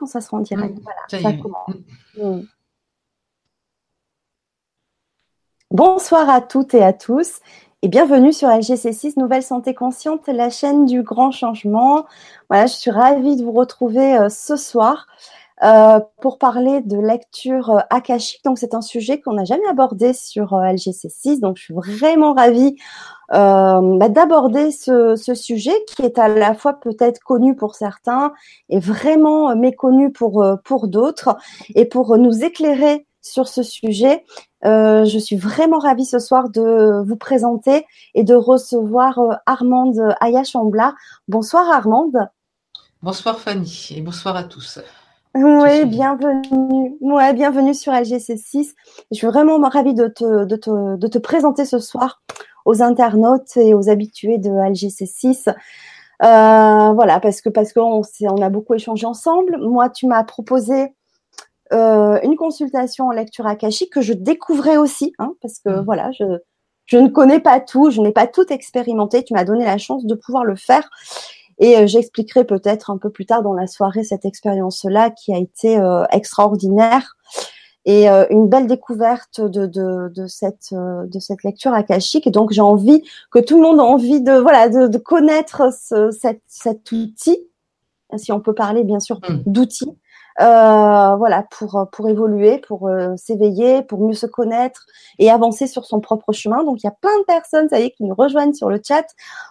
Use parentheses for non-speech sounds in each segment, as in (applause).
quand ça sera en direct. Mm, voilà, ça y ça est. commence. Mm. Bonsoir à toutes et à tous et bienvenue sur LGC6 Nouvelle Santé Consciente, la chaîne du grand changement. Voilà, je suis ravie de vous retrouver euh, ce soir euh, pour parler de lecture euh, akashique. Donc c'est un sujet qu'on n'a jamais abordé sur euh, LGC6, donc je suis vraiment ravie bah, d'aborder ce, sujet qui est à la fois peut-être connu pour certains et vraiment méconnu pour pour d'autres. Et pour nous éclairer sur ce sujet, je suis vraiment ravie ce soir de vous présenter et de recevoir Armande Ayachambla. Bonsoir Armande. Bonsoir Fanny et bonsoir à tous. Oui, bienvenue. Ouais, bienvenue sur LGC6. Je suis vraiment ravie de te, de te, de te présenter ce soir aux internautes et aux habitués de LGC6. Euh, voilà, parce que parce qu'on on a beaucoup échangé ensemble. Moi, tu m'as proposé euh, une consultation en lecture akashique que je découvrais aussi, hein, parce que Mhm. voilà, je je ne connais pas tout, je n'ai pas tout expérimenté. Tu m'as donné la chance de pouvoir le faire. Et euh, j'expliquerai peut-être un peu plus tard dans la soirée cette expérience-là qui a été euh, extraordinaire et euh, une belle découverte de, de, de cette de cette lecture akashique. Et donc j'ai envie que tout le monde a envie de voilà de, de connaître ce, cet, cet outil, si on peut parler bien sûr Mm. d'outils. Euh, voilà pour pour évoluer, pour euh, s'éveiller, pour mieux se connaître et avancer sur son propre chemin. Donc il y a plein de personnes, ça y est, qui nous rejoignent sur le chat.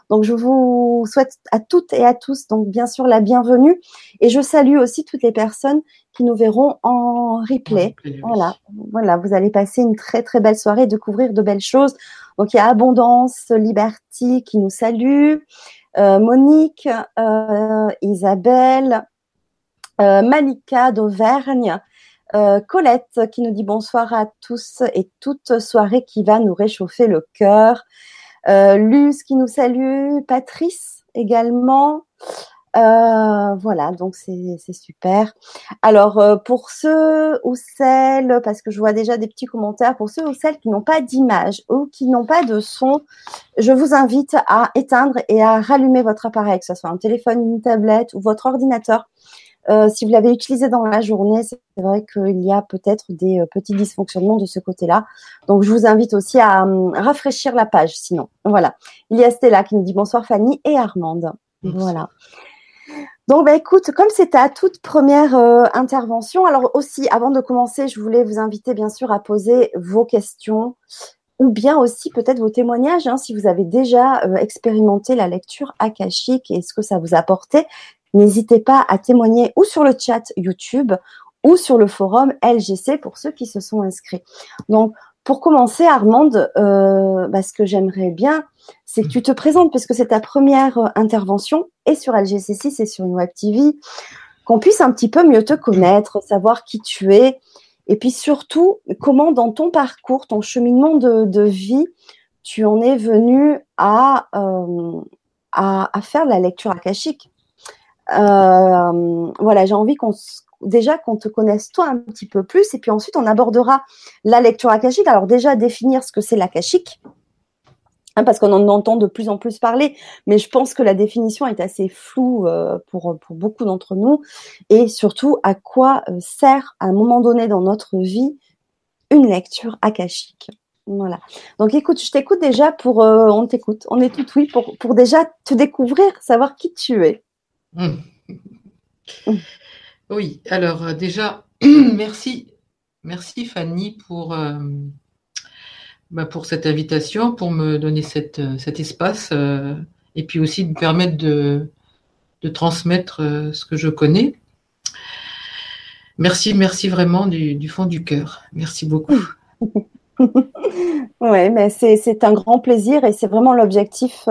Donc je vous souhaite à toutes et à tous donc bien sûr la bienvenue et je salue aussi toutes les personnes qui nous verront en replay. Voilà, voilà, vous allez passer une très très belle soirée, découvrir de belles choses. Donc il y a Abondance, Liberty qui nous salue, euh, Monique, euh, Isabelle, Malika d'Auvergne, euh, Colette qui nous dit bonsoir à tous et toute soirée qui va nous réchauffer le cœur. Euh, Luz qui nous salue, Patrice également. Euh, voilà, donc c'est super. Alors euh, pour ceux ou celles, parce que je vois déjà des petits commentaires, pour ceux ou celles qui n'ont pas d'image ou qui n'ont pas de son, je vous invite à éteindre et à rallumer votre appareil, que ce soit un téléphone, une tablette ou votre ordinateur. Euh, si vous l'avez utilisé dans la journée, c'est vrai qu'il y a peut-être des euh, petits dysfonctionnements de ce côté-là. Donc je vous invite aussi à hum, rafraîchir la page, sinon. Voilà. Il y a Stella qui nous dit bonsoir Fanny et Armande. Voilà. Donc, bah, écoute, comme c'est ta toute première euh, intervention, alors aussi, avant de commencer, je voulais vous inviter bien sûr à poser vos questions ou bien aussi peut-être vos témoignages, hein, si vous avez déjà euh, expérimenté la lecture akashique et ce que ça vous a apporté. N'hésitez pas à témoigner ou sur le chat YouTube ou sur le forum LGC pour ceux qui se sont inscrits. Donc, pour commencer, Armande, euh, bah, ce que j'aimerais bien, c'est que tu te présentes parce que c'est ta première euh, intervention et sur LGC6 et sur une web TV, qu'on puisse un petit peu mieux te connaître, savoir qui tu es, et puis surtout comment dans ton parcours, ton cheminement de, vie, tu en es venu à, euh, à, faire la lecture akashique. Euh, voilà, j'ai envie qu'on déjà qu'on te connaisse toi un petit peu plus, et puis ensuite on abordera la lecture akashique. Alors déjà définir ce que c'est l'akashique, hein, parce qu'on en entend de plus en plus parler, mais je pense que la définition est assez floue euh, pour, pour beaucoup d'entre nous, et surtout à quoi euh, sert à un moment donné dans notre vie une lecture akashique. Voilà. Donc écoute, je t'écoute déjà pour, on t'écoute, on est tout oui pour, pour déjà te découvrir, savoir qui tu es. Mm. Mm. Oui, alors euh, déjà, (clears throat) merci, merci Fanny pour, euh, bah, pour cette invitation, pour me donner euh, cet espace et puis aussi de me permettre de, transmettre ce que je connais. Merci, merci vraiment du, du fond du cœur. Merci beaucoup. (laughs) Ouais, mais c'est un grand plaisir et c'est vraiment l'objectif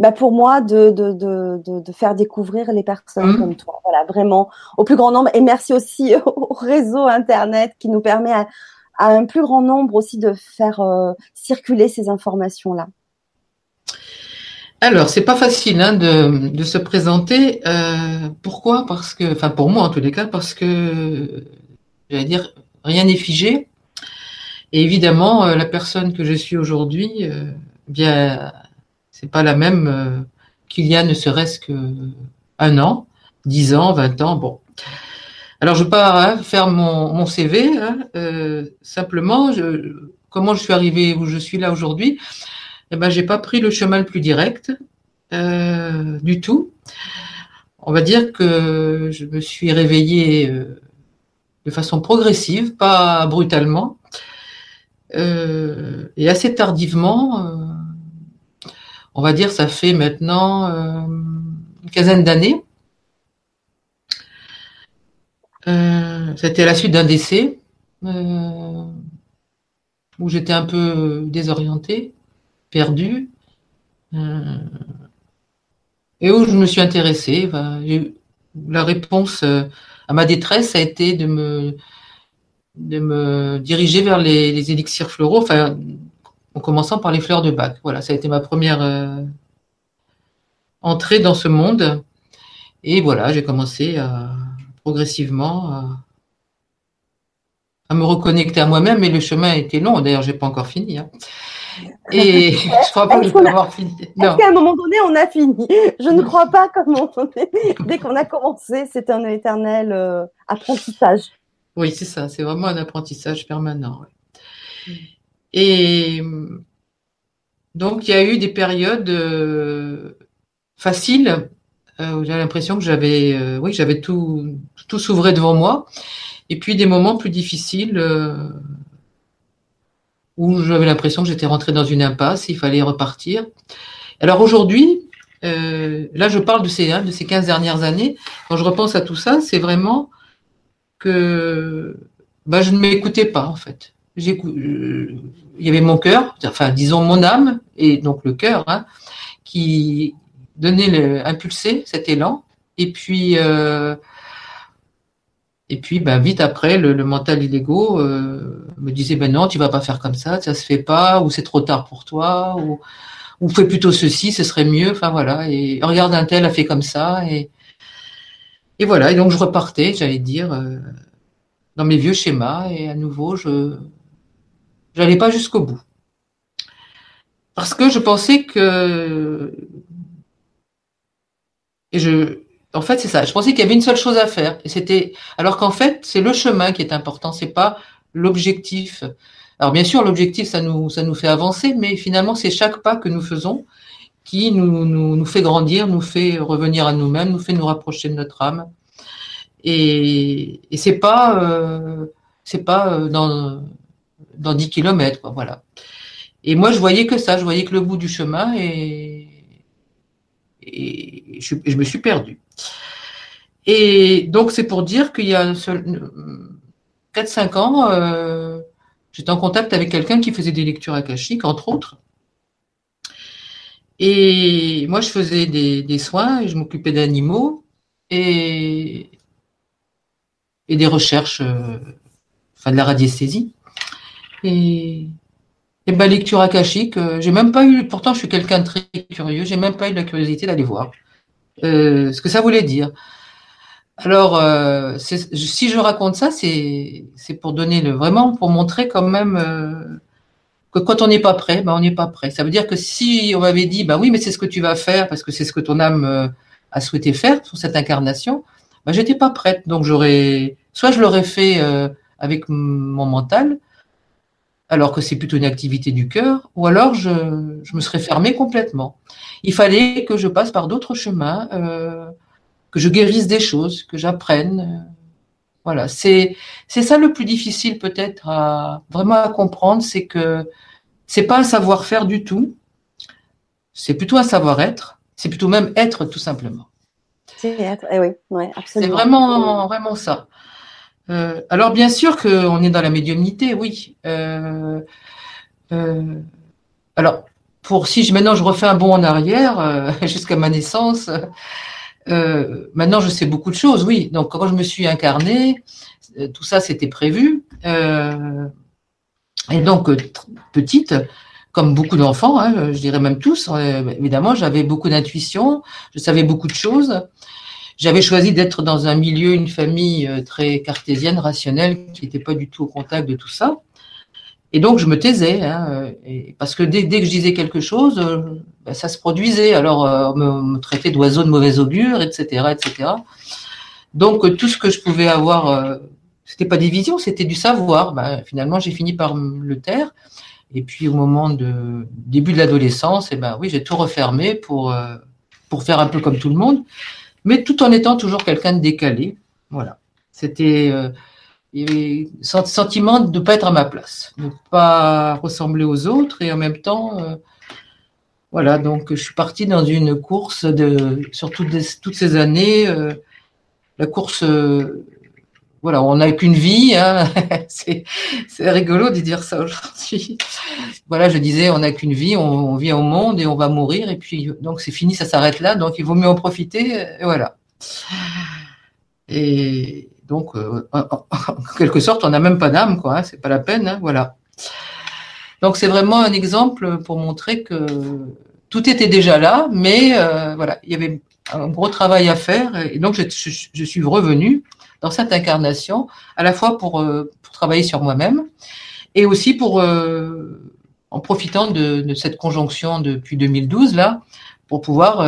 bah, pour moi de, de, de, de, faire découvrir les personnes Mhm. comme toi. Voilà, vraiment au plus grand nombre. Et merci aussi (laughs) au réseau Internet qui nous permet à, à un plus grand nombre aussi de faire euh, circuler ces informations-là. Alors, c'est pas facile hein, de, de se présenter. Euh, pourquoi? Parce que, enfin pour moi en tous les cas, parce que, j'allais dire, rien n'est figé. Et évidemment, euh, la personne que je suis aujourd'hui, euh, bien, c'est pas la même euh, qu'il y a ne serait-ce que un an, dix ans, vingt ans. Bon, Alors, je pars hein, faire mon, CV. Hein, euh, simplement, je, comment je suis arrivée où je suis là aujourd'hui? Eh ben, j'ai pas pris le chemin le plus direct euh, du tout. On va dire que je me suis réveillée euh, de façon progressive, pas brutalement, euh, et assez tardivement. Euh, on va dire, ça fait maintenant euh, une quinzaine d'années. C'était à la suite d'un décès où j'étais un peu désorientée, perdue, et où je me suis intéressée. la réponse à ma détresse a été de me, diriger vers les, élixirs floraux, en commençant par les fleurs de bac. Voilà, ça a été ma première euh, entrée dans ce monde. Et voilà, j'ai commencé à, progressivement à, me reconnecter à moi-même, mais le chemin a été long. D'ailleurs, j'ai pas encore fini. Hein. (laughs) Et je crois pas que je vais avoir fini. Est-ce qu'à un moment donné, on a fini? Je ne crois pas qu'à un moment donné, dès qu'on a commencé, c'est un éternel euh, apprentissage. Oui, c'est ça. C'est vraiment un apprentissage permanent. Et donc, il y a eu des périodes euh, faciles euh, où j'ai l'impression que j'avais, oui, j'avais tout, tout s'ouvrait devant moi. Et puis des moments plus difficiles où j'avais l'impression que j'étais rentrée dans une impasse, il fallait repartir. Alors aujourd'hui, euh, là je parle de ces, hein, de ces 15 dernières années, quand je repense à tout ça, c'est vraiment que bah, je ne m'écoutais pas en fait. Il y avait mon cœur, enfin disons mon âme, et donc le cœur, hein, qui donnait le, impulsait cet élan. Et puis, euh, et puis, ben, vite après, le, mental illégaux euh, me disait, ben non, tu vas pas faire comme ça, ça se fait pas, ou c'est trop tard pour toi, ou, ou fais plutôt ceci, ce serait mieux. Enfin voilà. Et regarde un tel a fait comme ça, et et voilà. Et donc je repartais, j'allais dire, euh, dans mes vieux schémas, et à nouveau, je j'allais pas jusqu'au bout, parce que je pensais que et je en fait, c'est ça. Je pensais qu'il y avait une seule chose à faire. Et c'était, alors qu'en fait, c'est le chemin qui est important. C'est pas l'objectif. Alors, bien sûr, l'objectif, ça nous, ça nous fait avancer, mais finalement, c'est chaque pas que nous faisons qui nous, nous, nous fait grandir, nous fait revenir à nous-mêmes, nous fait nous rapprocher de notre âme. Et, et c'est pas, euh, c'est pas euh, dans, dans 10 kilomètres, quoi, voilà. Et moi, je voyais que ça, je voyais que le bout du chemin et, je, me suis perdue. Et donc, c'est pour dire qu'il y a 4-5 ans, euh, j'étais en contact avec quelqu'un qui faisait des lectures akashiques, entre autres. Et moi, je faisais des, soins, je m'occupais d'animaux et, et des recherches, euh, enfin de la radiesthésie. Et, et ben, lecture akashique, euh, j'ai même pas eu, pourtant je suis quelqu'un de très curieux, j'ai même pas eu la curiosité d'aller voir ce que ça voulait dire. Alors, euh, si je raconte ça, c'est pour donner le vraiment pour montrer quand même euh, que quand on n'est pas prêt, ben on n'est pas prêt. Ça veut dire que si on m'avait dit, bah oui, mais c'est ce que tu vas faire parce que c'est ce que ton âme euh, a souhaité faire pour cette incarnation, ben j'étais pas prête. Donc j'aurais, soit je l'aurais fait avec mon mental, alors que c'est plutôt une activité du cœur, ou alors je, je, me serais fermée complètement. Il fallait que je passe par d'autres chemins que je guérisse des choses, que j'apprenne. Voilà, c'est c'est ça le plus difficile peut-être à vraiment à comprendre, c'est que c'est pas un savoir-faire du tout, c'est plutôt un savoir-être, c'est plutôt même être tout simplement. C'est être, eh oui, ouais, absolument. C'est vraiment vraiment ça. Euh, alors bien sûr qu'on est dans la médiumnité, oui. Euh, euh, alors pour si maintenant je refais un bond en arrière (laughs) jusqu'à ma naissance, maintenant, je sais beaucoup de choses, oui. Donc, quand je me suis incarnée, tout ça, c'était prévu. Et donc, petite, comme beaucoup d'enfants, hein, je dirais même tous, évidemment, j'avais beaucoup d'intuition, je savais beaucoup de choses. J'avais choisi d'être dans un milieu, une famille très cartésienne, rationnelle, qui n'était pas du tout au contact de tout ça. Et donc je me taisais, hein, et, parce que dès, que je disais quelque chose, euh, ben, ça se produisait. Alors euh, on me, me traitait d'oiseau de mauvais augure, etc., etc. Donc tout ce que je pouvais avoir, c'était pas des visions, c'était du savoir. Ben, finalement, j'ai fini par le taire. Et puis au moment de début de l'adolescence, eh ben oui, j'ai tout refermé pour pour faire un peu comme tout le monde, mais tout en étant toujours quelqu'un de décalé. Voilà. C'était avait sentiment de ne pas être à ma place, de ne pas ressembler aux autres et en même temps, euh, voilà, donc je suis partie dans une course de, sur toutes, toutes ces années, euh, la course, euh, voilà, on n'a qu'une vie, hein, (laughs) c'est rigolo de dire ça aujourd'hui. Voilà, je disais, on n'a qu'une vie, on, vit au monde et on va mourir et puis donc c'est fini, ça s'arrête là, donc il vaut mieux en profiter, et voilà. Et, donc, euh, en, quelque sorte, on n'a même pas d'âme, quoi. Hein, c'est pas la peine, hein, voilà. Donc, c'est vraiment un exemple pour montrer que tout était déjà là, mais euh, voilà, il y avait un gros travail à faire. Et donc, je, suis revenue dans cette incarnation, à la fois pour, euh, travailler sur moi-même et aussi pour, en profitant de, cette conjonction depuis 2012 là, pour pouvoir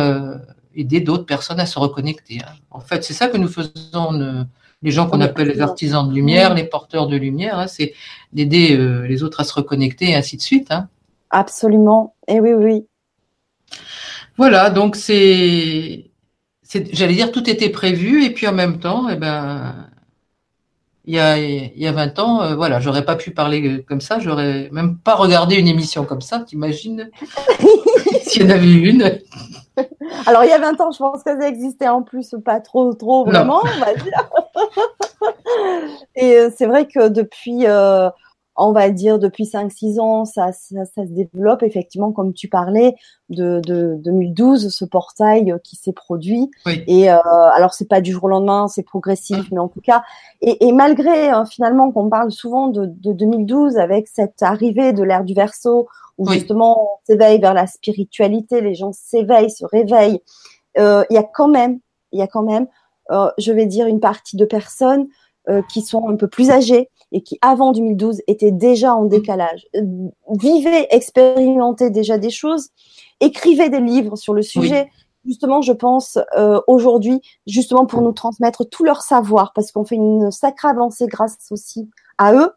aider d'autres personnes à se reconnecter. Hein. En fait, c'est ça que nous faisons les gens qu'on appelle les artisans de lumière, les porteurs de lumière, hein, c'est d'aider euh, les autres à se reconnecter et ainsi de suite. Hein. Absolument. Et eh oui, oui. Voilà, donc c'est, j'allais dire, tout était prévu et puis en même temps, eh ben, il y a, il y a 20 ans, euh, voilà, j'aurais pas pu parler comme ça, j'aurais même pas regardé une émission comme ça, t'imagines (laughs) S'il y en avait une. Alors, il y a 20 ans, je pense que ça existait en plus pas trop, trop vraiment, on va dire. (laughs) Et euh, c'est vrai que depuis, euh, on va dire depuis 5-6 ans, ça, ça, ça, se développe effectivement, comme tu parlais, de, de 2012, ce portail euh, qui s'est produit. Et euh, alors, c'est pas du jour au lendemain, c'est progressif, ah. mais en tout cas, et, et malgré finalement qu'on parle souvent de, de, 2012 avec cette arrivée de l'ère du verso, où justement on s'éveille vers la spiritualité, les gens s'éveillent, se réveillent, euh, il y a quand même, il y a quand même, euh, je vais dire une partie de personnes euh, qui sont un peu plus âgées et qui avant 2012 étaient déjà en décalage, euh, vivaient, expérimentaient déjà des choses, écrivaient des livres sur le sujet. Justement, je pense euh, aujourd'hui, justement pour nous transmettre tout leur savoir, parce qu'on fait une sacrée avancée grâce aussi à eux.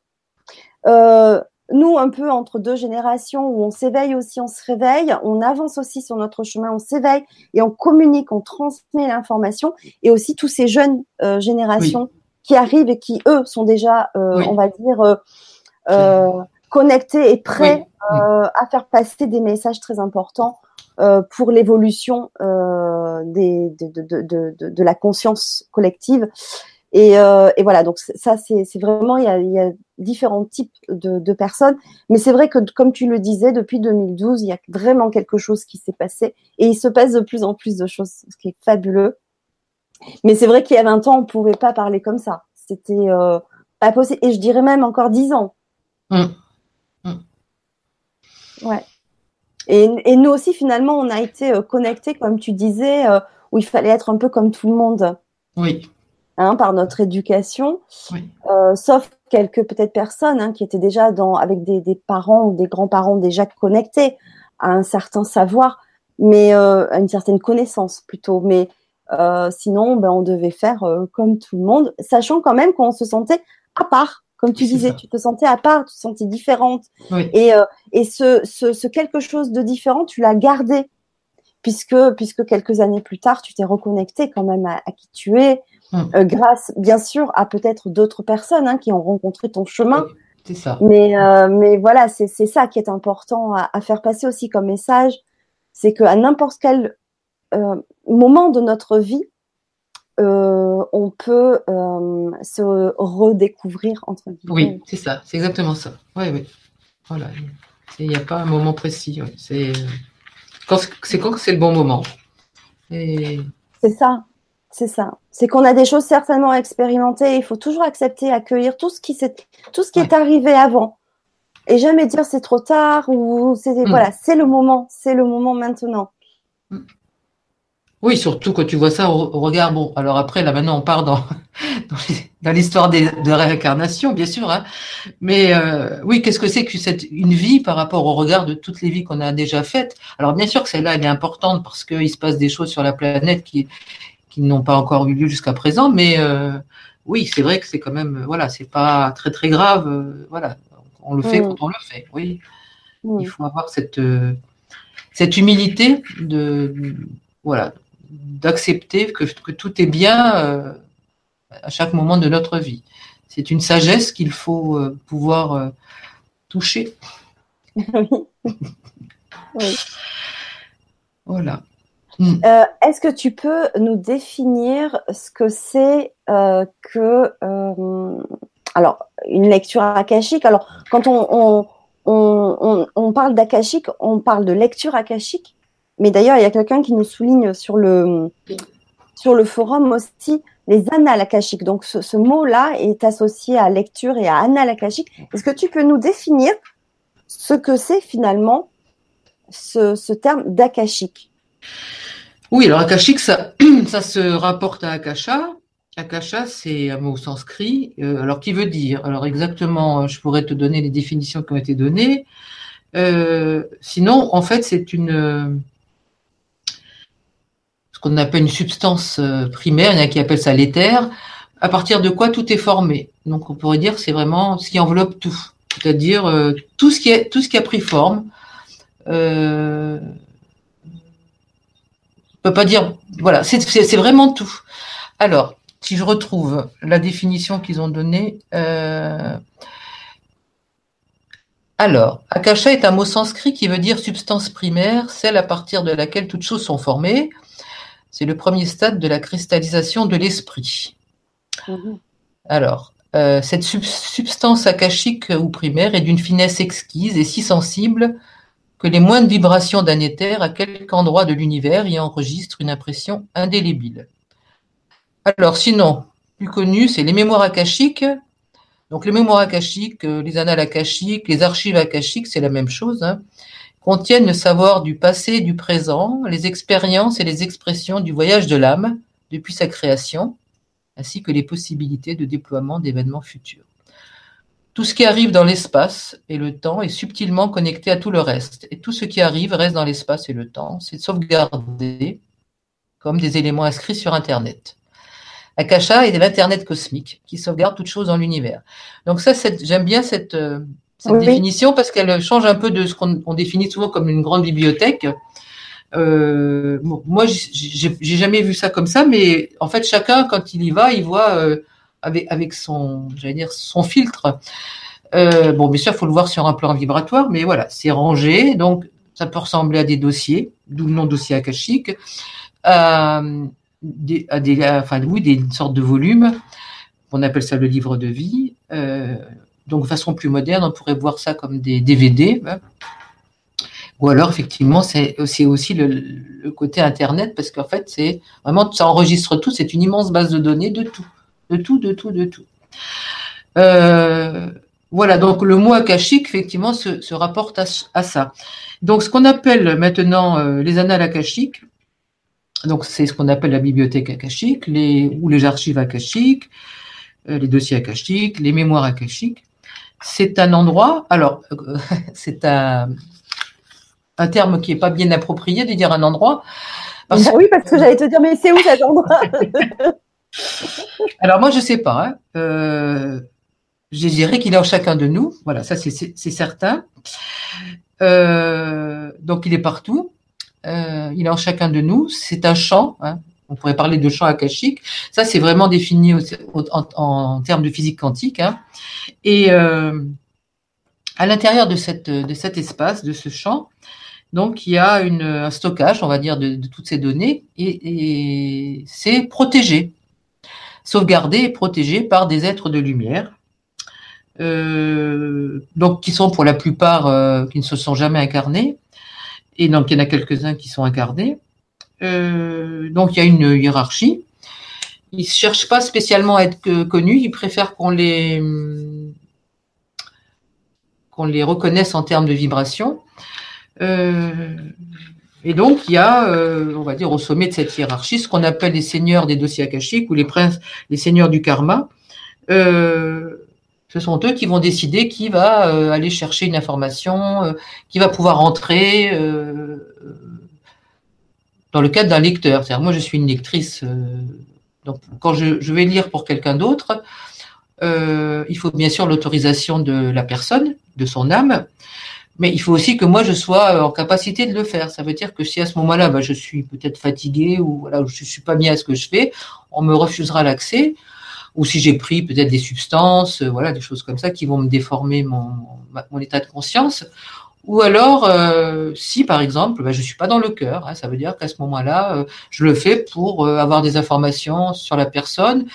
Euh, nous, un peu entre deux générations où on s'éveille aussi, on se réveille, on avance aussi sur notre chemin, on s'éveille et on communique, on transmet l'information. Et aussi tous ces jeunes euh, générations qui arrivent et qui, eux, sont déjà, euh, on va dire, euh, euh, connectés et prêts à faire passer des messages très importants pour l'évolution de, de, de, de, la conscience collective. Et, et voilà, donc ça, c'est vraiment, il y, a, il y a, différents types de, de personnes. Mais c'est vrai que, comme tu le disais, depuis 2012, il y a vraiment quelque chose qui s'est passé. Et il se passe de plus en plus de choses, ce qui est fabuleux. Mais c'est vrai qu'il y a 20 ans, on pouvait pas parler comme ça. C'était euh, pas possible. Et je dirais même encore 10 ans. Mm. Mm. Ouais. Et, nous aussi, finalement, on a été euh, connectés, comme tu disais, euh, où il fallait être un peu comme tout le monde. Oui. Hein, par notre éducation. Oui. sauf quelques peut-être personnes hein, qui étaient déjà dans, avec des, des parents ou des grands-parents déjà connectés à un certain savoir, mais à une certaine connaissance plutôt. Mais euh, sinon, ben, on devait faire euh, comme tout le monde, sachant quand même qu'on se sentait à part. Comme tu disais, tu te sentais à part, tu te sentais différente. Et, euh, et ce, ce, ce, quelque chose de différent, tu l'as gardé, puisque, puisque quelques années plus tard, tu t'es reconnecté quand même à, qui tu es, hum. grâce, bien sûr, à peut-être d'autres personnes hein, qui ont rencontré ton chemin. c'est ça. Mais, mais voilà, c'est ça qui est important à, à, faire passer aussi comme message, c'est qu'à n'importe quel moment de notre vie, euh, on peut euh, se redécouvrir entre guillemets. Oui, c'est ça, c'est exactement ça. Oui, oui. Voilà. Il n'y a pas un moment précis. C'est quand c'est quand c'est le bon moment. C'est ça, c'est ça. C'est qu'on a des choses certainement expérimentées. Il faut toujours accepter, accueillir tout ce qui tout ce qui est arrivé avant, et jamais dire c'est trop tard ou c'est mm. voilà, c'est le moment, c'est le moment maintenant. Mm. Oui, surtout quand tu vois ça au, regard. Bon, alors après, là maintenant, on part dans, (laughs) dans l'histoire de réincarnation, bien sûr. Hein. Mais euh, oui, qu'est-ce que c'est que cette une vie par rapport au regard de toutes les vies qu'on a déjà faites? Alors bien sûr que celle-là, elle est importante parce qu'il se passe des choses sur la planète qui qui n'ont pas encore eu lieu jusqu'à présent, mais oui, c'est vrai que c'est quand même, voilà, c'est pas très très grave, voilà, on le fait mm. quand on le fait, oui. Mm. Il faut avoir cette cette humilité de voilà d'accepter que, que, tout est bien à chaque moment de notre vie. C'est une sagesse qu'il faut pouvoir toucher. oui. Voilà. Euh, est-ce que tu peux nous définir ce que c'est euh, que euh, alors une lecture akashique? Alors quand on, on, on, parle d'akashique, on parle de lecture akashique. Mais d'ailleurs, il y a quelqu'un qui nous souligne sur le sur le forum aussi les annales akashiques. Donc ce, mot-là est associé à lecture et à annales akashiques. Est-ce que tu peux nous définir ce que c'est finalement ce, terme d'akashique? Oui, alors akashique, (clears throat) ça, se rapporte à akasha. Akasha, c'est un mot sanskrit. Euh, alors, qui veut dire? Alors, exactement, euh, je pourrais te donner les définitions qui ont été données. Euh, sinon, en fait, c'est une qu'on appelle une substance primaire. Il y en a qui appellent ça l'éther. À partir de quoi tout est formé? Donc, on pourrait dire que c'est vraiment ce qui enveloppe tout c'est-à-dire euh, tout ce qui tout ce qui a pris forme. Euh, ne peut pas dire voilà, c'est vraiment tout. Alors, si je retrouve la définition qu'ils ont donnée, euh, alors, akasha est un mot sanskrit qui veut dire substance primaire, celle à partir de laquelle toutes choses sont formées. C'est le premier stade de la cristallisation de l'esprit. Alors, euh, cette substance akashique ou primaire est d'une finesse exquise et si sensible que les moindres vibrations d'un éther à quelque endroit de l'univers y enregistrent une impression indélébile. Alors sinon, plus connu, c'est les mémoires akashiques. Donc les mémoires akashiques, euh, les annales akashiques, les archives akashiques, c'est la même chose, hein, contiennent le savoir du passé et du présent, les expériences et les expressions du voyage de l'âme depuis sa création, ainsi que les possibilités de déploiement d'événements futurs. Tout ce qui arrive dans l'espace et le temps est subtilement connecté à tout le reste, et tout ce qui arrive reste dans l'espace et le temps. C'est sauvegardé comme des éléments inscrits sur Internet. Akasha est l'Internet cosmique qui sauvegarde toute chose dans l'univers. Donc ça, j'aime bien cette, euh, définition parce qu'elle change un peu de ce qu'on définit souvent comme une grande bibliothèque. Euh, moi, j'ai jamais vu ça comme ça, mais en fait, chacun, quand il y va, il voit euh, avec, avec son, j'allais dire, son filtre. Euh, bon, bien sûr, il faut le voir sur un plan vibratoire, mais voilà, c'est rangé, donc ça peut ressembler à des dossiers, d'où le nom dossier akashique, à des, à des, enfin oui, des sortes de volumes. On appelle ça le livre de vie. Donc, de façon plus moderne, on pourrait voir ça comme des DVD. Hein. Ou alors, effectivement, c'est aussi, le, côté Internet, parce qu'en fait, c'est vraiment, ça enregistre tout, c'est une immense base de données de tout, de tout, de tout, de tout. Euh, voilà, donc le mot akashique, effectivement, se, rapporte à, ça. Donc, ce qu'on appelle maintenant euh, les annales akashiques, donc c'est ce qu'on appelle la bibliothèque akashique, ou les archives akashiques, euh, les dossiers akashiques, les mémoires akashiques. C'est un endroit, alors, (laughs) c'est un, un terme qui n'est pas bien approprié de dire un endroit. oui, parce que j'allais te dire, mais c'est où cet endroit? (laughs) Alors moi, je ne sais pas. Hein. Euh, je dirais qu'il est en chacun de nous. Voilà, ça c'est certain. Euh, donc il est partout. Euh, il est en chacun de nous. C'est un champ. Hein. On pourrait parler de champ akashique. Ça, c'est vraiment défini en, termes de physique quantique. Hein. Et à l'intérieur de cet espace, de ce champ, donc, il y a un stockage, on va dire, de, toutes ces données et, c'est protégé, sauvegardé et protégé par des êtres de lumière. Euh, donc, qui sont pour la plupart, euh, qui ne se sont jamais incarnés. Et donc, il y en a quelques-uns qui sont incarnés. Euh, donc, il y a une hiérarchie. Ils ne cherchent pas spécialement à être connus, ils préfèrent qu'on les, qu'on les reconnaisse en termes de vibration. Euh, et donc, il y a, euh, on va dire, au sommet de cette hiérarchie, ce qu'on appelle les seigneurs des dossiers akashiques ou les princes, les seigneurs du karma. Ce sont eux qui vont décider qui va aller chercher une information, qui va pouvoir entrer dans le cadre d'un lecteur. C'est-à-dire, moi, je suis une lectrice. donc, quand je, vais lire pour quelqu'un d'autre, il faut bien sûr l'autorisation de la personne, de son âme. Mais il faut aussi que moi je sois en capacité de le faire. Ça veut dire que si à ce moment-là, bah, je suis peut-être fatiguée ou voilà, je suis pas bien à ce que je fais, on me refusera l'accès. Ou si j'ai pris peut-être des substances, voilà, des choses comme ça qui vont me déformer mon état de conscience. Ou alors, euh, si par exemple, bah, je suis pas dans le cœur, hein, ça veut dire qu'à ce moment-là, euh, je le fais pour euh, avoir des informations sur la personne,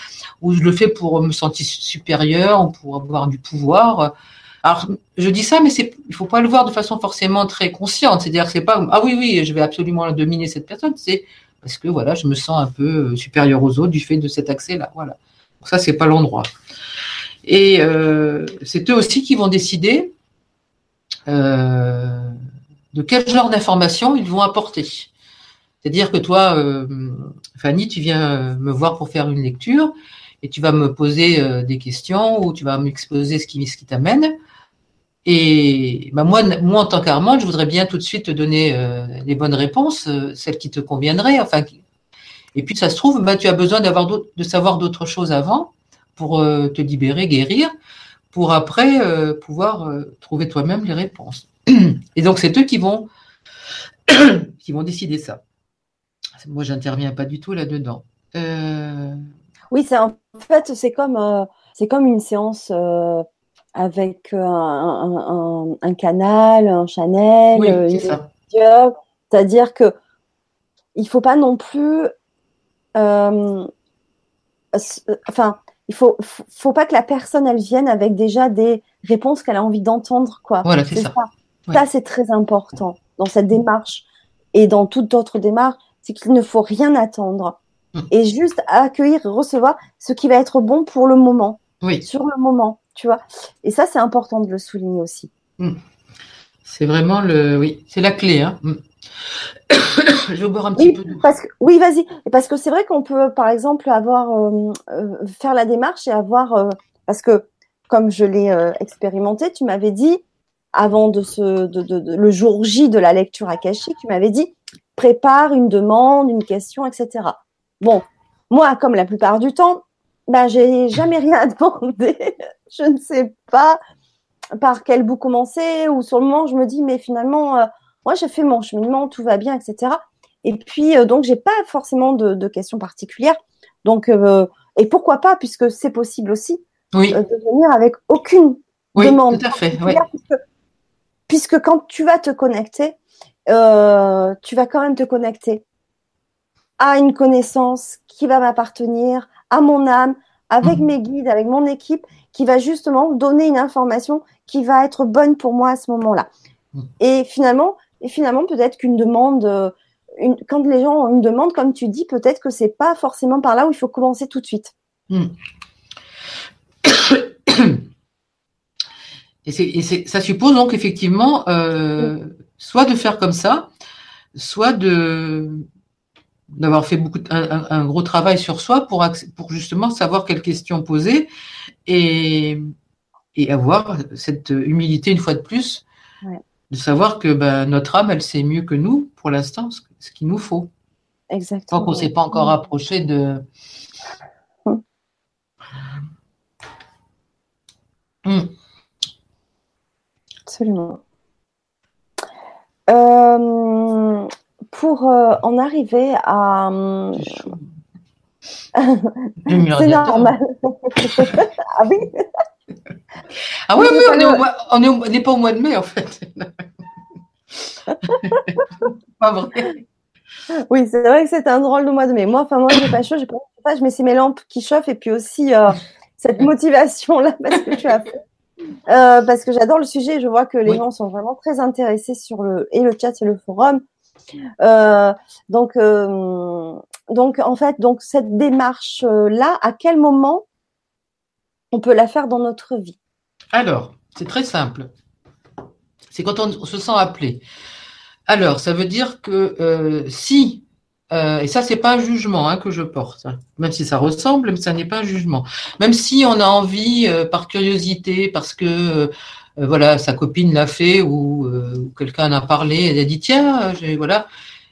ou je le fais pour me sentir supérieur, ou pour avoir du pouvoir. Alors, je dis ça, mais c'est, il faut pas le voir de façon forcément très consciente. C'est-à-dire, c'est pas, ah oui, oui, je vais absolument dominer cette personne. C'est parce que voilà, je me sens un peu supérieur aux autres du fait de cet accès-là. Voilà. Donc ça, c'est pas l'endroit. Et euh, c'est eux aussi qui vont décider euh, de quel genre d'informations ils vont apporter? C'est-à-dire que toi, euh, Fanny, tu viens me voir pour faire une lecture et tu vas me poser des questions ou tu vas m'exposer ce qui, ce qui t'amène. Et bah moi, moi, en tant qu'Armand, je voudrais bien tout de suite te donner les bonnes réponses, celles qui te conviendraient. Enfin, et puis ça se trouve, bah, tu as besoin d'avoir de savoir d'autres choses avant pour te libérer, guérir pour après euh, pouvoir euh, trouver toi-même les réponses. (clears throat) Et donc, c'est eux qui vont, (clears throat) qui vont décider ça. Moi, j'interviens pas du tout là-dedans. Euh, oui, c'est en fait, c'est comme, c'est comme une séance avec un, canal, un channel, oui, c'est-à-dire que il faut pas non plus, enfin, il faut, faut pas que la personne elle vienne avec déjà des réponses qu'elle a envie d'entendre quoi. Voilà, c'est ça. Ça, c'est très important dans cette démarche et dans toute autre démarche, c'est qu'il ne faut rien attendre hmm. et juste accueillir et recevoir ce qui va être bon pour le moment. Oui. Sur le moment, tu vois. Et ça, c'est important de le souligner aussi. Hmm. C'est vraiment le, oui, c'est la clé. Hein. Hmm. (coughs) je vais boire un petit oui, peu Parce que, oui, vas-y. Parce que c'est vrai qu'on peut, par exemple, avoir euh, euh, faire la démarche et avoir euh, parce que comme je l'ai expérimenté, tu m'avais dit avant de ce de, de, le jour J de la lecture akashique, tu m'avais dit prépare une demande, une question, etc. Bon, moi, comme la plupart du temps, ben j'ai jamais (laughs) rien à demander. je ne sais pas par quel bout commencer ou sur le moment je me dis mais finalement moi, j'ai fait mon cheminement, tout va bien, etc. Et puis, euh, donc, j'ai pas forcément de, questions particulières. Donc, euh, et pourquoi pas, puisque c'est possible aussi oui. Euh, de venir avec aucune oui, demande. Tout à fait. Puisque, quand tu vas te connecter, tu vas quand même te connecter à une connaissance qui va m'appartenir, à mon âme, avec mhm. mes guides, avec mon équipe, qui va justement donner une information qui va être bonne pour moi à ce moment-là. Mhm. Et finalement, et finalement, peut-être qu'une demande, euh, une, quand les gens ont une demande, comme tu dis, peut-être que c'est pas forcément par là où il faut commencer tout de suite. Hmm. Et, ça suppose donc effectivement euh, soit de faire comme ça, soit de d'avoir fait beaucoup un, gros travail sur soi pour pour justement savoir quelles questions poser et et avoir cette humilité une fois de plus de savoir que ben, notre âme, elle sait mieux que nous, pour l'instant, ce, qu'il nous faut. Exactement. Tant qu'on ne s'est pas encore approché de. Hmm. Absolument. Euh, pour euh, en arriver à. C'est (laughs) normal. (laughs) ah oui (laughs) ah oui, oui, on n'est pas au mois de mai en fait. pas vrai. Oui, c'est vrai que c'est un drôle de mois de mai. Moi, enfin, moi, j'ai pas chaud, j'ai pas je mets ces mes lampes qui chauffent et puis aussi euh, cette motivation-là parce que tu as fait. Euh, parce que j'adore le sujet, je vois que les gens sont vraiment très intéressés sur le et le chat et le forum. Euh, donc, donc en fait, donc cette démarche là, à quel moment on peut la faire dans notre vie? Alors, c'est très simple. C'est quand on, se sent appelé. Alors, ça veut dire que euh, si, euh, et ça, c'est pas un jugement hein, que je porte, hein, même si ça ressemble, mais ça n'est pas un jugement. Même si on a envie, euh, par curiosité, parce que voilà, sa copine l'a fait ou, quelqu'un en a parlé, elle a dit tiens, voilà,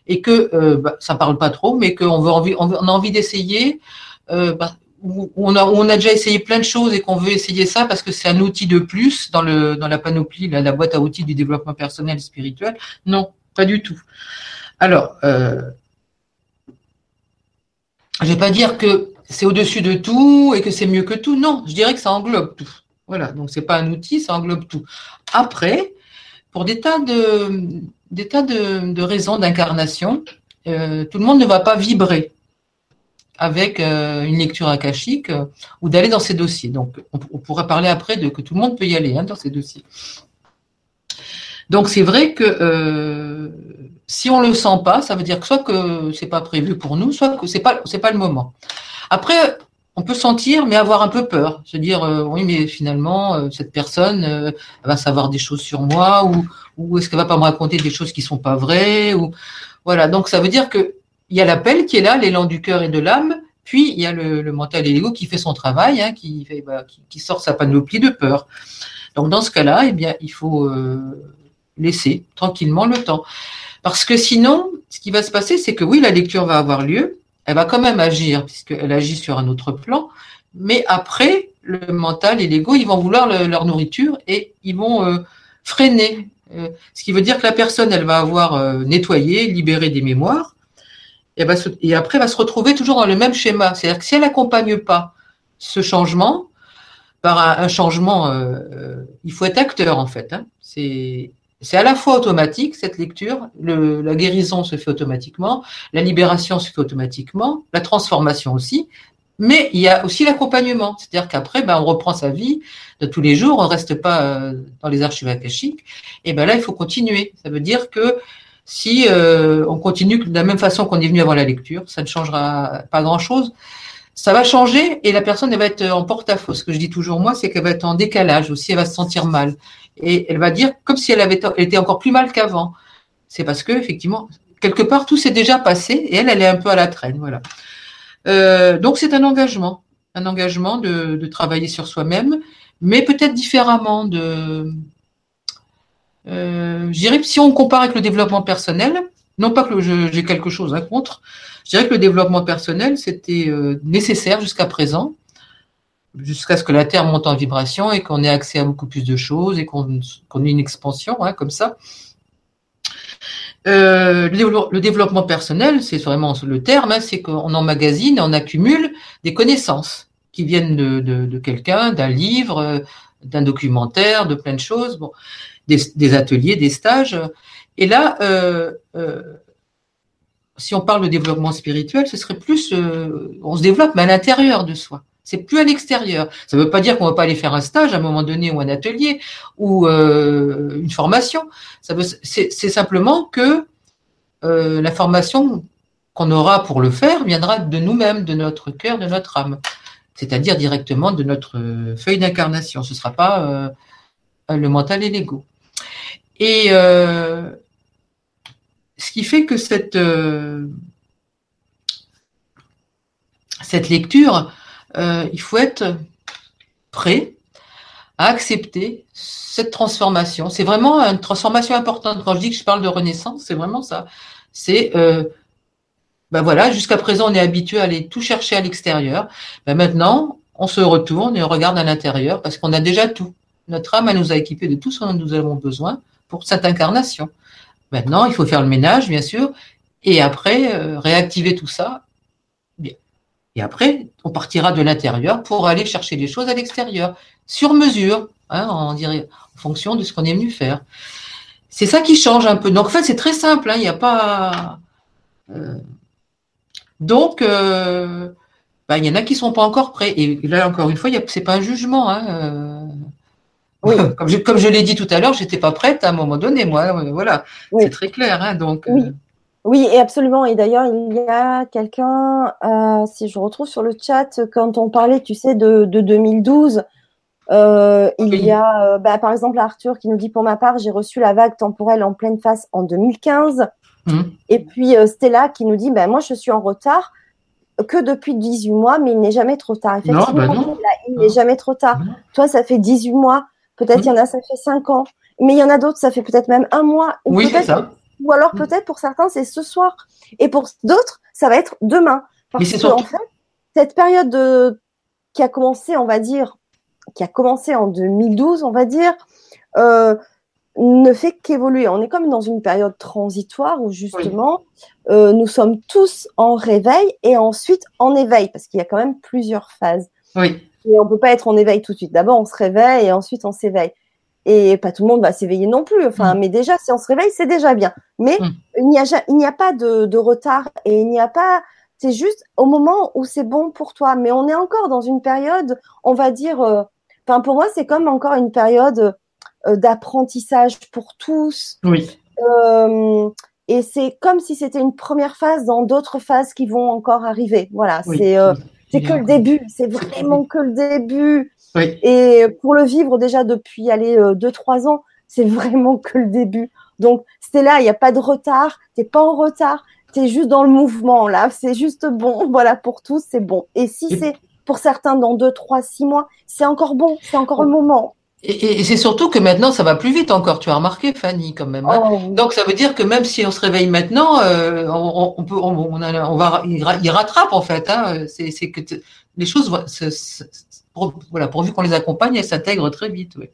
et que euh, bah, ça parle pas trop, mais qu'on veut envie, on, a envie d'essayer, euh, bah, on a, déjà essayé plein de choses et qu'on veut essayer ça parce que c'est un outil de plus dans la panoplie, la, la boîte à outils du développement personnel et spirituel. Non, pas du tout. Alors, euh, je vais pas dire que c'est au-dessus de tout et que c'est mieux que tout. Non, je dirais que ça englobe tout. Voilà, donc c'est pas un outil, ça englobe tout. Après, pour des tas de, des tas de, raisons d'incarnation, euh, tout le monde ne va pas vibrer avec euh, une lecture akashique euh, ou d'aller dans ces dossiers. Donc, on, pourra parler après de que tout le monde peut y aller hein, dans ces dossiers. Donc, c'est vrai que si on le sent pas, ça veut dire que soit que c'est pas prévu pour nous, soit que c'est pas pas le moment. Après, on peut sentir, mais avoir un peu peur, se dire oui, mais finalement cette personne va savoir des choses sur moi ou est-ce qu'elle va pas me raconter des choses qui sont pas vraies ou voilà. Donc ça veut dire que il y a l'appel qui est là, l'élan du cœur et de l'âme, puis il y a le, mental et l'ego qui fait son travail, hein, qui, bah, qui, sort sa panoplie de peur. Donc dans ce cas-là, eh bien, il faut euh, laisser tranquillement le temps, parce que sinon, ce qui va se passer, c'est que oui, la lecture va avoir lieu, elle va quand même agir puisqu'elle agit sur un autre plan, mais après, le mental et l'ego, ils vont vouloir leur nourriture et ils vont euh, freiner euh, ce qui veut dire que la personne, elle va avoir euh, nettoyé, libéré des mémoires, et, après va se retrouver toujours dans le même schéma. C'est-à-dire que si elle n'accompagne pas ce changement par un, changement, il faut être acteur en fait. Hein. C'est c'est à la fois automatique cette lecture, le, la guérison se fait automatiquement, la libération se fait automatiquement, la transformation aussi, mais il y a aussi l'accompagnement, c'est-à-dire qu'après, ben, on reprend sa vie de tous les jours, on ne reste pas euh, dans les archives akashiques. Et ben là, il faut continuer. Ça veut dire que si euh, on continue de la même façon qu'on est venu avant la lecture, ça ne changera pas grand-chose. Ça va changer et la personne elle va être en porte-à-faux. Ce que je dis toujours moi, c'est qu'elle va être en décalage aussi, elle va se sentir mal et elle va dire comme si elle avait elle était encore plus mal qu'avant. C'est parce que effectivement, quelque part tout s'est déjà passé et elle, elle est un peu à la traîne. Voilà. Euh, donc c'est un engagement, un engagement de, travailler sur soi-même, mais peut-être différemment. Euh, je dirais que si on compare avec le développement personnel, non pas que j'ai quelque chose à contre, je dirais que le développement personnel c'était euh, nécessaire jusqu'à présent, jusqu'à ce que la Terre monte en vibration et qu'on ait accès à beaucoup plus de choses et qu'on ait une expansion hein, comme ça. Euh, le, développement personnel, c'est vraiment le terme, hein, c'est qu'on emmagasine, on accumule des connaissances qui viennent de, quelqu'un, d'un livre, d'un documentaire, de plein de choses, bon, des, ateliers, des stages. Et là, euh, euh, si on parle de développement spirituel, ce serait plus, on se développe, mais à l'intérieur de soi. C'est plus à l'extérieur. Ça ne veut pas dire qu'on va pas aller faire un stage à un moment donné ou un atelier ou euh, une formation. Ça c'est, simplement que euh, la formation qu'on aura pour le faire viendra de nous-mêmes, de notre cœur, de notre âme, c'est-à-dire directement de notre feuille d'incarnation. Ce ne sera pas euh, le mental et l'ego. Et ce qui fait que cette cette lecture euh, il faut être prêt à accepter cette transformation. C'est vraiment une transformation importante. Quand je dis que je parle de renaissance, c'est vraiment ça. C'est euh, ben voilà, jusqu'à présent, on est habitué à aller tout chercher à l'extérieur. Ben maintenant, on se retourne et on regarde à l'intérieur parce qu'on a déjà tout. Notre âme, elle nous a équipés de tout ce dont nous avons besoin pour cette incarnation. Maintenant, il faut faire le ménage, bien sûr, et après, euh, réactiver tout ça et après, on partira de l'intérieur pour aller chercher les choses à l'extérieur, sur mesure, hein, en, dirait, en fonction de ce qu'on est venu faire. C'est ça qui change un peu. Donc, en fait, c'est très simple. Hein, il n'y a pas. Euh, donc, euh, bah, il y en a qui sont pas encore prêts. Et là, encore une fois, c'est pas un jugement. Hein. Oui. comme je, comme je l'ai dit tout à l'heure, j'étais pas prête à un moment donné, moi. Voilà, c'est très clair. Hein, donc. Oui, et absolument. Et d'ailleurs, il y a quelqu'un, euh, si je retrouve sur le chat, quand on parlait, tu sais, de, 2012, euh, il y a, euh, bah, par exemple, Arthur qui nous dit, pour ma part, j'ai reçu la vague temporelle en pleine face en 2015. Mmh. Et puis Stella qui nous dit, bah, moi, je suis en retard que depuis 18 mois, mais il n'est jamais trop tard. Effectivement, bah il n'est jamais trop tard. Toi, ça fait 18 mois. Peut-être mmh. il y en a, ça fait 5 ans. Mais il y en a d'autres, ça fait peut-être même un mois. oui, c'est ça Ou alors peut-être pour certains c'est ce soir. Et pour d'autres, ça va être demain. Parce Mais c'est que, surtout- en fait, cette période de- qui a commencé, on va dire, qui a commencé en 2012, on va dire, euh, ne fait qu'évoluer. On est comme dans une période transitoire où justement euh, nous sommes tous en réveil et ensuite en éveil, parce qu'il y a quand même plusieurs phases. Oui. Et on peut pas être en éveil tout de suite. D'abord, on se réveille et ensuite on s'éveille. Et pas tout le monde va s'éveiller non plus. Enfin, mais déjà, si on se réveille, c'est déjà bien. Mais Mm. il n'y a, a pas de, de retard et il n'y a pas. C'est juste au moment où c'est bon pour toi. Mais on est encore dans une période, on va dire. euh, Enfin, pour moi, c'est comme encore une période euh, d'apprentissage pour tous. Oui. Euh, et c'est comme si c'était une première phase dans d'autres phases qui vont encore arriver. Voilà, oui. c'est oui. C'est que le début. C'est vraiment que le début. Oui. Et pour le vivre déjà depuis aller euh, deux trois ans, c'est vraiment que le début. Donc c'était là, il n'y a pas de retard, t'es pas en retard, t'es juste dans le mouvement là, c'est juste bon. (laughs) Voilà pour tous, c'est bon. Et si c'est pour certains dans deux, trois, six mois, c'est encore bon, c'est encore le moment. Et, et- et c'est surtout que maintenant, ça va plus vite encore. Tu as remarqué, Fanny, quand même. hein. Oh. Donc ça veut dire que même si on se réveille maintenant, euh, on, on peut, on, on a- on va, il, ra- il rattrape en fait. Hein, c'est, que les choses, pour- voilà, pourvu qu'on les accompagne, elles s'intègrent très vite. Oui.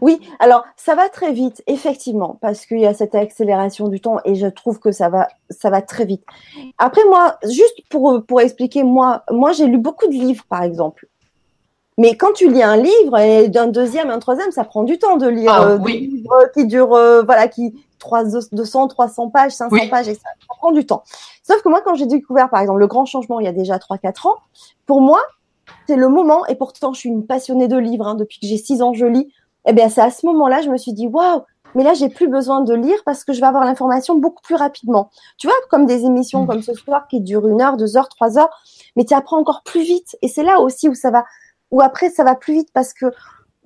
Oui, alors ça va très vite, effectivement, parce qu'il y a cette accélération du temps et je trouve que ça va, ça va très vite. Après, moi, juste pour, pour expliquer, moi, moi j'ai lu beaucoup de livres, par exemple. Mais quand tu lis un livre, et d'un deuxième, un troisième, ça prend du temps de lire Ah, euh, oui. des livres qui durent, euh, voilà, qui 3, 200, 300 pages, 500 Oui. pages, et ça, ça prend du temps. Sauf que moi, quand j'ai découvert, par exemple, le grand changement il y a déjà 3-4 ans, pour moi, c'est le moment, et pourtant je suis une passionnée de livres, hein, depuis que j'ai 6 ans, je lis. Eh bien, c'est à ce moment-là, je me suis dit, waouh, mais là, j'ai plus besoin de lire parce que je vais avoir l'information beaucoup plus rapidement. Tu vois, comme des émissions Mm. comme ce soir qui durent une heure, deux heures, trois heures, mais tu apprends encore plus vite. Et c'est là aussi où ça va, où après, ça va plus vite parce que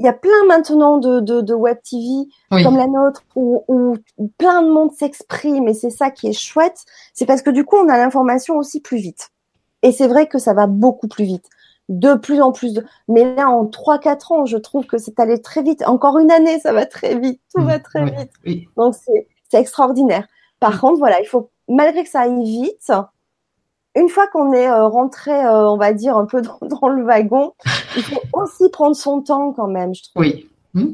il y a plein maintenant de, de, de web TV Oui. comme la nôtre où, où plein de monde s'exprime et c'est ça qui est chouette. C'est parce que du coup, on a l'information aussi plus vite. Et c'est vrai que ça va beaucoup plus vite. De plus en plus de... Mais là, en 3-4 ans, je trouve que c'est allé très vite. Encore une année, ça va très vite. Tout va très Oui, vite. oui. Donc, c'est extraordinaire. Par Mm. contre, voilà, il faut, malgré que ça aille vite, une fois qu'on est euh, rentré, euh, on va dire, un peu (laughs) dans, dans le wagon, il faut aussi prendre son temps quand même, je trouve. Oui. Hmm.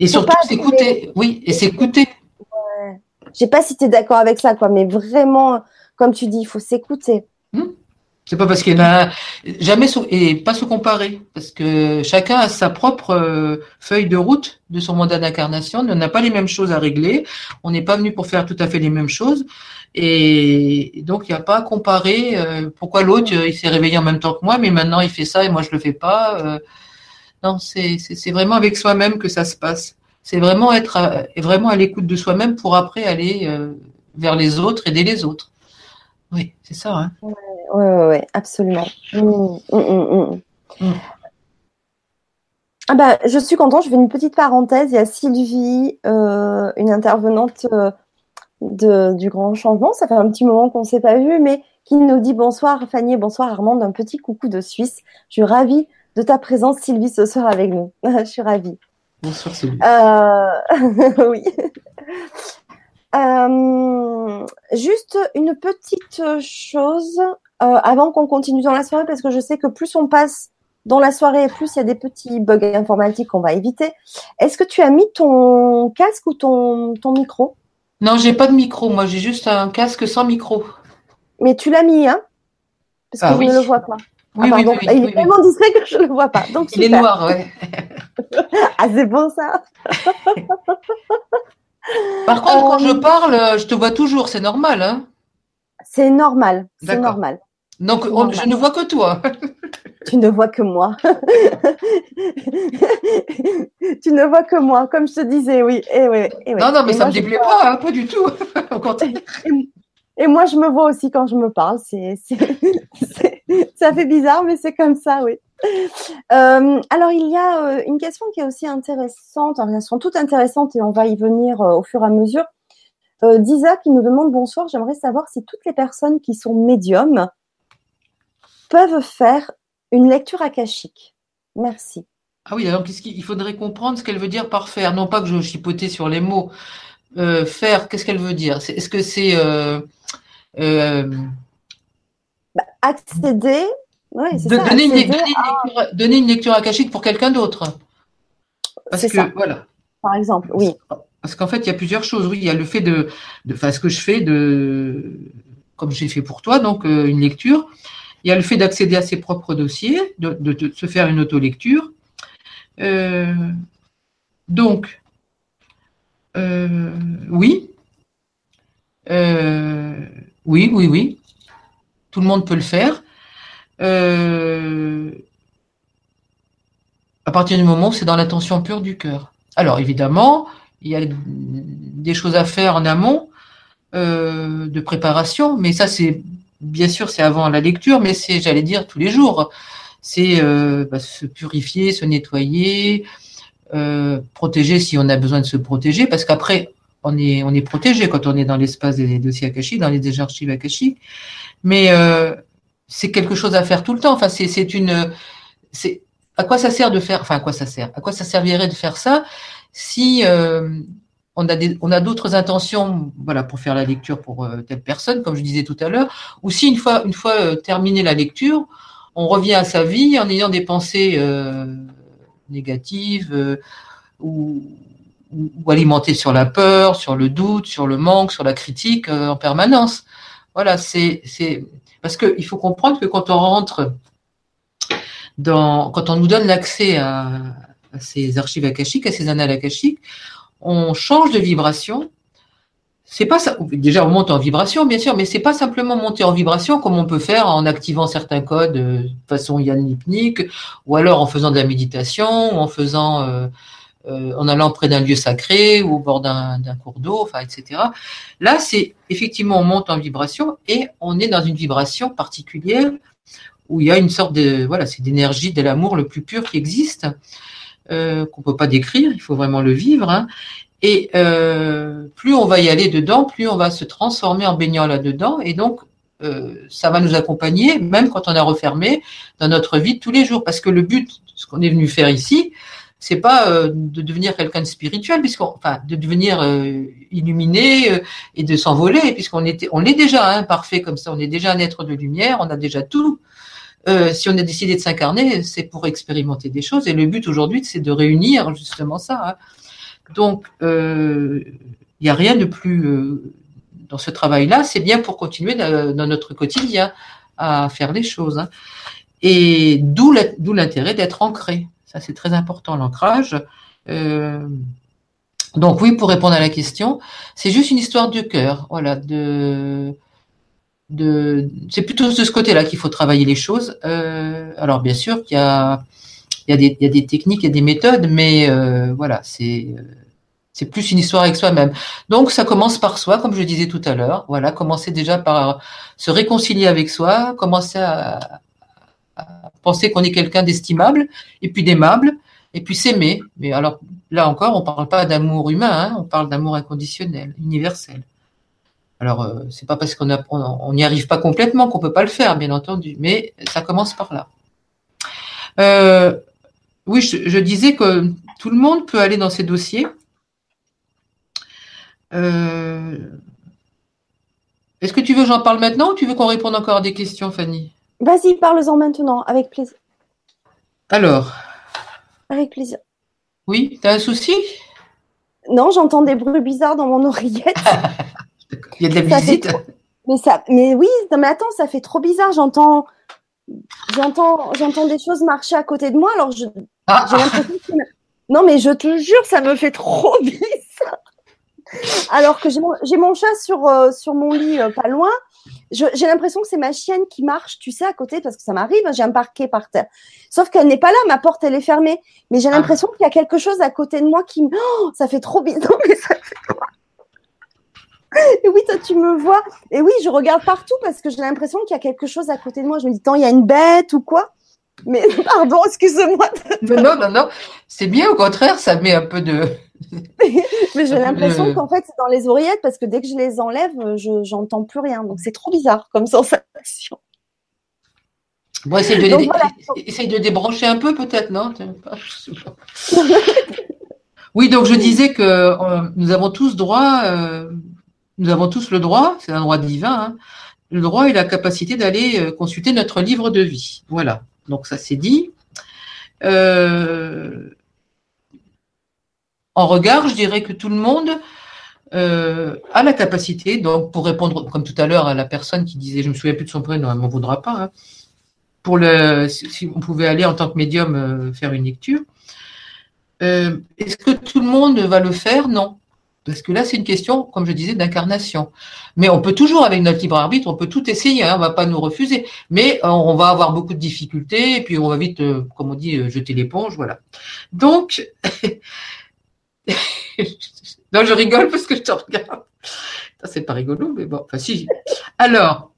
Et surtout s'écouter. Oui, et s'écouter. Je sais pas si tu es d'accord avec ça, quoi, mais vraiment, comme tu dis, il faut s'écouter. C'est pas parce qu'il y en a jamais et pas se comparer parce que chacun a sa propre euh, feuille de route de son mandat d'incarnation. On n'a pas les mêmes choses à régler. On n'est pas venu pour faire tout à fait les mêmes choses et donc il n'y a pas à comparer. euh, pourquoi l'autre euh, il s'est réveillé en même temps que moi, mais maintenant il fait ça et moi je le fais pas. non, c'est vraiment avec soi-même que ça se passe. C'est vraiment être à- vraiment à l'écoute de soi-même pour après aller vers les autres, aider les autres. Oui, c'est ça. Hein. Ouais, ouais, ouais, absolument. Mm, mm, mm, mm. Mm. Ah bah, je suis contente, je fais une petite parenthèse. Il y a Sylvie, euh, une intervenante euh, de, du Grand Changement. Ça fait un petit moment qu'on ne s'est pas vu, mais qui nous dit bonsoir Fanny et bonsoir Armande, un petit coucou de Suisse. Je suis ravie de ta présence, Sylvie, ce soir avec nous. (laughs) je suis ravie. Bonsoir Sylvie. Euh, (laughs) oui. Euh, juste une petite chose euh, avant qu'on continue dans la soirée, parce que je sais que plus on passe dans la soirée, plus il y a des petits bugs informatiques qu'on va éviter. Est-ce que tu as mis ton casque ou ton, ton micro? Non, j'ai pas de micro. Moi, j'ai juste un casque sans micro. Mais tu l'as mis, hein? Parce que Ah je oui. ne le vois pas. Oui, ah, oui, oui, Il est tellement discret que je ne le vois pas. Donc, Il est noir, ouais. (laughs) Ah, c'est bon ça (laughs) Par contre, quand je parle, euh, je te vois toujours. C'est normal, hein. C'est normal. C'est normal. Donc, on- je ne vois que toi. (laughs) Tu ne vois que moi. (laughs) tu ne vois que moi, comme je te disais, oui. Et oui, et oui. Non, non, mais Et ça moi, me déplaît vois- pas, hein, pas du tout. (laughs) Au contraire. Et moi, je me vois aussi quand je me parle. C'est- ça fait bizarre, mais c'est comme ça, oui. Euh, alors, il y a euh, une question qui est aussi intéressante. Alors, elles sont toutes intéressantes et on va y venir euh, au fur et à mesure. Disa qui nous demande bonsoir. J'aimerais savoir si toutes les personnes qui sont médiums peuvent faire une lecture akashique. Merci. Ah oui, alors qu'est-ce qu'il il faudrait comprendre ce qu'elle veut dire par faire? Non pas que je chipotais sur les mots. faire, qu'est-ce qu'elle veut dire? Est-ce que c'est bah, accéder donner, une lecture, donner, une lecture, akashique pour quelqu'un d'autre. C'est ça. Voilà. Par exemple, oui. Parce qu'en fait, il y a plusieurs choses. Oui, il y a le fait de, de enfin, ce que je fais de, comme j'ai fait pour toi, donc une lecture. Il y a le fait d'accéder à ses propres dossiers, de, de, se faire une auto-lecture. donc, euh, oui. Euh, oui, oui, oui. Tout le monde peut le faire. Euh, à partir du moment où c'est dans l'intention pure du cœur. Alors évidemment, il y a des choses à faire en amont de préparation, mais ça c'est bien sûr c'est avant la lecture, mais c'est j'allais dire tous les jours. C'est bah, se purifier, se nettoyer, euh, protéger si on a besoin de se protéger, parce qu'après, on est, on est protégé quand on est dans l'espace des dossiers akashiques, dans les archives akashiques. Mais euh, c'est quelque chose à faire tout le temps. Enfin, c'est, c'est une, c'est à quoi ça sert de faire, enfin à quoi ça sert, à quoi ça servirait de faire ça si euh, on a des, on a d'autres intentions, voilà, pour faire la lecture pour telle personne, comme je disais tout à l'heure, ou si une fois, une fois terminé la lecture, on revient à sa vie en ayant des pensées négatives euh, ou, ou, alimentées sur la peur, sur le doute, sur le manque, sur la critique euh, en permanence. Voilà, c'est parce qu'il faut comprendre que quand on rentre dans, quand on nous donne l'accès à, à, ces archives akashiques, à ces annales akashiques, on change de vibration c'est pas ça. Déjà, on monte en vibration, bien sûr, mais c'est pas simplement monter en vibration comme on peut faire en activant certains codes euh, de façon Yann ou alors en faisant de la méditation, ou en faisant, euh, euh, en allant près d'un lieu sacré ou au bord d'un cours d'eau, enfin, etc. Là, c'est effectivement on monte en vibration et on est dans une vibration particulière où il y a une sorte de voilà, c'est d'énergie de l'amour le plus pur qui existe. Euh, qu'on peut pas décrire, il faut vraiment le vivre. Hein. Et euh, plus on va y aller dedans, plus on va se transformer en baignant là-dedans. Et donc, euh, ça va nous accompagner, même quand on a refermé, dans notre vie tous les jours. Parce que le but, ce qu'on est venu faire ici, c'est pas euh, de devenir quelqu'un de spirituel, puisqu'on, enfin, de devenir euh, illuminé euh, et de s'envoler, puisqu'on était, on l'est déjà, hein, parfait comme ça. On est déjà un être de lumière, on a déjà tout. si on a décidé de s'incarner, c'est pour expérimenter des choses. Et le but aujourd'hui, c'est de réunir justement ça. Hein. Donc, il euh, n'y a rien de plus euh, dans ce travail-là. C'est bien pour continuer dans notre quotidien à faire les choses. Hein. Et d'où l'intérêt d'être ancré. C'est très important, l'ancrage. Euh, donc oui, pour répondre à la question, c'est juste une histoire de cœur, voilà, de, c'est plutôt de ce côté-là qu'il faut travailler les choses. alors bien sûr qu'il y a il y, a des, techniques, il y a des méthodes, mais euh, voilà, c'est c'est plus une histoire avec soi-même. Donc ça commence par soi, comme je disais tout à l'heure. Voilà, commencer déjà par se réconcilier avec soi, commencer à penser qu'on est quelqu'un d'estimable et puis d'aimable, et puis s'aimer. Mais alors là encore, on parle pas d'amour humain, hein, on parle d'amour inconditionnel, universel. Alors euh, c'est pas parce qu'on on n'y arrive pas complètement qu'on peut pas le faire, bien entendu, mais ça commence par là. Euh, oui, je, disais que tout le monde peut aller dans ces dossiers. Euh, est-ce que tu veux que j'en parle maintenant ou tu veux qu'on réponde encore à des questions, Fanny? Vas-y, parle-en maintenant, avec plaisir. Alors? Avec plaisir. Oui, t'as un souci? Non, j'entends des bruits bizarres dans mon oreillette. (laughs) Il y a de la visite mais, ça... mais oui, mais attends, ça fait trop bizarre. J'entends j'entends j'entends des choses marcher à côté de moi. Alors je, ah. J'ai l'impression que... Non, mais je te jure, ça me fait trop (laughs) bizarre. Alors que j'ai mon, mon, chat sur, euh, sur mon lit euh, pas loin. J'ai l'impression que c'est ma chienne qui marche, tu sais, à côté, parce que ça m'arrive, j'ai un parquet par terre. Sauf qu'elle n'est pas là, ma porte, elle est fermée. Mais j'ai ah. l'impression qu'il y a quelque chose à côté de moi qui me... Oh, ça fait trop bizarre, (laughs) mais ça fait Et oui, toi, tu me vois. Et oui, je regarde partout parce que j'ai l'impression qu'il y a quelque chose à côté de moi. Je me dis, tant, il y a une bête ou quoi? Mais (laughs) pardon, excuse-moi. non, non, non, c'est bien, au contraire, ça met un peu de. (laughs) mais j'ai l'impression qu'en fait, c'est dans les oreillettes parce que dès que je les enlève, je j'entends plus rien. Donc c'est trop bizarre comme (laughs) sensation. Bon, essaye de, essaye de débrancher un peu peut-être, non? (laughs) Oui, donc je disais que euh, nous avons tous droit, euh, nous avons tous le droit, c'est un droit divin, hein, le droit et la capacité d'aller euh, consulter notre livre de vie. Voilà. Donc ça c'est dit. En regard, je dirais que tout le monde a la capacité, donc pour répondre comme tout à l'heure à la personne qui disait, je me souviens plus de son prénom, elle m'en voudra pas. Hein, si on pouvait aller en tant que médium faire une lecture. Euh, est-ce que tout le monde va le faire? Non. Parce que là, c'est une question, comme je disais, d'incarnation. Mais on peut toujours, avec notre libre arbitre, on peut tout essayer, hein, on ne va pas nous refuser. Mais euh, on va avoir beaucoup de difficultés, et puis on va vite, euh, comme on dit, jeter l'éponge, voilà. Donc, (laughs) (laughs) non, je rigole parce que je te regarde. C'est pas rigolo, mais bon, enfin si. Alors,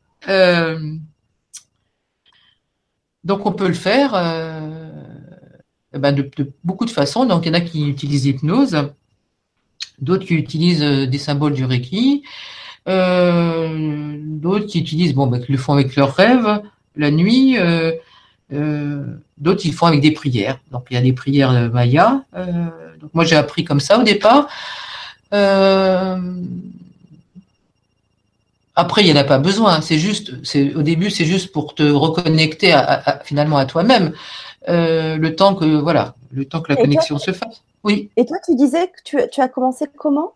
donc on peut le faire. Eh ben, de, beaucoup de façons. Donc, il y en a qui utilisent l'hypnose, d'autres qui utilisent euh, des symboles du Reiki, euh, d'autres qui utilisent, bon, qui le font avec leurs rêves la nuit, euh, d'autres ils le font avec des prières. Donc, il y a des prières Maya. Donc, moi, j'ai appris comme ça au départ. Après, il n'y en a pas besoin. C'est juste, c'est au début, c'est juste pour te reconnecter finalement à toi-même. Euh, le temps que voilà, le temps que la connexion se fasse. Oui. Et toi, tu disais que tu, as commencé comment?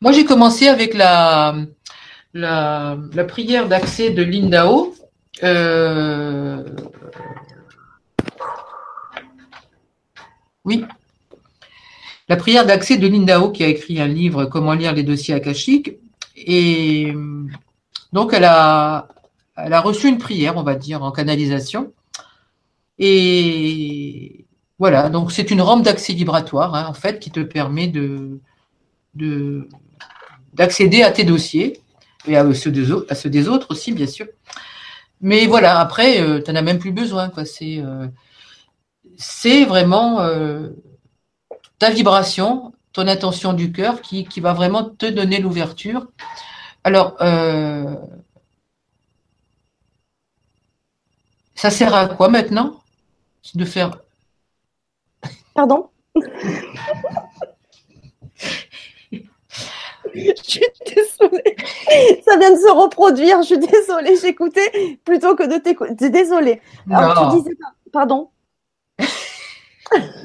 Moi, j'ai commencé avec la la, prière d'accès de Lindao. Euh, oui. La prière d'accès de Lindao qui a écrit un livre Comment lire les dossiers akashiques. Et donc, elle a, elle a reçu une prière, on va dire, en canalisation. Et voilà, donc c'est une rampe d'accès vibratoire, hein, en fait, qui te permet de, d'accéder à tes dossiers et à ceux, des autres, à ceux des autres aussi, bien sûr. Mais voilà, après, euh, tu n'en as même plus besoin. Quoi. C'est, euh, c'est vraiment euh, ta vibration, ton intention du cœur qui, qui va vraiment te donner l'ouverture. Alors, ça sert à quoi maintenant de faire. Pardon? (laughs) Je suis désolée. Ça vient de se reproduire. Je suis désolée. J'écoutais plutôt que de t'écouter. Désolée. Alors, tu disais Pardon? (laughs)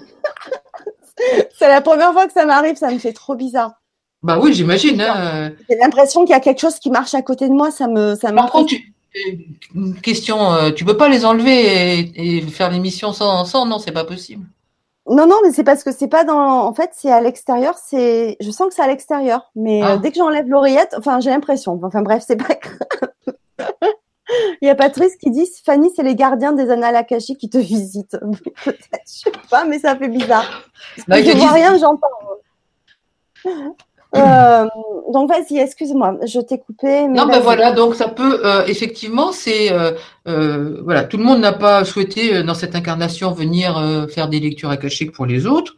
C'est la première fois que ça m'arrive. Ça me fait trop bizarre. Bah oui, j'imagine. Hein. J'ai l'impression qu'il y a quelque chose qui marche à côté de moi. Ça me, ça Par contre, une question, euh, tu peux pas les enlever et, faire l'émission sans, sans Non, c'est pas possible. Non, non, mais c'est parce que c'est pas dans. En fait, c'est à l'extérieur. C'est. Je sens que c'est à l'extérieur, mais euh, ah. dès que j'enlève l'oreillette, enfin, j'ai l'impression. Enfin, bref, c'est pas. (laughs) Il y a Patrice qui dit Fanny, c'est les gardiens des annales akashiques qui te visitent. (laughs) Peut-être, je sais pas, mais ça fait bizarre. Bah, je vois rien, j'entends. Euh, donc vas-y, excuse-moi, je t'ai coupé. non, ben voilà, donc ça peut euh, effectivement, c'est euh, voilà, tout le monde n'a pas souhaité dans cette incarnation venir faire des lectures akashiques pour les autres,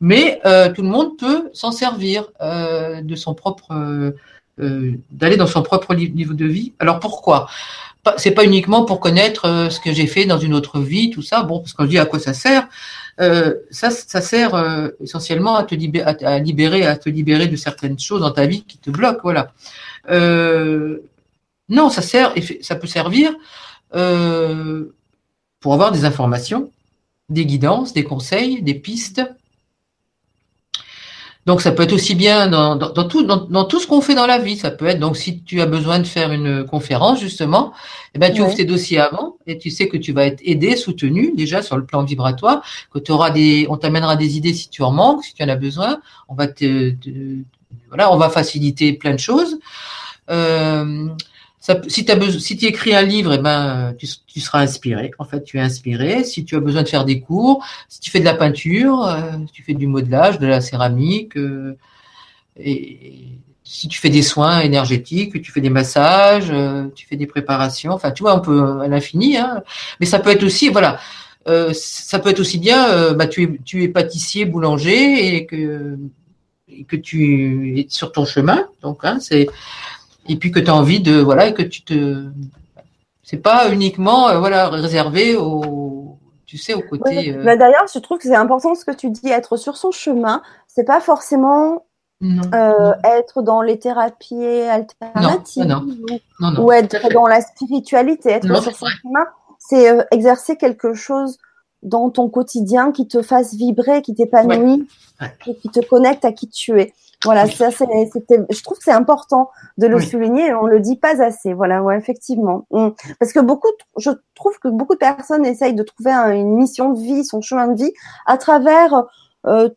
mais tout le monde peut s'en servir de son propre, d'aller dans son propre niveau de vie. Alors pourquoi? C'est pas uniquement pour connaître ce que j'ai fait dans une autre vie, tout ça. Bon, parce qu'on dit à quoi ça sert. Euh, ça, ça sert euh, essentiellement à te libérer, à, libérer, à te libérer de certaines choses dans ta vie qui te bloquent. Voilà. Euh, non, ça sert, ça peut servir pour avoir des informations, des guidances, des conseils, des pistes donc ça peut être aussi bien dans, dans, tout, dans, tout ce qu'on fait dans la vie. Ça peut être donc si tu as besoin de faire une conférence justement, eh ben tu ouvres tes dossiers avant et tu sais que tu vas être aidé, soutenu déjà sur le plan vibratoire, que tu auras des, on t'amènera des idées si tu en manques, si tu en as besoin. On va te, voilà, on va faciliter plein de choses. Euh, si tu écris un livre, eh ben, tu, seras inspiré. En fait, tu es inspiré. Si tu as besoin de faire des cours, si tu fais de la peinture, euh, si tu fais du modelage, de la céramique, euh, et si tu fais des soins énergétiques, tu fais des massages, euh, tu fais des préparations. Enfin, tu vois, on peut à l'infini. Hein. Mais ça peut être aussi, voilà, ça peut être aussi bien. bah, tu es, pâtissier, boulanger, et que et que tu es sur ton chemin. Donc, hein, c'est et puis que tu as envie de voilà et que tu te c'est pas uniquement euh, voilà réservé au tu sais, au côté. Euh, bah, d'ailleurs, je trouve que c'est important ce que tu dis, être sur son chemin. C'est pas forcément euh, être dans les thérapies alternatives ou, être dans la spiritualité. Être sur son chemin, c'est euh, exercer quelque chose dans ton quotidien qui te fasse vibrer, qui t'épanouit et qui te connecte à qui tu es. Voilà, ça, c'était, je trouve que c'est important de le souligner et on le dit pas assez. Voilà, ouais, effectivement. Parce que beaucoup, je trouve que beaucoup de personnes essayent de trouver une mission de vie, son chemin de vie, à travers euh,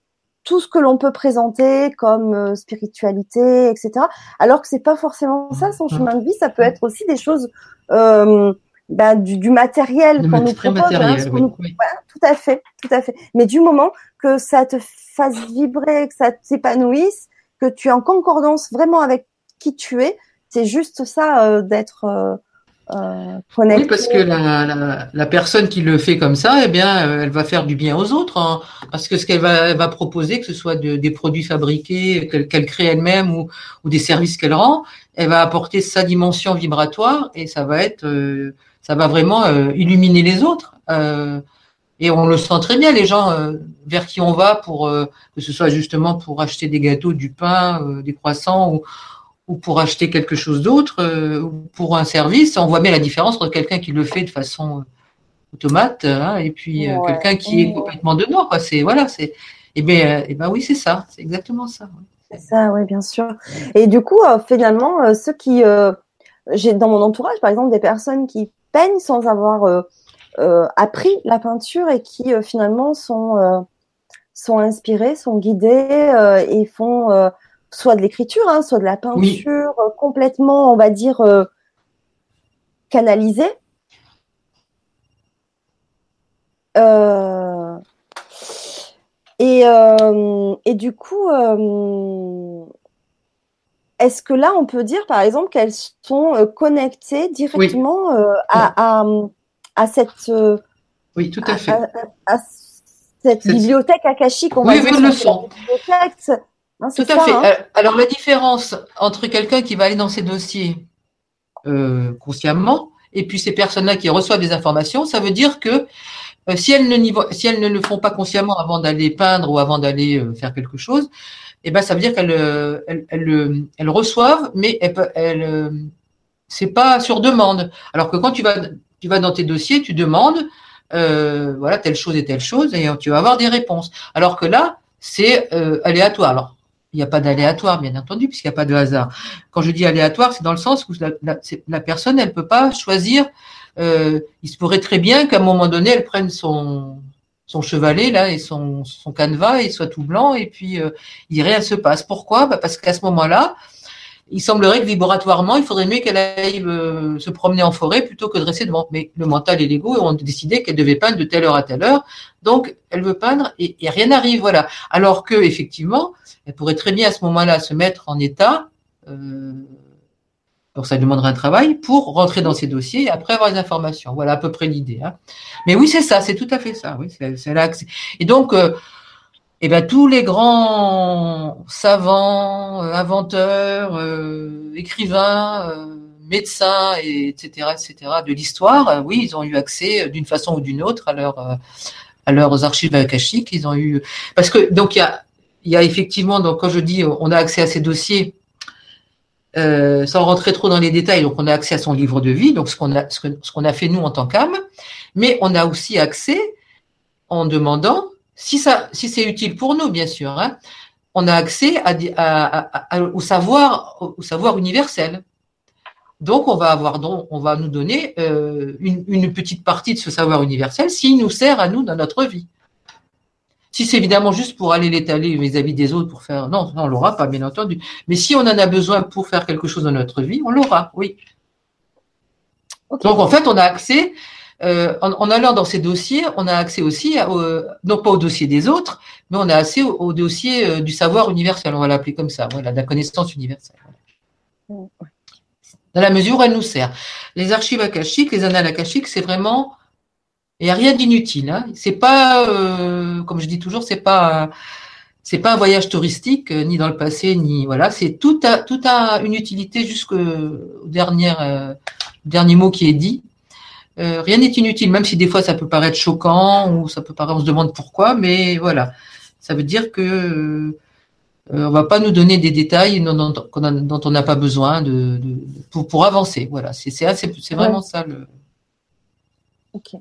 tout ce que l'on peut présenter comme euh, spiritualité, etc. Alors que c'est pas forcément ça, son chemin de vie. Ça peut être aussi des choses euh, bah, du, du, matériel qu'on nous propose. Hein, tout à fait, tout à fait. Mais du moment que ça te fasse vibrer, que ça t'épanouisse, que tu es en concordance vraiment avec qui tu es, c'est juste ça euh, d'être euh, euh, connecté. Oui, parce que la, la, personne qui le fait comme ça, eh bien, euh, elle va faire du bien aux autres, hein, parce que ce qu'elle va, va proposer, que ce soit de, des produits fabriqués qu'elle crée elle-même ou, ou, des services qu'elle rend, elle va apporter sa dimension vibratoire et ça va être, ça va vraiment illuminer les autres. Et on le sent très bien, les gens euh, vers qui on va pour euh, que ce soit justement pour acheter des gâteaux, du pain, euh, des croissants ou, ou, pour acheter quelque chose d'autre, ou pour un service. On voit bien la différence entre quelqu'un qui le fait de façon automate hein, et puis quelqu'un qui est complètement dedans. C'est voilà, c'est. Et eh ben, et eh ben oui, c'est ça, c'est exactement ça. C'est ça, oui, bien sûr. Et du coup, finalement, ceux qui, j'ai dans mon entourage, par exemple, des personnes qui peignent sans avoir appris la peinture et qui euh, finalement sont euh, sont inspirés, sont guidés et font soit de l'écriture, hein, soit de la peinture complètement, on va dire, canalisée. et, et, du coup, est-ce que là, on peut dire, par exemple, qu'elles sont connectées directement à, à cette euh, oui tout à fait. à, cette, bibliothèque akashique on oui, va oui, le tout à fait. hein. euh, alors la différence entre quelqu'un qui va aller dans ses dossiers euh, consciemment et puis ces personnes-là qui reçoivent des informations ça veut dire que si elles ne si elles ne le font pas consciemment avant d'aller peindre ou avant d'aller faire quelque chose eh ben ça veut dire qu'elles elles, elles, reçoivent mais elles, elles c'est pas sur demande. Alors que quand tu vas tu vas dans tes dossiers, tu demandes, euh, voilà, telle chose et telle chose, et tu vas avoir des réponses. Alors que là, c'est euh, aléatoire. Alors, il n'y a pas d'aléatoire, bien entendu, puisqu'il n'y a pas de hasard. Quand je dis aléatoire, c'est dans le sens où la, personne, elle peut pas choisir. Euh, il se pourrait très bien qu'à un moment donné, elle prenne son, son chevalet là et son, son canevas et soit tout blanc et puis euh, il rien se passe. Pourquoi? Bah Parce qu'à ce moment-là, il semblerait que vibratoirement, il faudrait mieux qu'elle aille euh, se promener en forêt plutôt que de rester devant. Mais le mental et l'ego ont décidé qu'elle devait peindre de telle heure à telle heure. Donc, elle veut peindre et, rien n'arrive, voilà. Alors que, effectivement, elle pourrait très bien à ce moment-là se mettre en état, euh, donc ça demanderait un travail, pour rentrer dans ses dossiers et après avoir les informations. Voilà à peu près l'idée. Hein. Mais oui, c'est ça, c'est tout à fait ça. Oui, c'est là. Et donc, euh, eh bien, tous les grands savants, euh, inventeurs, euh, écrivains, euh, médecins, et, etc., etc., de l'histoire, oui, ils ont eu accès d'une façon ou d'une autre à, leur, à leurs archives akashiques. Ils ont eu, parce que donc il y a, y a effectivement, donc quand je dis on a accès à ces dossiers, sans rentrer trop dans les détails, donc on a accès à son livre de vie, donc ce qu'on a, ce qu'on a fait nous en tant qu'âme, mais on a aussi accès en demandant si, ça, si c'est utile pour nous, bien sûr, hein, on a accès à, au, savoir, au savoir universel. Donc, on va avoir, on va nous donner euh, une, petite partie de ce savoir universel s'il nous sert à nous dans notre vie. Si c'est évidemment juste pour aller l'étaler vis-à-vis des autres pour faire, non, non on l'aura pas, bien entendu. Mais si on en a besoin pour faire quelque chose dans notre vie, on l'aura, oui. Donc, en fait, on a accès euh, en, allant dans ces dossiers, on a accès aussi, non pas au dossier des autres, mais on a accès au, dossier euh, du savoir universel, on va l'appeler comme ça, voilà, de la connaissance universelle. Dans la mesure où elle nous sert. Les archives akashiques, les annales akashiques, c'est vraiment, il n'y a rien d'inutile. Hein. C'est pas, euh, comme je dis toujours, c'est pas, c'est pas un voyage touristique, ni dans le passé, ni voilà. C'est tout a, tout a une utilité jusqu'au dernier, dernier mot qui est dit. Rien n'est inutile, même si des fois ça peut paraître choquant ou ça peut paraître, on se demande pourquoi, mais voilà. Ça veut dire que on va pas nous donner des détails dont, on n'a pas besoin de, pour, avancer. Voilà, c'est vraiment ça le. Ok.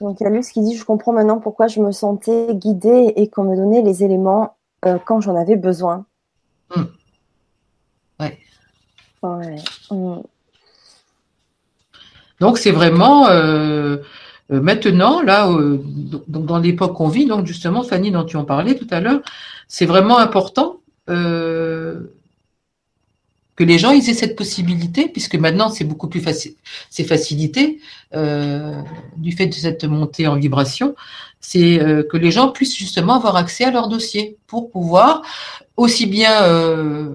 Donc il y a Luce qui dit Je comprends maintenant pourquoi je me sentais guidée et qu'on me donnait les éléments euh, quand j'en avais besoin. Hmm. Ouais. Hmm. Donc c'est vraiment euh, euh, maintenant, là, dans l'époque qu'on vit, donc justement, Fanny, dont tu en parlais tout à l'heure, c'est vraiment important que les gens aient cette possibilité, puisque maintenant c'est beaucoup plus facile, c'est facilité euh, du fait de cette montée en vibration, c'est euh, que les gens puissent justement avoir accès à leur dossier pour pouvoir aussi bien euh,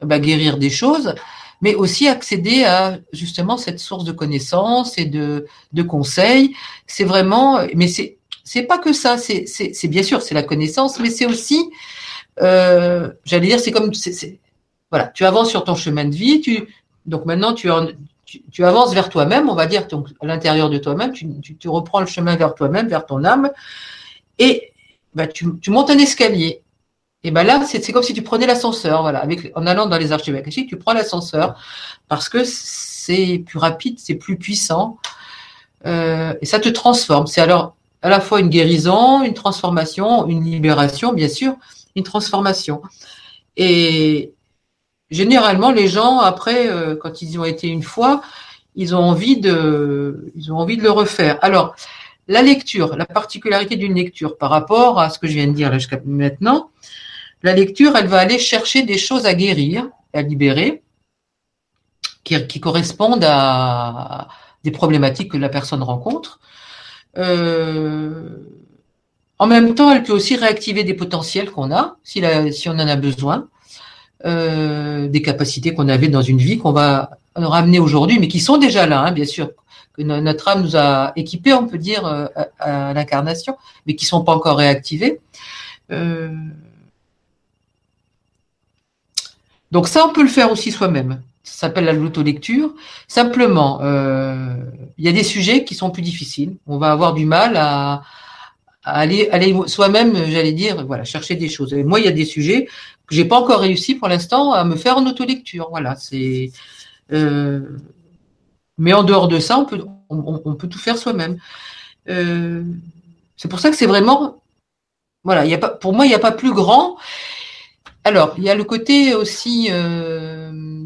bah, guérir des choses, mais aussi accéder à justement cette source de connaissances et de, de conseils. C'est vraiment, mais c'est c'est pas que ça, c'est bien sûr c'est la connaissance, mais c'est aussi euh, j'allais dire, c'est comme, voilà, tu avances sur ton chemin de vie. Tu, donc maintenant, tu, tu, avances vers toi-même, on va dire, à l'intérieur de toi-même. Tu, tu, reprends le chemin vers toi-même, vers ton âme. Et bah, tu, montes un escalier. Et ben là, c'est comme si tu prenais l'ascenseur, voilà, en allant dans les archives akashiques, tu prends l'ascenseur parce que c'est plus rapide, c'est plus puissant, euh, et ça te transforme. C'est alors à la fois une guérison, une transformation, une libération, bien sûr, une transformation. Et, généralement, les gens, après, euh, quand ils y ont été une fois, ils ont envie de, ils ont envie de le refaire. Alors, la lecture, la particularité d'une lecture par rapport à ce que je viens de dire là jusqu'à maintenant, la lecture, elle va aller chercher des choses à guérir, à libérer, qui, correspondent à des problématiques que la personne rencontre. Euh, en même temps, elle peut aussi réactiver des potentiels qu'on a, si, on en a besoin. Euh, des capacités qu'on avait dans une vie qu'on va ramener aujourd'hui, mais qui sont déjà là, hein, bien sûr, que notre âme nous a équipés, on peut dire, euh, à, l'incarnation, mais qui sont pas encore réactivées. Donc ça, on peut le faire aussi soi-même. Ça s'appelle la l'autolecture. Simplement, il y a des sujets qui sont plus difficiles. On va avoir du mal à, aller, aller soi-même, j'allais dire, voilà, chercher des choses. Moi, il y a des sujets que j'ai pas encore réussi pour l'instant à me faire en autolecture. Voilà, c'est. Euh, mais en dehors de ça, on peut, on, peut tout faire soi-même. Euh, c'est pour ça que c'est vraiment, voilà, il y a pas, pour moi, il n'y a pas plus grand. Alors, il y a le côté aussi. Euh,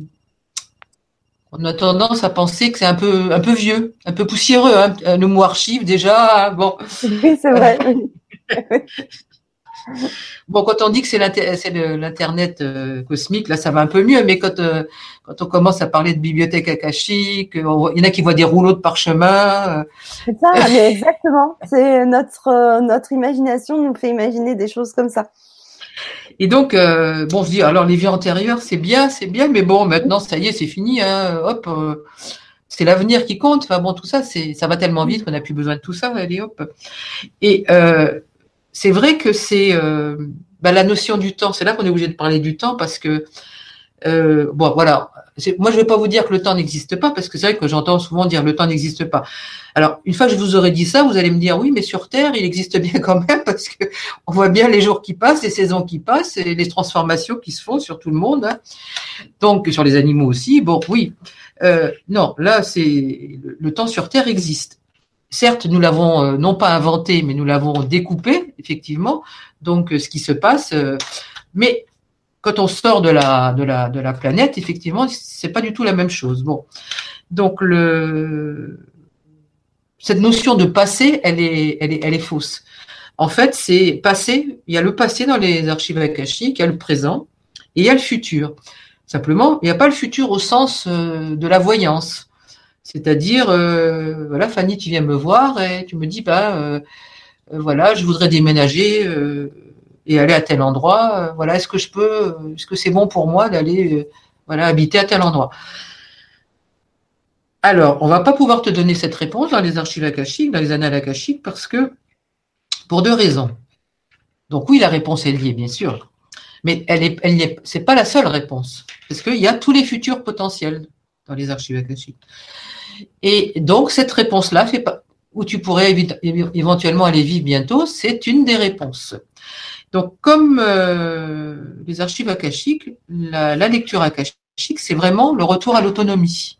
on a tendance à penser que c'est un peu, un peu vieux, un peu poussiéreux. Hein. Le mot archive, déjà, bon. (laughs) Oui, c'est vrai. (laughs) Bon, quand on dit que c'est l'Internet euh, cosmique, là, ça va un peu mieux, mais quand, euh, quand on commence à parler de bibliothèque akashique, il y en a qui voient des rouleaux de parchemin. Euh. C'est ça, (laughs) exactement. C'est notre, notre imagination nous fait imaginer des choses comme ça. Et donc, bon, je dis, alors les vies antérieures, c'est bien, c'est bien, mais bon, maintenant, ça y est, c'est fini, hein, hop, c'est l'avenir qui compte. Enfin bon, tout ça, c'est, ça va tellement vite qu'on n'a plus besoin de tout ça, allez, hop. Et c'est vrai que c'est euh, bah, la notion du temps. C'est là qu'on est obligé de parler du temps parce que euh, bon, voilà. Moi, je ne vais pas vous dire que le temps n'existe pas parce que c'est vrai que j'entends souvent dire le temps n'existe pas. Alors, une fois que je vous aurai dit ça, vous allez me dire oui, mais sur Terre, il existe bien (laughs) quand même parce que on voit bien les jours qui passent, les saisons qui passent et les transformations qui se font sur tout le monde. Hein. Donc, sur les animaux aussi. Bon, oui. Euh, non, là, c'est le temps sur Terre existe. Certes, nous l'avons euh, non pas inventé, mais nous l'avons découpé, effectivement. Donc, euh, ce qui se passe, euh, mais quand on sort de la de la de la planète, effectivement, c'est pas du tout la même chose. Bon, donc le cette notion de passé, elle est elle est elle est fausse. En fait, c'est passé. Il y a le passé dans les archives akashiques, il y a le présent et il y a le futur. Simplement, il n'y a pas le futur au sens de la voyance. C'est-à-dire, euh, voilà, Fanny, tu viens me voir et tu me dis, bah, euh, euh, voilà, je voudrais déménager et aller à tel endroit. voilà, est-ce que je peux, est-ce que c'est bon pour moi d'aller, voilà, habiter à tel endroit? Alors, on va pas pouvoir te donner cette réponse dans les archives akashiques, dans les annales akashiques, parce que pour deux raisons. Donc oui, la réponse est liée, bien sûr, mais elle est, elle n'est, c'est pas la seule réponse, parce qu'il y a tous les futurs potentiels dans les archives akashiques. Et donc, cette réponse-là, fait pas, où tu pourrais éventuellement aller vivre bientôt, c'est une des réponses. Donc, comme euh, les archives akashiques, la, lecture akashique, c'est vraiment le retour à l'autonomie.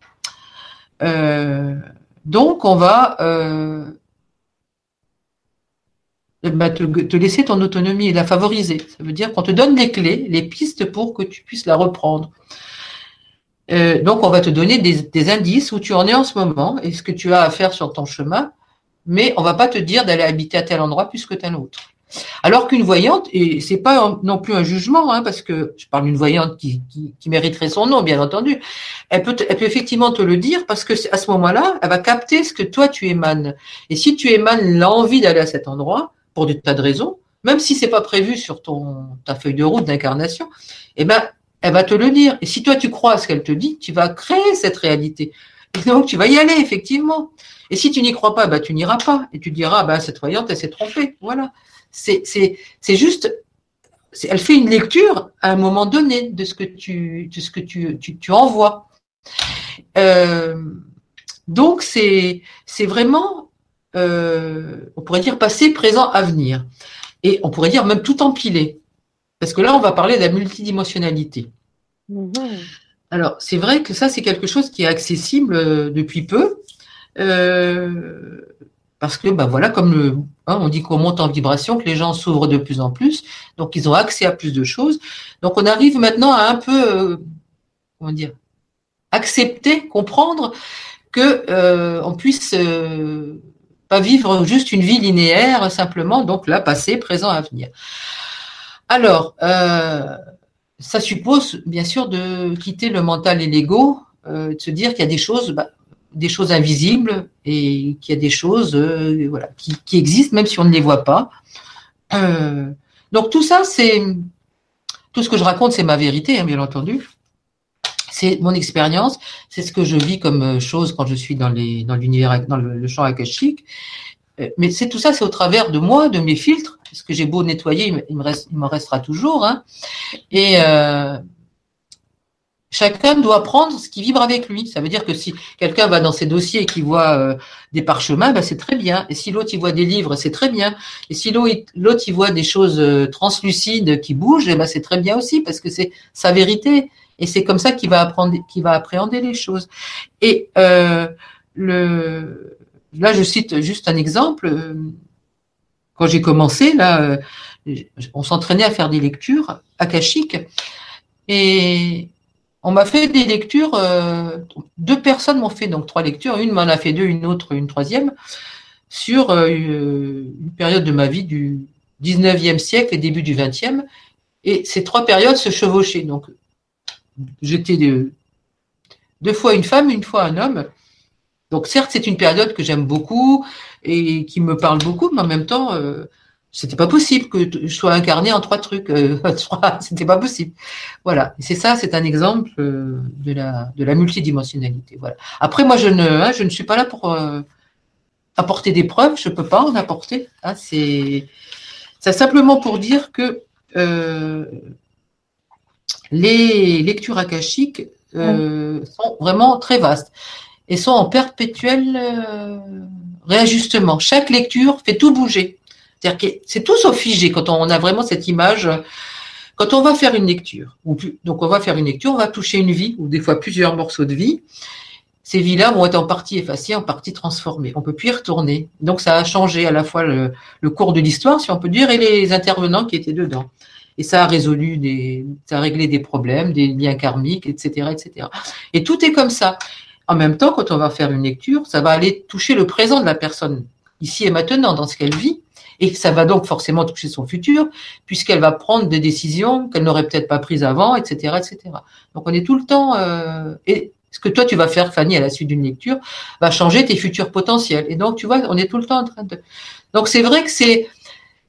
Euh, donc, on va euh, ben, te, laisser ton autonomie et la favoriser. Ça veut dire qu'on te donne les clés, les pistes pour que tu puisses la reprendre. donc, on va te donner des, indices où tu en es en ce moment et ce que tu as à faire sur ton chemin, mais on va pas te dire d'aller habiter à tel endroit plus que tel autre. Alors qu'une voyante, et c'est pas non plus un jugement, hein, parce que je parle d'une voyante qui, mériterait son nom, bien entendu, elle peut, elle peut effectivement te le dire parce que à ce moment-là, elle va capter ce que toi tu émanes. Et si tu émanes l'envie d'aller à cet endroit, pour des tas de raisons, même si c'est pas prévu sur ton ta feuille de route d'incarnation, eh ben elle va te le dire. Et si toi tu crois à ce qu'elle te dit, tu vas créer cette réalité. Et donc tu vas y aller effectivement. Et si tu n'y crois pas, bah tu n'iras pas. Et tu diras, bah cette voyante elle s'est trompée. Voilà. C'est juste, elle fait une lecture à un moment donné de ce que tu, de ce que tu, tu, envoies. Euh, donc c'est vraiment, euh, on pourrait dire passé, présent, avenir. Et on pourrait dire même tout empilé. Parce que là, on va parler de la multidimensionnalité. Mm-hmm. Alors, c'est vrai que ça, c'est quelque chose qui est accessible euh, depuis peu. Euh, parce que, ben voilà, comme le, hein, on dit qu'on monte en vibration, que les gens s'ouvrent de plus en plus, donc ils ont accès à plus de choses. Donc on arrive maintenant à un peu, euh, comment dire, accepter, comprendre que euh, on puisse euh, pas vivre juste une vie linéaire simplement, donc là, passé, présent, avenir. Alors, euh, ça suppose bien sûr de quitter le mental et l'ego, de se dire qu'il y a des choses, bah, des choses invisibles et qu'il y a des choses euh, voilà, qui, qui, existent même si on ne les voit pas. Euh, donc tout ça, c'est tout ce que je raconte, c'est ma vérité, hein, bien entendu. C'est mon expérience, c'est ce que je vis comme euh, chose quand je suis dans les dans l'univers dans le, champ akashique. Euh, mais c'est tout ça, c'est au travers de moi, de mes filtres. Parce que j'ai beau nettoyer, il me reste, il me restera toujours. Hein. Et euh, Chacun doit prendre ce qui vibre avec lui. Ça veut dire que si quelqu'un va dans ses dossiers et qu'il voit euh, des parchemins, ben c'est très bien. Et si l'autre il voit des livres, c'est très bien. Et si l'autre il voit des choses euh, translucides qui bougent, ben c'est très bien aussi parce que c'est sa vérité. Et c'est comme ça qu'il va apprendre, va appréhender les choses. Et euh, le, là, je cite juste un exemple. Quand j'ai commencé, là, on s'entraînait à faire des lectures akashiques et on m'a fait des lectures, euh, deux personnes m'ont fait donc trois lectures, une m'en a fait deux, une autre, une troisième, sur euh, une période de ma vie du 19e siècle et début du 20e. Et ces trois périodes se chevauchaient. Donc, j'étais deux, fois une femme, une fois un homme. Donc, certes, c'est une période que j'aime beaucoup et qui me parle beaucoup, mais en même temps, euh, c'était pas possible que je sois incarné en trois trucs. Euh, (laughs) c'était pas possible. Voilà. c'est ça, c'est un exemple euh, de la de la multidimensionnalité. Voilà. Après, moi, je ne hein, je ne suis pas là pour euh, apporter des preuves. Je peux pas en apporter. Hein, c'est c'est simplement pour dire que les lectures akashiques sont vraiment très vastes et sont en perpétuel réajustement. Chaque lecture fait tout bouger. C'est-à-dire que c'est tout sauf figé quand on a vraiment cette image. Quand on va faire une lecture, donc on va faire une lecture, on va toucher une vie, ou des fois plusieurs morceaux de vie. Ces vies-là vont être en partie effacées, en partie transformées. On peut plus y retourner. Donc ça a changé à la fois le, cours de l'histoire, si on peut dire, et les intervenants qui étaient dedans. Et ça a résolu des, a réglé des problèmes, des liens karmiques, etc., etc. Et tout est comme ça. En même temps, quand on va faire une lecture, ça va aller toucher le présent de la personne, ici et maintenant, dans ce qu'elle vit et ça va donc forcément toucher son futur, puisqu'elle va prendre des décisions qu'elle n'aurait peut-être pas prises avant, etc., etc. Donc on est tout le temps euh, et ce que toi tu vas faire, Fanny, à la suite d'une lecture, va changer tes futurs potentiels. Et donc tu vois, on est tout le temps en train de. Donc c'est vrai que c'est,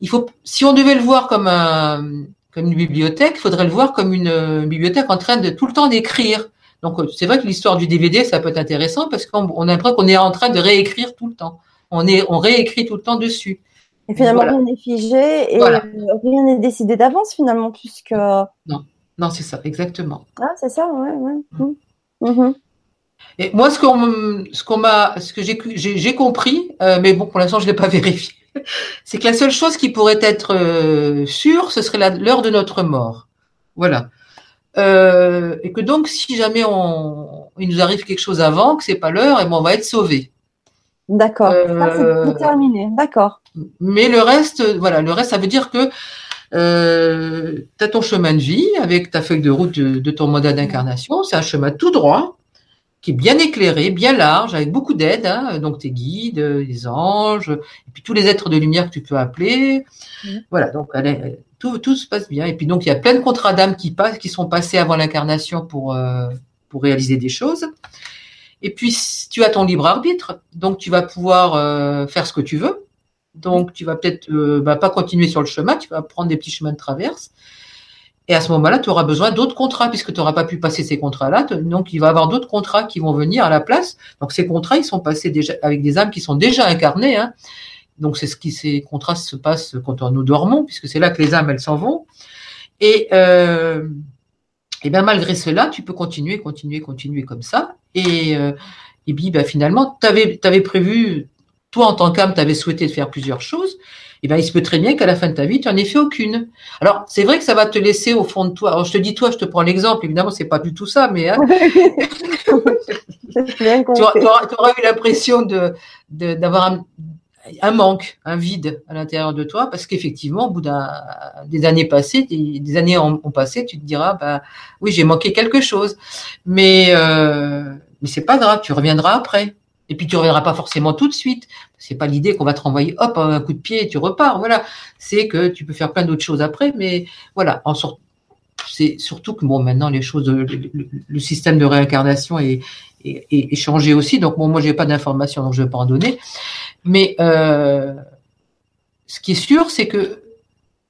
il faut, si on devait le voir comme un, comme une bibliothèque, il faudrait le voir comme une, bibliothèque en train de tout le temps d'écrire. Donc c'est vrai que l'histoire du DVD, ça peut être intéressant parce qu'on a l'impression qu'on est en train de réécrire tout le temps. On est, on réécrit tout le temps dessus. Et finalement, rien n'est figé et rien n'est décidé d'avance finalement, puisque. Non, non, c'est ça, exactement. Ah, c'est ça, ouais, ouais. Mm. Mm. Mm-hmm. Et moi, ce qu'on, ce qu'on m'a, ce que j'ai, j'ai, compris, euh, mais bon, pour l'instant, je l'ai pas (laughs) vérifié, c'est que la seule chose qui pourrait être euh, sûre, ce serait l'heure de notre mort. Voilà. Euh, et que donc, si jamais on, il nous arrive quelque chose avant, que c'est pas l'heure, et ben, on va être sauvé. D'accord. c'est déterminé. D'accord. Mais le reste, voilà, le reste, ça veut dire que euh, tu as ton chemin de vie avec ta feuille de route de, de ton modèle d'incarnation. C'est un chemin tout droit qui est bien éclairé, bien large, avec beaucoup d'aide, hein, donc tes guides, les anges, et puis tous les êtres de lumière que tu peux appeler. Voilà, donc tout se passe bien. Et puis donc il y a plein de contrats d'âme qui passent, qui sont passés avant l'incarnation pour euh, pour réaliser des choses. Et puis tu as ton libre arbitre, donc tu vas pouvoir euh, faire ce que tu veux. Donc tu vas peut-être euh, bah, pas continuer sur le chemin, tu vas prendre des petits chemins de traverse. Et à ce moment-là, tu auras besoin d'autres contrats puisque tu n'auras pas pu passer ces contrats-là. Donc, il va y avoir d'autres contrats qui vont venir à la place. Donc, ces contrats, ils sont passés déjà avec des âmes qui sont déjà incarnées. Hein. Donc, c'est ce qui ces contrats se passent quand nous dormons, puisque c'est là que les âmes elles s'en vont. Et euh, et bien malgré cela, tu peux continuer, continuer, continuer comme ça. Et euh, et puis ben, finalement, tu avais, avais prévu, toi en tant qu'âme, tu avais souhaité faire plusieurs choses eh ben, il se peut très bien qu'à la fin de ta vie, tu n'en aies fait aucune. Alors, c'est vrai que ça va te laisser au fond de toi. Alors, je te dis toi, je te prends l'exemple. Évidemment, c'est pas du tout ça, mais hein, (laughs) (laughs) tu, auras, eu l'impression de d'avoir un, manque, un vide à l'intérieur de toi, parce qu'effectivement, au bout des années passées, des, années ont, passé, tu te diras, bah oui, j'ai manqué quelque chose, mais euh, mais c'est pas grave, tu reviendras après. Et puis tu reviendras pas forcément tout de suite. C'est pas l'idée qu'on va te renvoyer hop un coup de pied et tu repars. Voilà, c'est que tu peux faire plein d'autres choses après, mais voilà. En sorte, c'est surtout que bon maintenant les choses, le, système de réincarnation est, est, changé aussi. Donc bon, moi j'ai pas d'informations donc je vais pas en donner. Mais euh, ce qui est sûr, c'est que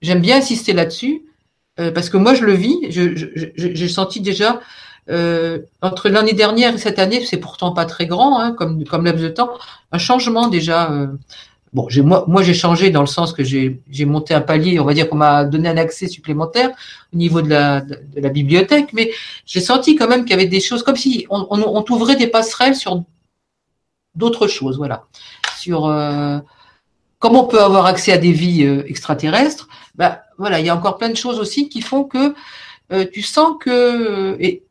j'aime bien insister là-dessus euh, parce que moi je le vis. J'ai senti déjà euh, entre l'année dernière et cette année, c'est pourtant pas très grand, hein, comme comme laps de temps, un changement déjà. Euh, bon, moi, moi j'ai changé dans le sens que j'ai monté un palier, on va dire qu'on m'a donné un accès supplémentaire au niveau de la de, la bibliothèque, mais j'ai senti quand même qu'il y avait des choses comme si on, on, on ouvrait des passerelles sur d'autres choses, voilà, sur euh, comment on peut avoir accès à des vies euh, extraterrestres. Ben voilà, il y a encore plein de choses aussi qui font que euh, tu sens que et,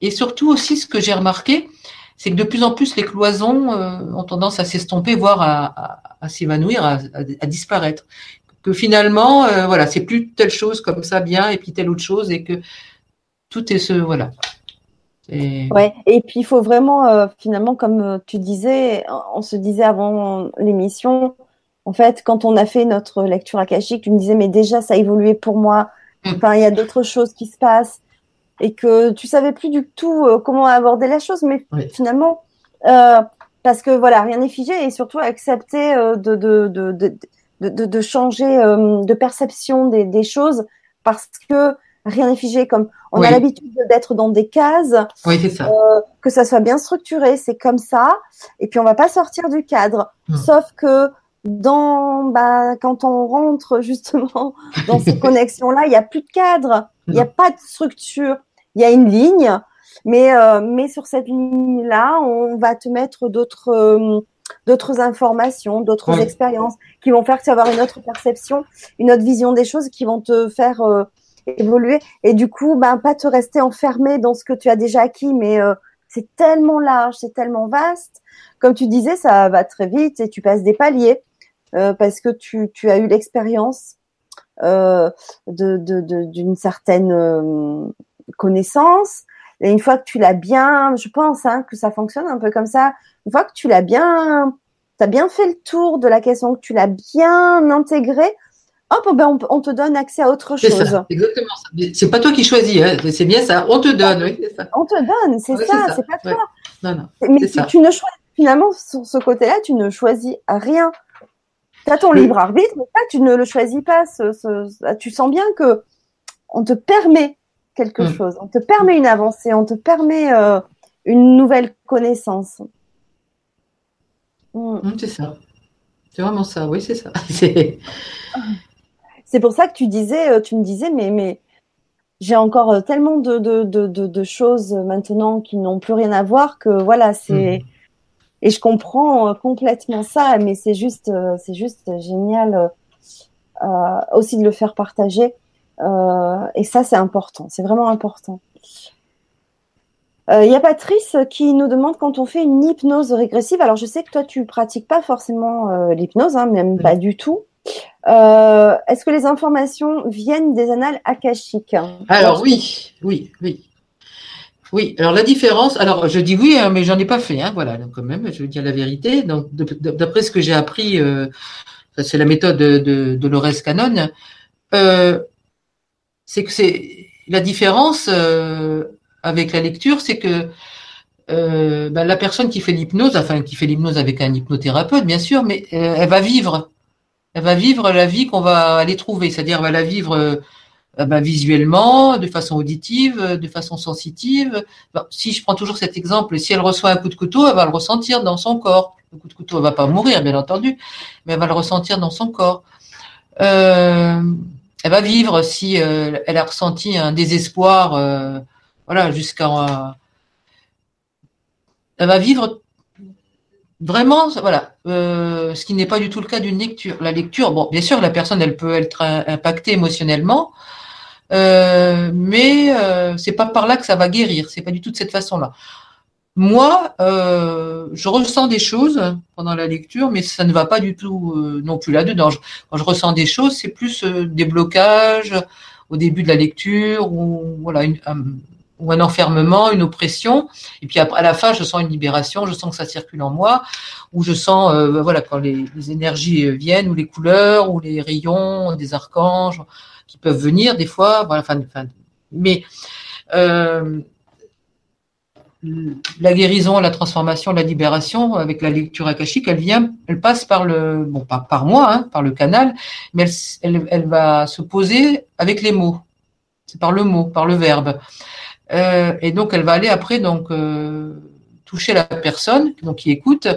et surtout aussi, ce que j'ai remarqué, c'est que de plus en plus, les cloisons ont tendance à s'estomper, voire à, s'évanouir, à, disparaître. Que finalement, voilà, c'est plus telle chose comme ça bien, et puis telle autre chose, et que tout est ce, voilà. Et... Ouais, et puis il faut vraiment, euh, finalement, comme tu disais, on se disait avant l'émission, en fait, quand on a fait notre lecture akashique, tu me disais, mais déjà, ça a évolué pour moi. Mm. Enfin, il y a d'autres choses qui se passent et que tu savais plus du tout euh, comment aborder la chose, mais finalement, euh, parce que voilà, rien n'est figé et surtout accepter euh, de, de, de, de, de, changer de perception des, des, choses parce que rien n'est figé. Comme on a l'habitude d'être dans des cases, oui, c'est ça. que ça soit bien structuré, c'est comme ça, et puis on va pas sortir du cadre. Hmm. Sauf que dans bah, quand on rentre justement (laughs) dans ces connexions là il y a plus de cadre il n'y a pas de structure. Il y a une ligne, mais, euh, mais sur cette ligne-là, on va te mettre d'autres euh, d'autres informations, d'autres expériences qui vont faire que tu vas avoir une autre perception, une autre vision des choses qui vont te faire euh, évoluer. Et du coup, ben, pas te rester enfermé dans ce que tu as déjà acquis, mais c'est tellement large, c'est tellement vaste. Comme tu disais, ça va très vite et tu passes des paliers parce que tu, tu as eu l'expérience euh, d'une certaine euh, connaissance. Et une fois que tu l'as bien, je pense hein, que ça fonctionne un peu comme ça. Une fois que tu l'as bien, tu as bien fait le tour de la question, que tu l'as bien intégré, hop, ben on, te donne accès à autre chose. Ça, exactement. C'est pas toi qui choisis, hein. c'est bien ça. On te donne, oui, ça. On te donne, c'est ça, c'est pas toi. Non, non, Mais si tu ne choisis finalement sur ce côté-là, tu ne choisis rien. Tu as ton libre arbitre, mais tu ne le choisis pas. tu sens bien que on te permet quelque mm. chose, on te permet une avancée, on te permet euh, une nouvelle connaissance. Mm. Mm, c'est ça. C'est vraiment ça, oui, c'est ça. (laughs) c'est pour ça que tu disais, euh, tu me disais, mais, mais j'ai encore tellement de, de, de, de, choses maintenant qui n'ont plus rien à voir que voilà, c'est. Hmm. Et je comprends complètement ça, mais c'est juste, c'est juste génial euh, aussi de le faire partager. Euh, et ça, c'est important, c'est vraiment important. Il euh, y a Patrice qui nous demande quand on fait une hypnose régressive. Alors, je sais que toi, tu pratiques pas forcément l'hypnose, hein, même pas du tout. Est-ce que les informations viennent des annales akashiques Alors oui, oui, oui. Oui, alors la différence, alors je dis oui, hein, mais j'en ai pas fait, hein, voilà, donc quand même, je veux dire la vérité. Donc d'après ce que j'ai appris c'est la méthode de, de Cannon, euh, c'est que c'est la différence euh, avec la lecture, c'est que euh, ben, la personne qui fait l'hypnose, enfin qui fait l'hypnose avec un hypnothérapeute, bien sûr, mais elle va vivre, elle va vivre la vie qu'on va aller trouver, c'est-à-dire elle va la vivre ben, visuellement, de façon auditive, de façon sensitive. si je prends toujours cet exemple, si elle reçoit un coup de couteau, elle va le ressentir dans son corps. Le coup de couteau, elle va pas mourir, bien entendu, mais elle va le ressentir dans son corps. Euh, elle va vivre si euh, elle a ressenti un désespoir, euh, voilà, jusqu'à. elle va vivre vraiment, voilà, ce qui n'est pas du tout le cas d'une lecture. La lecture, bon, bien sûr, la personne, elle peut être impactée émotionnellement, mais c'est pas par là que ça va guérir. C'est pas du tout de cette façon-là. Moi, euh, je ressens des choses pendant la lecture, mais ça ne va pas du tout euh, non plus là-dedans. Quand je ressens des choses, c'est plus euh, des blocages au début de la lecture ou voilà une, un, ou un enfermement, une oppression. Et puis à la fin, je sens une libération, je sens que ça circule en moi, ou je sens voilà quand les, énergies viennent, ou les couleurs, ou les rayons, des archanges qui peuvent venir des fois. Voilà, enfin, enfin mais euh, la guérison, la transformation, la libération avec la lecture akashique, elle vient, elle passe par le, bon, pas par moi, hein, par le canal, mais elle, va se poser avec les mots. C'est par le mot, par le verbe. Euh, et donc, elle va aller après donc euh, toucher la personne donc qui écoute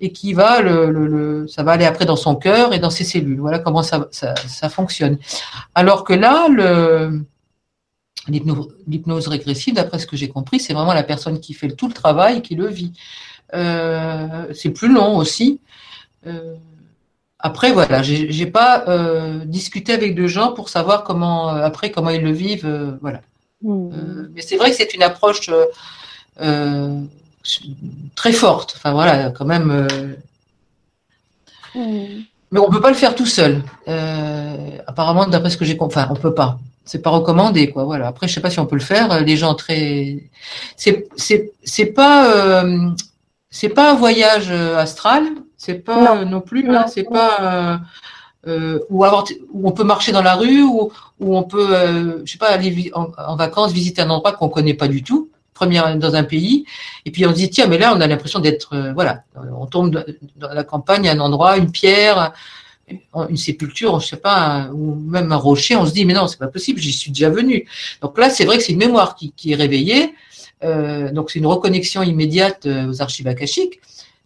et qui va le, ça va aller après dans son cœur et dans ses cellules. Voilà comment ça, ça, fonctionne. Alors que là, L'hypnose régressive, d'après ce que j'ai compris, c'est vraiment la personne qui fait tout le travail, qui le vit. Euh, c'est plus long aussi. Après, voilà, j'ai pas discuté avec deux gens pour savoir comment, après, comment ils le vivent. voilà. Mmh. mais c'est vrai que c'est une approche très forte. Enfin, voilà, quand même. Mmh. Mais on peut pas le faire tout seul. apparemment, d'après ce que j'ai compris, enfin, on peut pas c'est pas recommandé quoi voilà après je sais pas si on peut le faire les gens très c'est c'est c'est pas euh, c'est pas un voyage euh, astral c'est pas non, plus hein, c'est pas euh, ou avoir on peut marcher dans la rue ou on peut je sais pas aller en, vacances visiter un endroit qu'on connaît pas du tout première dans un pays et puis on se dit tiens mais là on a l'impression d'être voilà on tombe dans la campagne un endroit une pierre une sépulture, je sais pas, ou même un rocher, on se dit mais non, c'est pas possible, j'y suis déjà venu. Donc là, c'est vrai que c'est une mémoire qui, est réveillée, euh, donc c'est une reconnexion immédiate euh, aux archives akashiques,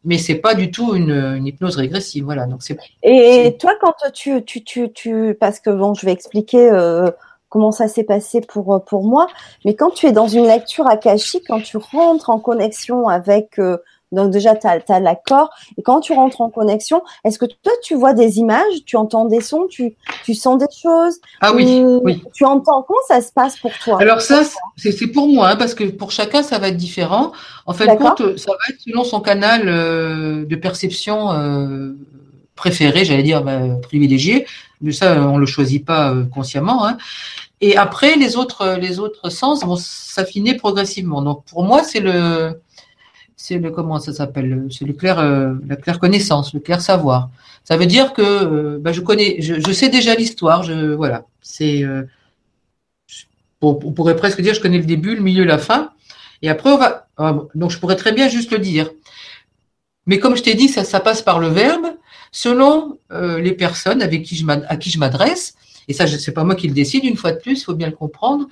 mais c'est pas du tout une, hypnose régressive, voilà. Donc c'est. Et toi, quand tu, tu, tu, tu, parce que bon, je vais expliquer. Euh, comment ça s'est passé pour pour moi, mais quand tu es dans une lecture akashique, quand tu rentres en connexion avec donc déjà, tu as, l'accord. Et quand tu rentres en connexion, est-ce que toi, tu vois des images, tu entends des sons, tu, tu sens des choses? Ah oui, oui. Tu entends? Comment ça se passe pour toi? Alors ça, c'est pour moi, hein, parce que pour chacun, ça va être différent. En fait, compte, ça va être selon son canal euh, de perception euh, préféré, j'allais dire bah, privilégié. Mais ça, on le choisit pas euh, consciemment. Hein. Et après, les autres, les autres sens vont s'affiner progressivement. Donc pour moi, c'est le c'est le comment ça s'appelle C'est le clair, euh, la claire connaissance, le clair savoir. Ça veut dire que euh, bah, je connais, je, sais déjà l'histoire. Voilà, c'est euh, on, pourrait presque dire je connais le début, le milieu, la fin. Et après ah, donc je pourrais très bien juste le dire. Mais comme je t'ai dit, ça, passe par le verbe selon les personnes avec à qui je m'adresse. Et ça, c'est pas moi qui le décide. Une fois de plus, il faut bien le comprendre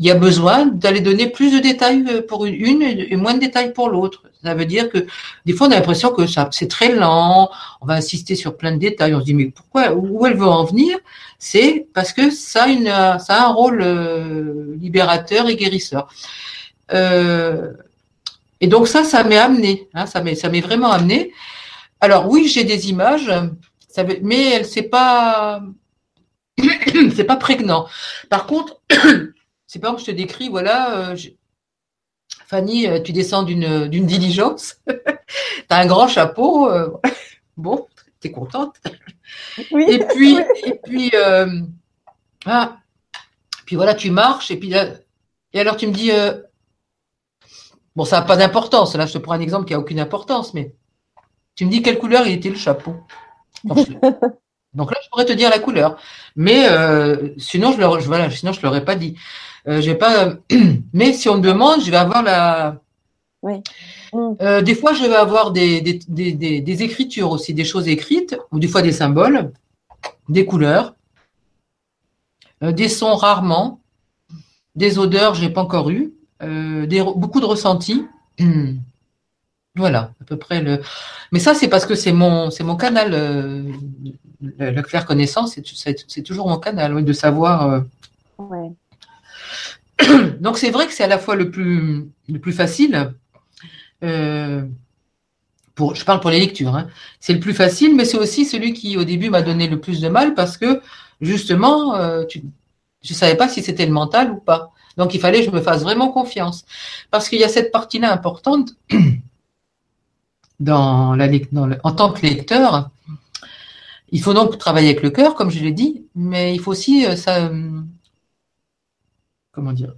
il y a besoin d'aller donner plus de détails pour une et moins de détails pour l'autre. Ça veut dire que des fois on a l'impression que ça c'est très lent, on va insister sur plein de détails, on se dit mais pourquoi où elle veut en venir? C'est parce que ça a, une, ça a un rôle euh, libérateur et guérisseur. Euh, et donc ça, ça m'est amené, hein, ça m'est ça m'est vraiment amené. Alors oui, j'ai des images, mais elle c'est pas (coughs) c'est pas prégnant. Par contre, c'est pas que je te décris, voilà, euh, Fanny, euh, tu descends d'une, diligence, (laughs) tu as un grand chapeau, euh, (laughs) bon, tu es contente. Oui, et puis, et puis, ah, puis voilà, tu marches, et puis et alors tu me dis, bon, ça n'a pas d'importance, là je te prends un exemple qui n'a aucune importance, mais tu me dis quelle couleur il était le chapeau. Donc (laughs) là, je pourrais te dire la couleur. Mais euh, sinon, je ne voilà, l'aurais pas dit. Euh, j'ai pas. (clears throat) mais si on me demande, je vais avoir la. Oui. Euh, des fois, je vais avoir des, des, des, des, écritures aussi, des choses écrites, ou des fois des symboles, des couleurs, des sons rarement, des odeurs, j'ai pas encore eu, des, beaucoup de ressentis. (clears throat) Voilà, à peu près le. Mais ça, c'est parce que c'est mon, c'est mon canal. Euh, la, claire connaissance, c'est, toujours mon canal, de savoir. Euh. (coughs) Donc c'est vrai que c'est à la fois le plus, le plus facile. Euh, pour, je parle pour les lectures. Hein. C'est le plus facile, mais c'est aussi celui qui au début m'a donné le plus de mal parce que justement, je ne savais pas si c'était le mental ou pas. Donc il fallait que je me fasse vraiment confiance. Parce qu'il y a cette partie-là importante (coughs) dans la, en tant que lecteur, il faut donc travailler avec le cœur, comme je l'ai dit, mais il faut aussi euh, euh, comment dire,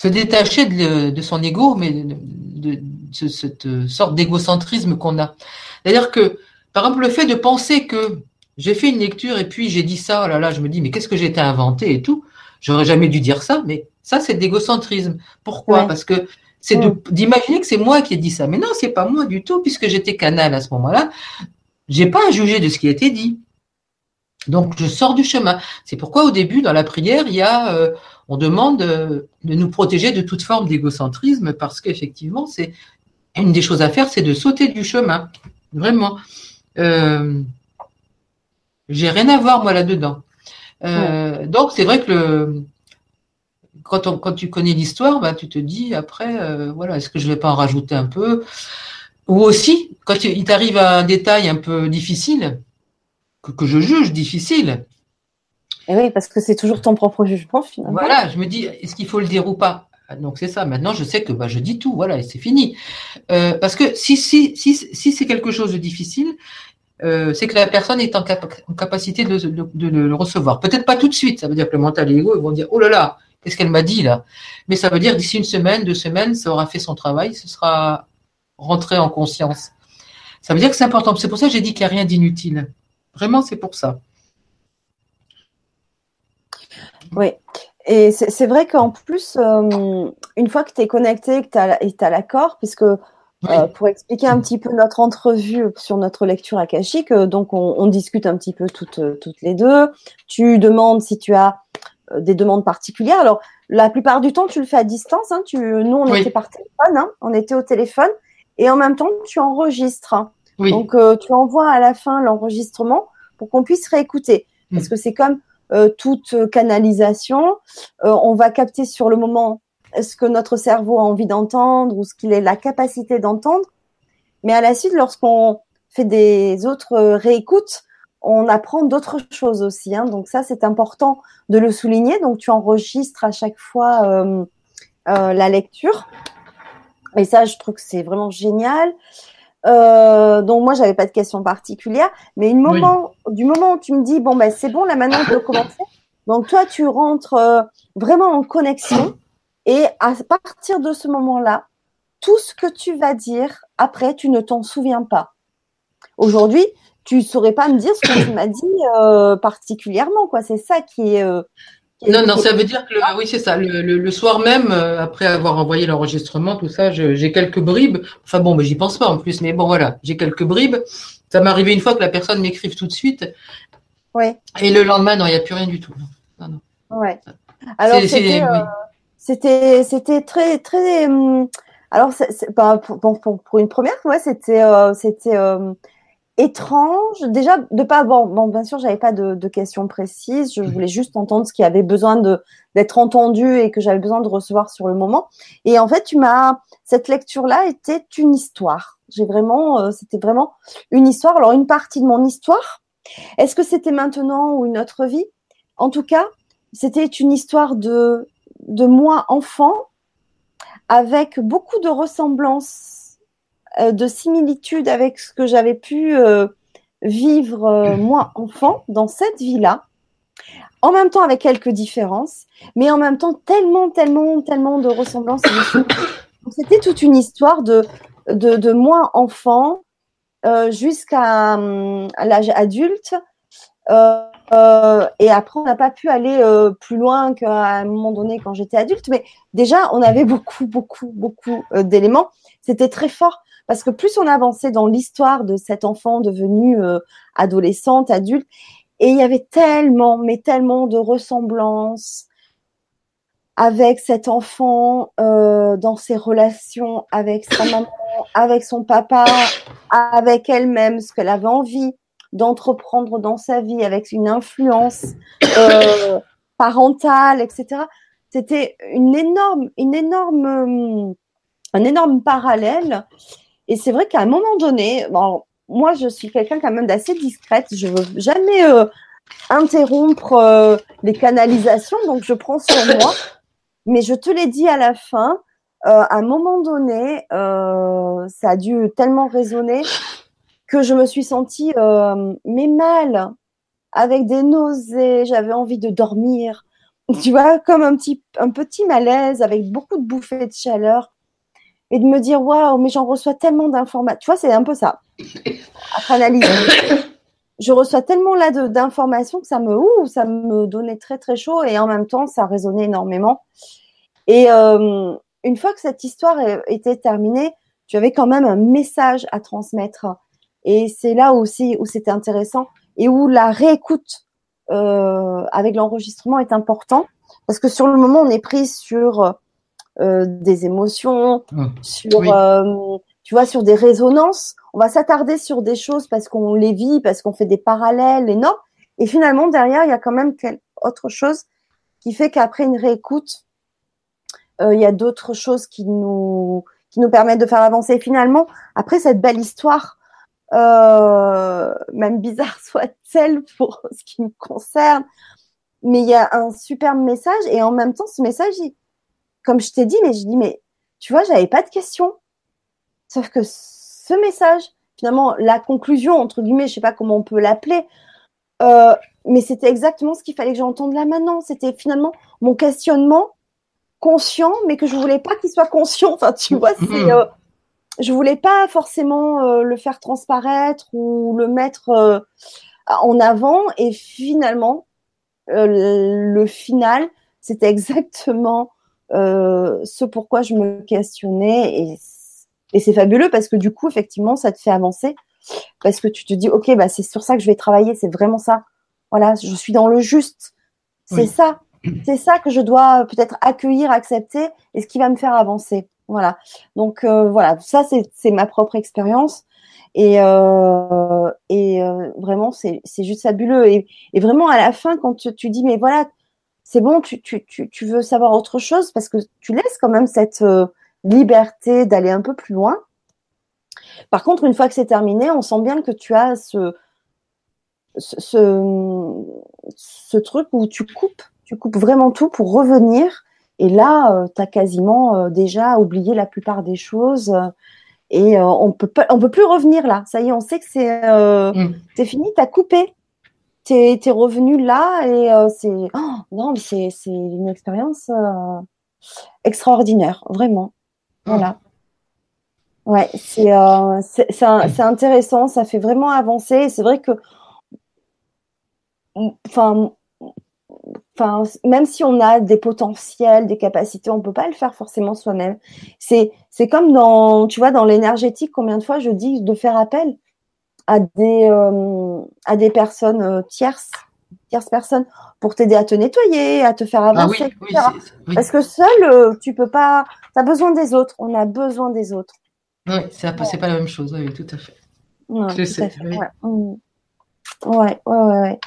se détacher de, son ego, mais de, cette sorte d'égocentrisme qu'on a. C'est-à-dire que, par exemple, le fait de penser que j'ai fait une lecture et puis j'ai dit ça, oh là là, je me dis, mais qu'est-ce que j'ai été inventé et tout, j'aurais jamais dû dire ça, mais ça, c'est de l'égocentrisme. Pourquoi? Parce que c'est d'imaginer que c'est moi qui ai dit ça. Mais non, c'est pas moi du tout, puisque j'étais canal à ce moment-là. J'ai pas à juger de ce qui a été dit. Donc je sors du chemin. C'est pourquoi au début, dans la prière, il y a, euh, on demande de, nous protéger de toute forme d'égocentrisme, parce qu'effectivement, c'est une des choses à faire, c'est de sauter du chemin. Vraiment. Euh, j'ai rien à voir moi là-dedans. Euh, donc c'est vrai que le, quand, quand tu connais l'histoire, bah, tu te dis après, euh, voilà, est-ce que je vais pas en rajouter un peu? Ou aussi, quand il t'arrive un détail un peu difficile, que, je juge difficile. Et oui, parce que c'est toujours ton propre jugement finalement. Voilà, je me dis, est-ce qu'il faut le dire ou pas? Donc c'est ça. Maintenant, je sais que bah, je dis tout, voilà, et c'est fini. Euh, parce que si si si si c'est quelque chose de difficile, euh, c'est que la personne est en, capacité de, de, le recevoir. Peut-être pas tout de suite. Ça veut dire que le mental et l'ego vont dire oh là là, Qu'est-ce qu'elle m'a dit là? Mais ça veut dire d'ici une semaine, deux semaines, ça aura fait son travail, ce sera rentré en conscience. Ça veut dire que c'est important. C'est pour ça que j'ai dit qu'il n'y a rien d'inutile. Vraiment, c'est pour ça. Oui. Et c'est vrai qu'en plus, euh, une fois que tu es connecté, que tu as, l'accord, puisque euh, pour expliquer un petit peu notre entrevue sur notre lecture akashique, euh, donc on, on, discute un petit peu toutes, toutes les deux. Tu demandes si tu as des demandes particulières. Alors, la plupart du temps, tu le fais à distance. Hein. Tu, nous, on était par téléphone, hein. on était au téléphone, et en même temps, tu enregistres. Donc, euh, tu envoies à la fin l'enregistrement pour qu'on puisse réécouter. Mm. Parce que c'est comme toute canalisation, on va capter sur le moment ce que notre cerveau a envie d'entendre ou ce qu'il est la capacité d'entendre. Mais à la suite, lorsqu'on fait des autres réécoutes, on apprend d'autres choses aussi. Hein. Donc ça, c'est important de le souligner. Donc tu enregistres à chaque fois euh, euh, la lecture. Et ça, je trouve que c'est vraiment génial. Euh, donc moi, j'avais pas de questions particulières, mais une moment, du moment où tu me dis bon ben c'est bon, là maintenant on peut commencer. Donc toi, tu rentres euh, vraiment en connexion et à partir de ce moment-là, tout ce que tu vas dire après, tu ne t'en souviens pas. Aujourd'hui, tu saurais pas me dire ce que tu m'as dit euh, particulièrement, quoi. C'est ça qui est. Euh, non, non, ça veut dire que oui, c'est ça. Le, soir même, euh, après avoir envoyé l'enregistrement, tout ça, j'ai quelques bribes. Enfin bon, mais j'y pense pas en plus. Mais bon, voilà, j'ai quelques bribes. Ça m'est arrivé une fois que la personne m'écrive tout de suite. Ouais. Et le lendemain, non, il n'y a plus rien du tout. Non, non. Ouais. Alors, c'était c'était c'était très très. Hum, alors, pas pour, pour, une première, ouais, c'était euh, c'était euh, étrange. Déjà, de pas bon, bon bien sûr, j'avais pas de, de, questions précises. Je voulais juste entendre ce qui avait besoin de d'être entendu et que j'avais besoin de recevoir sur le moment. Et en fait, tu m'as cette lecture-là était une histoire. J'ai vraiment, euh, c'était vraiment une histoire. Alors, une partie de mon histoire. Est-ce que c'était maintenant ou une autre vie? En tout cas, c'était une histoire de de moi enfant avec beaucoup de ressemblances, de similitudes avec ce que j'avais pu euh, vivre euh, moi enfant dans cette vie-là. En même temps avec quelques différences, mais en même temps tellement, tellement, tellement de ressemblances. (coughs) C'était toute une histoire de, de, de moi enfant jusqu'à l'âge adulte. Euh, euh, et après, on n'a pas pu aller euh, plus loin qu'à un moment donné quand j'étais adulte. Mais déjà, on avait beaucoup, beaucoup, beaucoup euh, d'éléments. C'était très fort parce que plus on avançait dans l'histoire de cet enfant devenu adolescente, adulte, et il y avait tellement, mais tellement de ressemblances avec cet enfant dans ses relations avec sa maman, avec son papa, avec elle-même, ce qu'elle avait envie d'entreprendre dans sa vie avec une influence euh, parentale, etc. C'était une énorme, une énorme, euh, un énorme parallèle. Et c'est vrai qu'à un moment donné, bon, moi je suis quelqu'un quand même d'assez discrète. Je veux jamais euh, interrompre euh, les canalisations, donc je prends sur moi. Mais je te l'ai dit à la fin, euh, à un moment donné, ça a dû tellement résonner que je me suis sentie mais mal, avec des nausées, j'avais envie de dormir, tu vois, comme un petit, un petit malaise avec beaucoup de bouffées de chaleur et de me dire waouh, mais j'en reçois tellement d'informations. Tu vois, c'est un peu ça. Après analyse, je reçois tellement là d'informations que ça me, ça me donnait très très chaud et en même temps ça résonnait énormément. Et euh, une fois que cette histoire était terminée, tu avais quand même un message à transmettre et c'est là aussi où c'était intéressant et où la réécoute euh, avec l'enregistrement est important parce que sur le moment on est pris sur euh, des émotions, ah, sur euh, tu vois sur des résonances. On va s'attarder sur des choses parce qu'on les vit, parce qu'on fait des parallèles et non. Et finalement derrière il y a quand même autre chose qui fait qu'après une réécoute, euh, il y a d'autres choses qui nous qui nous permettent de faire avancer. Et finalement après cette belle histoire euh, même bizarre (laughs) soit-elle pour ce qui me concerne. Mais il y a un superbe message et en même temps, ce message, comme je t'ai dit, mais je dis, mais tu vois, j'avais pas de questions. Sauf que ce message, finalement, la conclusion, entre guillemets, je sais pas comment on peut l'appeler, euh, mais c'était exactement ce qu'il fallait que j'entende là maintenant. C'était finalement mon questionnement conscient, mais que je voulais pas qu'il soit conscient. Enfin, tu vois, c'est mm-hmm. euh, je voulais pas forcément euh, le faire transparaître ou le mettre en avant et finalement le final c'était exactement ce pourquoi je me questionnais et, et c'est fabuleux parce que du coup effectivement ça te fait avancer parce que tu te dis ok bah c'est sur ça que je vais travailler c'est vraiment ça. Voilà je suis dans le juste. C'est ça. C'est ça que je dois peut-être accueillir accepter et ce qui va me faire avancer. Voilà. Donc euh, voilà, ça c'est ma propre expérience. Et euh, et euh, vraiment c'est c'est juste fabuleux. Et, et vraiment à la fin quand tu, tu dis mais voilà c'est bon tu, tu tu tu veux savoir autre chose parce que tu laisses quand même cette liberté d'aller un peu plus loin. Par contre une fois que c'est terminé, on sent bien que tu as ce ce, ce truc où tu coupes, tu coupes vraiment tout pour revenir et là, euh, tu as quasiment euh, déjà oublié la plupart des choses euh, et on peut pas, on peut plus revenir là. Ça y est, on sait que c'est mm. c'est fini, tu as coupé. Tu es, revenu là et c'est oh, non, c'est c'est une expérience extraordinaire, vraiment. Ah. Voilà. Ouais, c'est c'est intéressant, ça fait vraiment avancer. C'est vrai que enfin enfin, même si on a des potentiels, des capacités, on peut pas le faire forcément soi-même. C'est, c'est comme dans, tu vois, dans l'énergétique, combien de fois je dis de faire appel? À des, euh, à des personnes euh, tierces tierce personne pour t'aider à te nettoyer, à te faire Ah avancer, oui, oui, etc. oui. Parce que seul, euh, tu peux pas. Tu as besoin des autres. On a besoin des autres. Oui, c'est c'est pas la même chose, oui, tout à fait. Ouais, Je sais, fait, ouais. Mm. Ouais, ouais, ouais, ouais.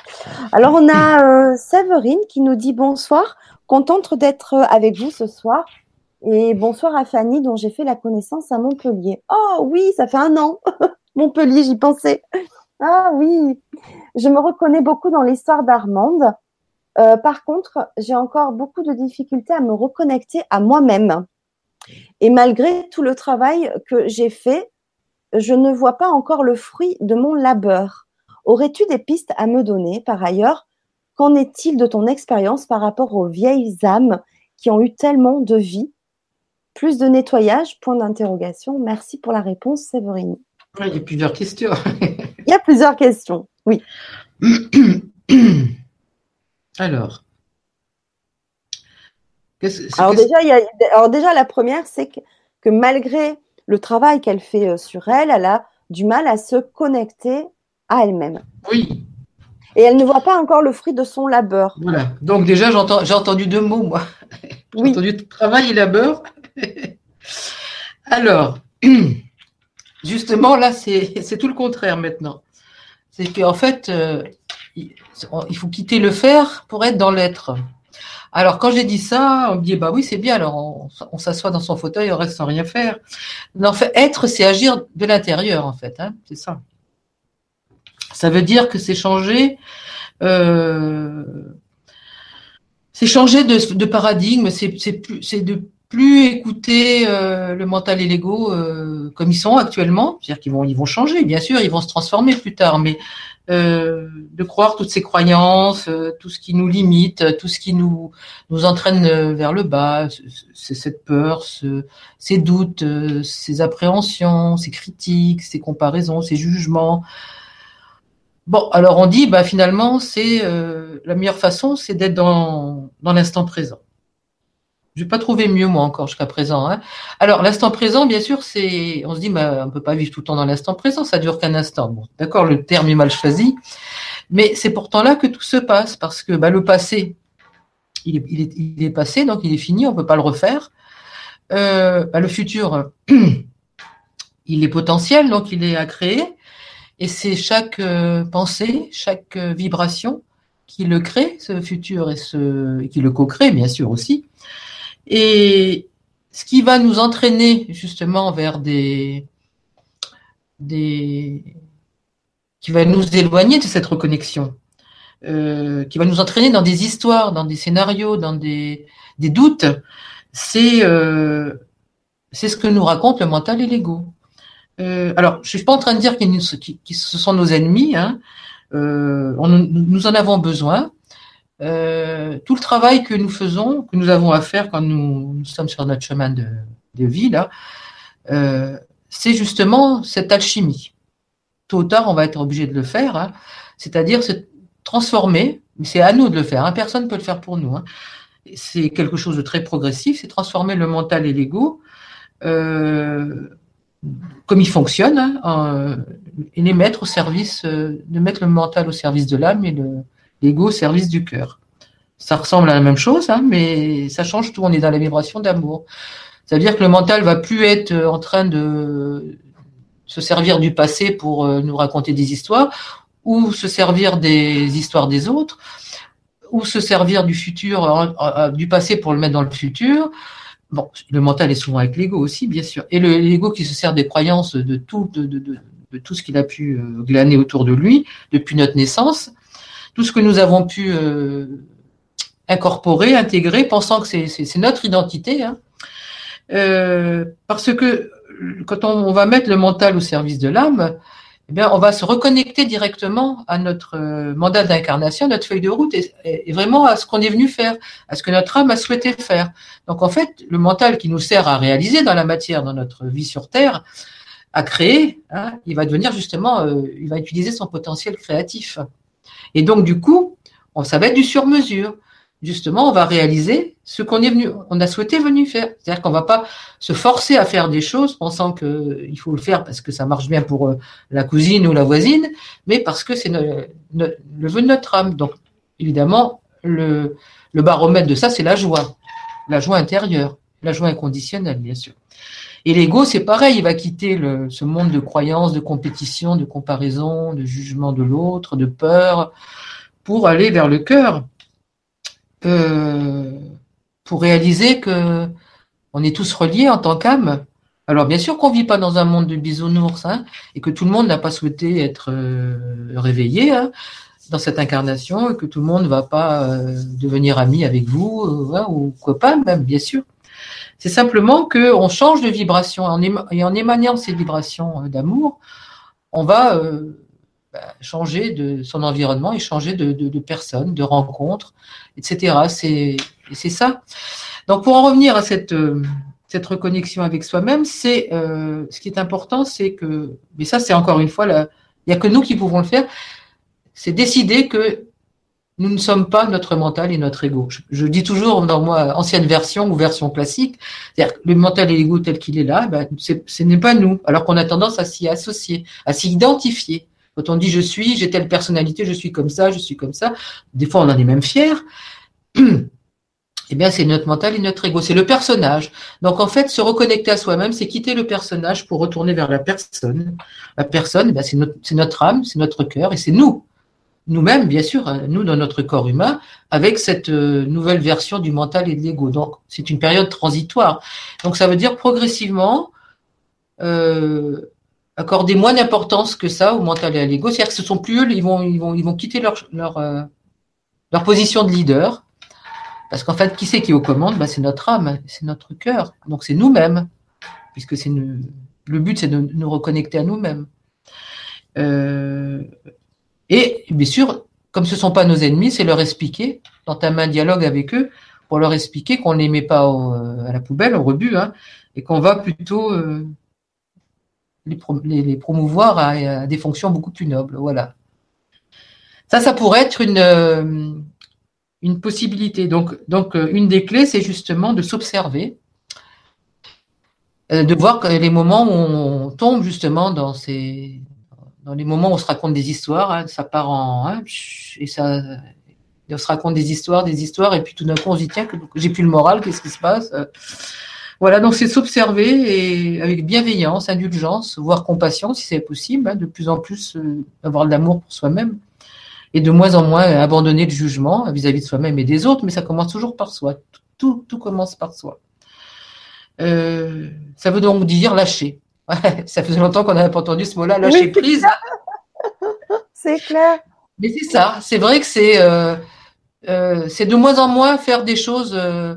Alors, on a euh, Séverine qui nous dit bonsoir, contente d'être avec vous ce soir. Et bonsoir à Fanny, dont j'ai fait la connaissance à Montpellier. Oh oui, ça fait un an. (laughs) Montpellier, j'y pensais. Ah oui, je me reconnais beaucoup dans l'histoire d'Armande. Euh, par contre, j'ai encore beaucoup de difficultés à me reconnecter à moi-même. Et malgré tout le travail que j'ai fait, je ne vois pas encore le fruit de mon labeur. Aurais-tu des pistes à me donner Par ailleurs, qu'en est-il de ton expérience par rapport aux vieilles âmes qui ont eu tellement de vie Plus de nettoyage? Point d'interrogation. Merci pour la réponse, Séverine. Il y a plusieurs questions. Il y a plusieurs questions. Oui. (coughs) Alors. Alors déjà, il y a, alors déjà la première, c'est que, que malgré le travail qu'elle fait euh, sur elle, elle a du mal à se connecter à elle-même. Oui, Et elle ne voit pas encore le fruit de son labeur. voilà. Donc déjà, j'ai entendu deux mots, moi. (laughs) J'ai Oui. entendu travail et labeur. (laughs) Alors, (clears throat) justement, là, c'est tout le contraire maintenant. C'est qu'en fait, euh, il faut quitter le faire pour être dans l'être. Alors, quand j'ai dit ça, on me dit, bah oui, c'est bien, alors on, s'assoit dans son fauteuil, on reste sans rien faire. Mais en fait, être, c'est agir de l'intérieur, en fait, hein, c'est ça. Ça veut dire que c'est changer, euh, c'est changer de, de paradigme, c'est de plus écouter euh, le mental et l'ego euh, comme ils sont actuellement, c'est-à-dire qu'ils vont, ils vont changer, bien sûr, ils vont se transformer plus tard, mais euh, de croire toutes ces croyances, euh, tout ce qui nous limite, tout ce qui nous nous entraîne vers le bas, c'est cette peur, ce, ces doutes, ces appréhensions, ces critiques, ces comparaisons, ces jugements. Bon, alors on dit, bah finalement, c'est la meilleure façon, c'est d'être dans dans l'instant présent. Je n'ai pas trouvé mieux moi encore jusqu'à présent. Hein. Alors l'instant présent, bien sûr, c'est, on se dit, bah, on peut pas vivre tout le temps dans l'instant présent, ça dure qu'un instant. Bon, d'accord, le terme est mal choisi, mais c'est pourtant là que tout se passe parce que bah, le passé, il est, passé, donc il est fini, on peut pas le refaire. Euh, bah, le futur, (clears throat) il est potentiel, donc il est à créer, et c'est chaque euh, pensée, chaque euh, vibration qui le crée, ce futur, et, ce, et qui le co-crée, bien sûr aussi. Et ce qui va nous entraîner justement vers des, qui va nous éloigner de cette reconnexion, euh, qui va nous entraîner dans des histoires, dans des scénarios, dans des, des doutes, c'est euh, ce que nous raconte le mental et l'ego. Euh, alors, je suis pas en train de dire qu'ils qu qu ce sont nos ennemis. Hein. Nous en avons besoin. Euh, tout le travail que nous faisons, que nous avons à faire quand nous, sommes sur notre chemin de, vie, là, euh, c'est justement cette alchimie. Tôt ou tard, on va être obligé de le faire, hein, c'est-à-dire se transformer, mais c'est à nous de le faire, hein, personne ne peut le faire pour nous. Hein. C'est quelque chose de très progressif, c'est transformer le mental et l'ego euh, comme il fonctionne, et les mettre au service, de mettre le mental au service de l'âme et le, l'ego au service du cœur. Ça ressemble à la même chose, hein, mais ça change tout. On est dans la vibration d'amour. Ça veut dire que le mental va plus être en train de se servir du passé pour nous raconter des histoires, ou se servir des histoires des autres, ou se servir du futur, du passé pour le mettre dans le futur. Bon, le mental est souvent avec l'ego aussi, bien sûr. Et l'ego qui se sert des croyances de tout, de tout ce qu'il a pu glaner autour de lui depuis notre naissance tout ce que nous avons pu euh, incorporer, intégrer, pensant que c'est notre identité. Hein. Euh, parce que quand on, va mettre le mental au service de l'âme, eh bien, on va se reconnecter directement à notre euh, mandat d'incarnation, notre feuille de route, et, vraiment à ce qu'on est venu faire, à ce que notre âme a souhaité faire. Donc, en fait, le mental qui nous sert à réaliser dans la matière, dans notre vie sur Terre, à créer, hein, il va devenir justement, il va utiliser son potentiel créatif. Et donc, du coup, on, ça va être du sur-mesure. Justement, on va réaliser ce qu'on est venu, on a souhaité venir faire. C'est-à-dire qu'on va pas se forcer à faire des choses pensant qu'il faut le faire parce que ça marche bien pour la cousine ou la voisine, mais parce que c'est le, vœu de notre âme. Donc, évidemment, le baromètre de ça, c'est la joie, la joie intérieure, la joie inconditionnelle, bien sûr. Et l'ego, c'est pareil, il va quitter ce monde de croyances, de compétition, de comparaison, de jugement de l'autre, de peur, pour aller vers le cœur, euh, pour réaliser que on est tous reliés en tant qu'âme. Alors bien sûr qu'on vit pas dans un monde de bisounours, hein, et que tout le monde n'a pas souhaité être euh, réveillé hein, dans cette incarnation, et que tout le monde ne va pas euh, devenir ami avec vous ou copain même, bien sûr. C'est simplement qu'on change de vibration et en émanant ces vibrations d'amour, on va bah, changer de son environnement et changer de, de, de personnes, de rencontres, etc. C'est c'est ça. Donc pour en revenir à cette euh, cette reconnexion avec soi-même, c'est euh, ce qui est important, c'est que, mais ça c'est encore une fois, il n'y a que nous qui pouvons le faire, c'est décider que nous ne sommes pas notre mental et notre ego. Je, dis toujours dans moi ancienne version ou version classique, c'est-à-dire le mental et l'ego tel qu'il est là, ben, ce n'est pas nous, alors qu'on a tendance à s'y associer, à s'y identifier. Quand on dit je suis, j'ai telle personnalité, je suis comme ça, je suis comme ça, des fois on en est même fier. (clears throat) Eh bien, c'est notre mental et notre ego, c'est le personnage. Donc, en fait, se reconnecter à soi-même, c'est quitter le personnage pour retourner vers la personne. La personne, eh c'est notre, notre, âme, c'est notre cœur et c'est nous. Nous-mêmes, bien sûr, hein, nous dans notre corps humain, avec cette euh, nouvelle version du mental et de l'ego. Donc, c'est une période transitoire. Donc, ça veut dire progressivement, euh, accorder moins d'importance que ça au mental et à l'ego. C'est-à-dire que ce sont plus eux, ils vont, ils vont, ils vont quitter leur, leur, euh, leur position de leader. Parce qu'en fait, qui c'est qui est aux commandes? Bah, C'est notre âme, c'est notre cœur. Donc c'est nous-mêmes. Puisque c'est le but, c'est de nous reconnecter à nous-mêmes. Euh, et bien sûr, comme ce ne sont pas nos ennemis, c'est leur expliquer, d'entamer un dialogue avec eux, pour leur expliquer qu'on ne les met pas à la poubelle, au rebut, hein, et qu'on va plutôt euh, les, promouvoir à, des fonctions beaucoup plus nobles. Voilà. Ça, ça pourrait être une, euh, une possibilité. Donc, donc, euh, une des clés, c'est justement de s'observer, euh, de voir les moments où on tombe justement dans ces, dans les moments où on se raconte des histoires, hein, ça part en, hein, et ça, on se raconte des histoires, des histoires, et puis tout d'un coup on se dit tiens, j'ai plus le moral, qu'est-ce qui se passe voilà, donc c'est s'observer et avec bienveillance, indulgence, voire compassion si c'est possible, hein, de plus en plus euh, avoir de l'amour pour soi-même et de moins en moins abandonner le jugement vis-à-vis de soi-même et des autres, mais ça commence toujours par soi. Tout, tout commence par soi. Euh, ça veut donc dire lâcher. Ça faisait longtemps qu'on n'avait pas entendu ce mot-là, lâcher prise. C'est clair. Mais c'est ça. C'est vrai que c'est euh, euh, c'est de moins en moins faire des choses euh,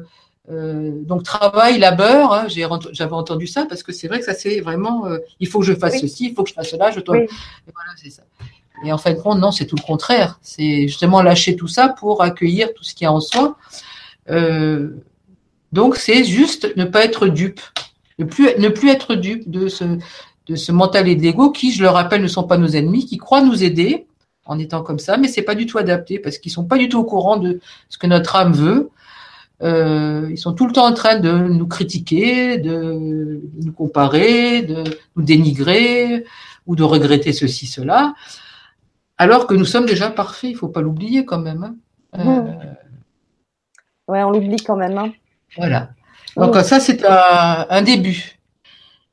donc travail, labeur, hein, j'avais entendu ça parce que c'est vrai que ça c'est vraiment, il faut que je fasse ceci, il faut que je fasse cela, je dois. Et voilà, c'est ça. Et en fin de compte, non, c'est tout le contraire. C'est justement lâcher tout ça pour accueillir tout ce qu'il y a en soi. Donc c'est juste ne pas être dupe, ne plus ne plus être dupe de ce de ce mental et de l'ego qui, je le rappelle, ne sont pas nos ennemis, qui croient nous aider en étant comme ça, mais c'est pas du tout adapté parce qu'ils sont pas du tout au courant de ce que notre âme veut. Euh, ils sont tout le temps en train de nous critiquer, de nous comparer, de nous dénigrer ou de regretter ceci, cela, alors que nous sommes déjà parfaits. Il faut pas l'oublier quand même. Hein. Euh, ouais, on l'oublie quand même. Hein. Voilà. Donc ça, c'est un, début.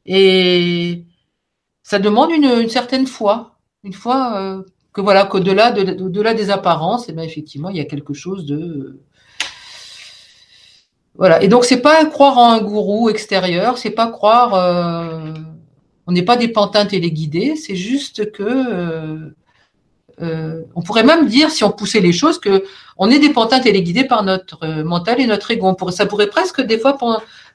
Et ça demande une, certaine foi, une foi euh, que voilà, qu'au-delà de, au-delà des apparences, et eh bien effectivement, il y a quelque chose de voilà. Et donc c'est pas croire en un gourou extérieur, c'est pas croire. Euh, on n'est pas des pantins téléguidés, c'est juste que euh, euh, on pourrait même dire, si on poussait les choses, que on est des pantins téléguidés par notre mental et notre ego. ça pourrait presque des fois,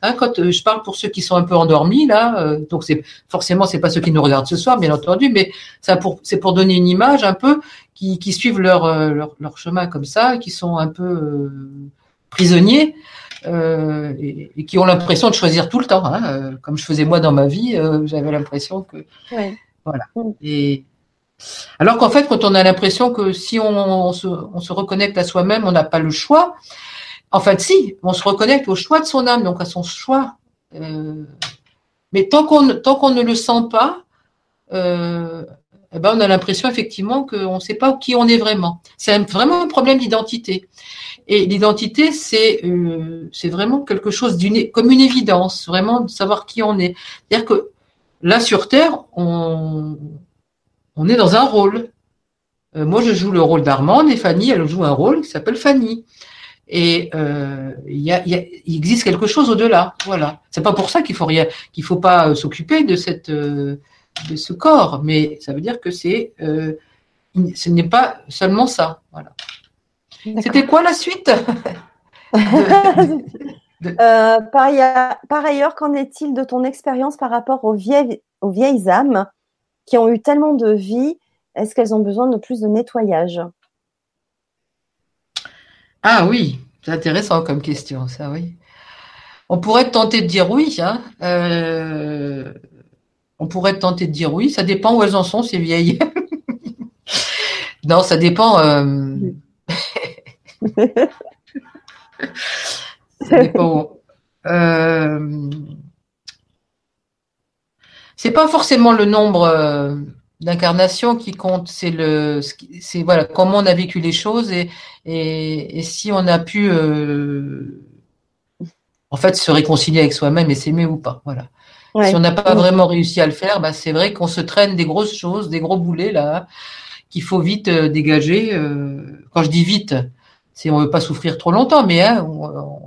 hein, quand je parle pour ceux qui sont un peu endormis là, donc c'est forcément c'est pas ceux qui nous regardent ce soir, bien entendu, mais ça pour c'est pour donner une image un peu qui, qui suivent leur, leur, leur chemin comme ça, qui sont un peu prisonniers. Euh, et, qui ont l'impression de choisir tout le temps, hein, euh, comme je faisais moi dans ma vie, euh, j'avais l'impression que voilà. Mm. Et alors qu'en fait, quand on a l'impression que si on, se, on se, reconnecte à soi-même, on n'a pas le choix. En fait, si, on se reconnecte au choix de son âme, donc à son choix. mais tant qu'on ne le sent pas, eh ben, on a l'impression effectivement qu'on ne sait pas qui on est vraiment. C'est vraiment un problème d'identité. Et l'identité, c'est euh, vraiment quelque chose comme une évidence, vraiment de savoir qui on est. C'est-à-dire que là sur Terre, on, on est dans un rôle. Euh, moi, je joue le rôle d'Armande et Fanny, elle joue un rôle qui s'appelle Fanny. Et euh, il, y a, il, existe quelque chose au-delà. Voilà. C'est pas pour ça qu'il faut rien, qu'il faut pas euh, s'occuper de cette de ce corps, mais ça veut dire que c'est euh, ce n'est pas seulement ça. Voilà. C'était quoi la suite? (laughs) Euh, par, ailleurs, par, ailleurs, qu'en est-il de ton expérience par rapport aux vieilles, aux vieilles âmes? Qui ont eu tellement de vie Est-ce qu'elles ont besoin de plus de nettoyage? Ah oui, c'est intéressant comme question, ça oui. On pourrait tenter de dire oui. Hein. Euh, on pourrait tenter de dire oui. Ça dépend où elles en sont, ces vieilles. (laughs) non, ça dépend. Euh... (laughs) ça dépend. Euh... C'est pas forcément le nombre euh, d'incarnations qui compte, c'est le, c'est voilà comment on a vécu les choses et et, et si on a pu euh, en fait se réconcilier avec soi-même et s'aimer ou pas, voilà. Si on n'a pas vraiment réussi à le faire, bah, c'est vrai qu'on se traîne des grosses choses, des gros boulets là, qu'il faut vite euh, dégager. Euh, quand je dis vite, c'est on veut pas souffrir trop longtemps, mais hein,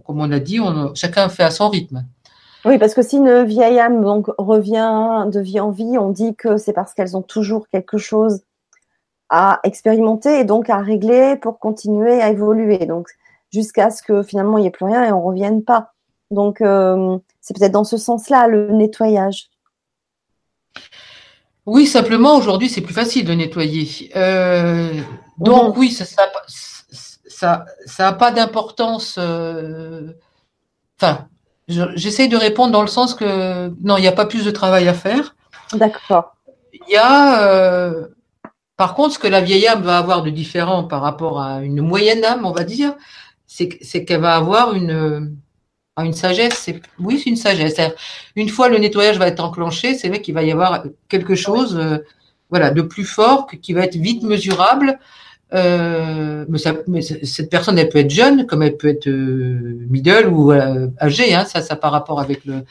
comme on a dit, on, chacun fait à son rythme. Oui, parce que si une vieille âme donc revient de vie en vie, on dit que c'est parce qu'elles ont toujours quelque chose à expérimenter et donc à régler pour continuer à évoluer. Donc jusqu'à ce que finalement il n'y ait plus rien et on revienne pas. Donc euh, c'est peut-être dans ce sens-là le nettoyage. Oui, simplement aujourd'hui c'est plus facile de nettoyer. Euh, donc oui, ça ça ça a pas d'importance. Euh, enfin, j'essaye de répondre dans le sens que non, il n'y a pas plus de travail à faire. D'accord. Il y a euh, par contre ce que la vieille âme va avoir de différent par rapport à une moyenne âme, on va dire, c'est qu'elle va avoir une ah, une sagesse, oui, c'est une sagesse. Une fois le nettoyage va être enclenché, c'est vrai qu'il va y avoir quelque chose, euh, voilà, de plus fort, qui va être vite mesurable. Euh, mais, cette personne, elle peut être jeune, comme elle peut être euh, middle ou âgée, hein, ça, ça par rapport avec le.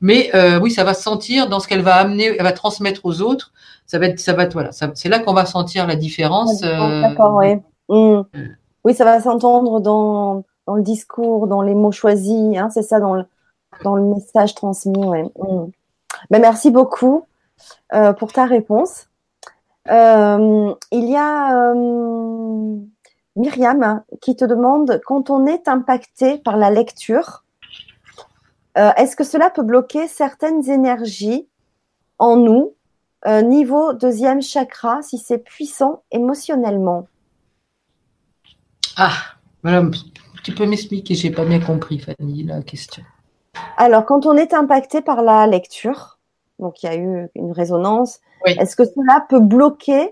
Mais oui, ça va se sentir dans ce qu'elle va amener, elle va transmettre aux autres. Ça va être, ça va être, voilà, c'est là qu'on va sentir la différence. D'accord, oui. Mmh. Oui, ça va s'entendre dans dans le discours, dans les mots choisis, hein, c'est ça, dans le, dans le message transmis. Ouais. Mm. Ben, merci beaucoup euh, pour ta réponse. Euh, il y a euh, Myriam qui te demande quand on est impacté par la lecture, est-ce que cela peut bloquer certaines énergies en nous, niveau deuxième chakra, si c'est puissant émotionnellement? Ah, madame, tu peux m'expliquer J'ai pas bien compris, Fanny, la question. Alors, quand on est impacté par la lecture, donc il y a eu une résonance, est-ce que cela peut bloquer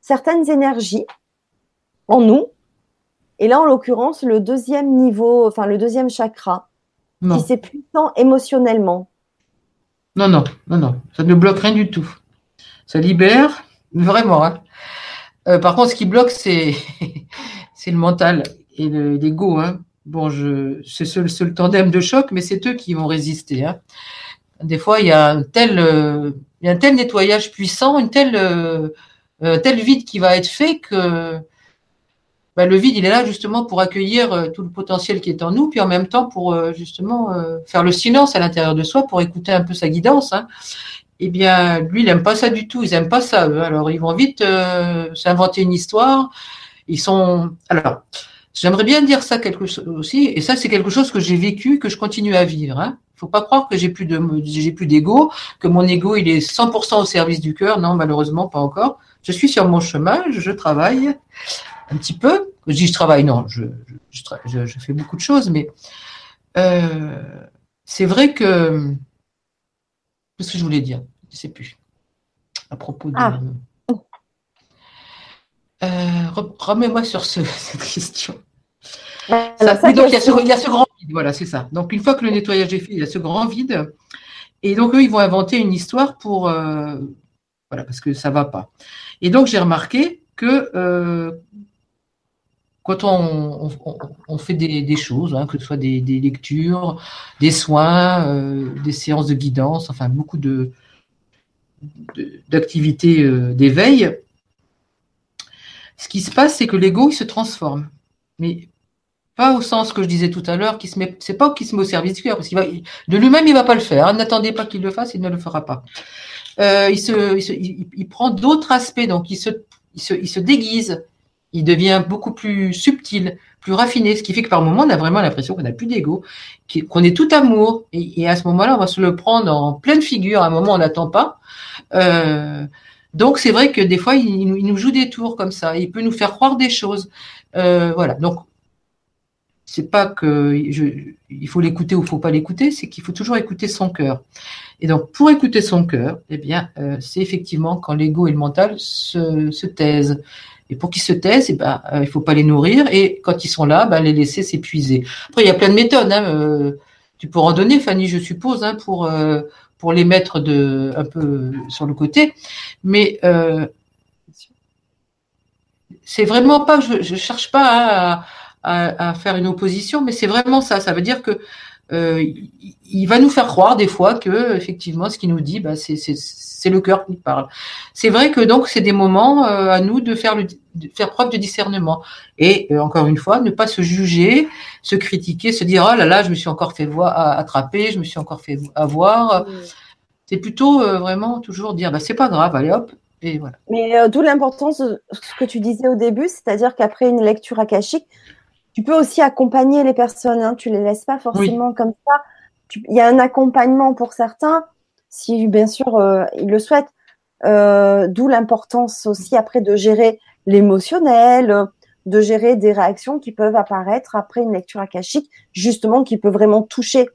certaines énergies en nous? Et là, en l'occurrence, le deuxième niveau, enfin le deuxième chakra, si c'est puissant émotionnellement. Non, non, non, non, ça ne bloque rien du tout. Ça libère, vraiment. Hein. Euh, par contre, ce qui bloque, c'est (laughs) le mental et l'ego. Hein. Bon, je, c'est ce, le tandem de choc, mais c'est eux qui vont résister. Hein. Des fois, il y a un tel, euh, il y a un tel nettoyage puissant, une telle, euh, un tel vide qui va être fait que bah, le vide, il est là justement pour accueillir euh, tout le potentiel qui est en nous, puis en même temps pour justement faire le silence à l'intérieur de soi, pour écouter un peu sa guidance. Hein. Eh bien, lui, il aime pas ça du tout. Ils aiment pas ça. Eux. Alors, ils vont vite s'inventer une histoire. Ils sont alors J'aimerais bien dire ça quelque chose aussi, et ça c'est quelque chose que j'ai vécu, que je continue à vivre. Hein. Faut pas croire que j'ai plus de j'ai plus d'ego, que mon ego il est 100% au service du cœur. Non, malheureusement pas encore. Je suis sur mon chemin, je travaille un petit peu. Je dis je travaille, non, je je, je, fais beaucoup de choses, mais euh, c'est vrai que qu'est-ce que je voulais dire? Je sais plus à propos de. Ah. Euh, remets-moi sur (laughs) cette question. Donc, il y, a ce, grand vide, voilà, c'est ça. Donc, une fois que le nettoyage est fait, il y a ce grand vide. Et donc, eux, ils vont inventer une histoire pour. Euh, voilà, parce que ça ne va pas. Et donc j'ai remarqué que euh, quand on, on, fait des, des choses, hein, que ce soit des, des lectures, des soins, euh, des séances de guidance, enfin beaucoup de d'activités d'éveil, ce qui se passe, c'est que l'ego, il se transforme. Mais pas au sens que je disais tout à l'heure, qui se met, c'est pas qu'il se met au service du cœur, parce qu'il va, de lui-même, il va pas le faire. N'attendez pas qu'il le fasse, il ne le fera pas. Euh, il, se, il, se, il, prend d'autres aspects, donc il se, il se, il se déguise, il devient beaucoup plus subtil, plus raffiné, ce qui fait que par moment, on a vraiment l'impression qu'on n'a plus d'ego, qu'on est tout amour, et, et, à ce moment-là, on va se le prendre en pleine figure, à un moment, on n'attend pas. Euh, donc c'est vrai que des fois, il, il, nous joue des tours comme ça, il peut nous faire croire des choses. Euh, voilà, donc c'est pas que je, il faut l'écouter ou faut pas l'écouter, c'est qu'il faut toujours écouter son cœur. Et donc, pour écouter son cœur, eh bien, euh, c'est effectivement quand l'ego et le mental se, se taisent. Et pour qu'ils se taisent, eh ben, euh, il faut pas les nourrir. Et quand ils sont là, ben, les laisser s'épuiser. Après, il y a plein de méthodes. Hein, euh, tu pourras en donner, Fanny, je suppose, hein, pour euh, pour les mettre de un peu sur le côté. Mais euh, c'est vraiment pas, je, je cherche pas à, à, à, faire une opposition, mais c'est vraiment ça. Ça veut dire que euh, il va nous faire croire des fois que effectivement ce qu'il nous dit, bah, c'est le cœur qui parle. C'est vrai que donc c'est des moments euh, à nous de faire le de faire preuve de discernement et euh, encore une fois ne pas se juger, se critiquer, se dire oh là là je me suis encore fait attraper, je me suis encore fait avoir. C'est plutôt vraiment toujours dire bah c'est pas grave, allez hop et voilà. Mais d'où l'importance de ce que tu disais au début, c'est-à-dire qu'après une lecture akashique, tu peux aussi accompagner les personnes, hein, tu les laisses pas forcément oui. comme ça. Il y a un accompagnement pour certains, si bien sûr euh, ils le souhaitent. Euh, D'où l'importance aussi après de gérer l'émotionnel, de gérer des réactions qui peuvent apparaître après une lecture akashique, justement qui peut vraiment toucher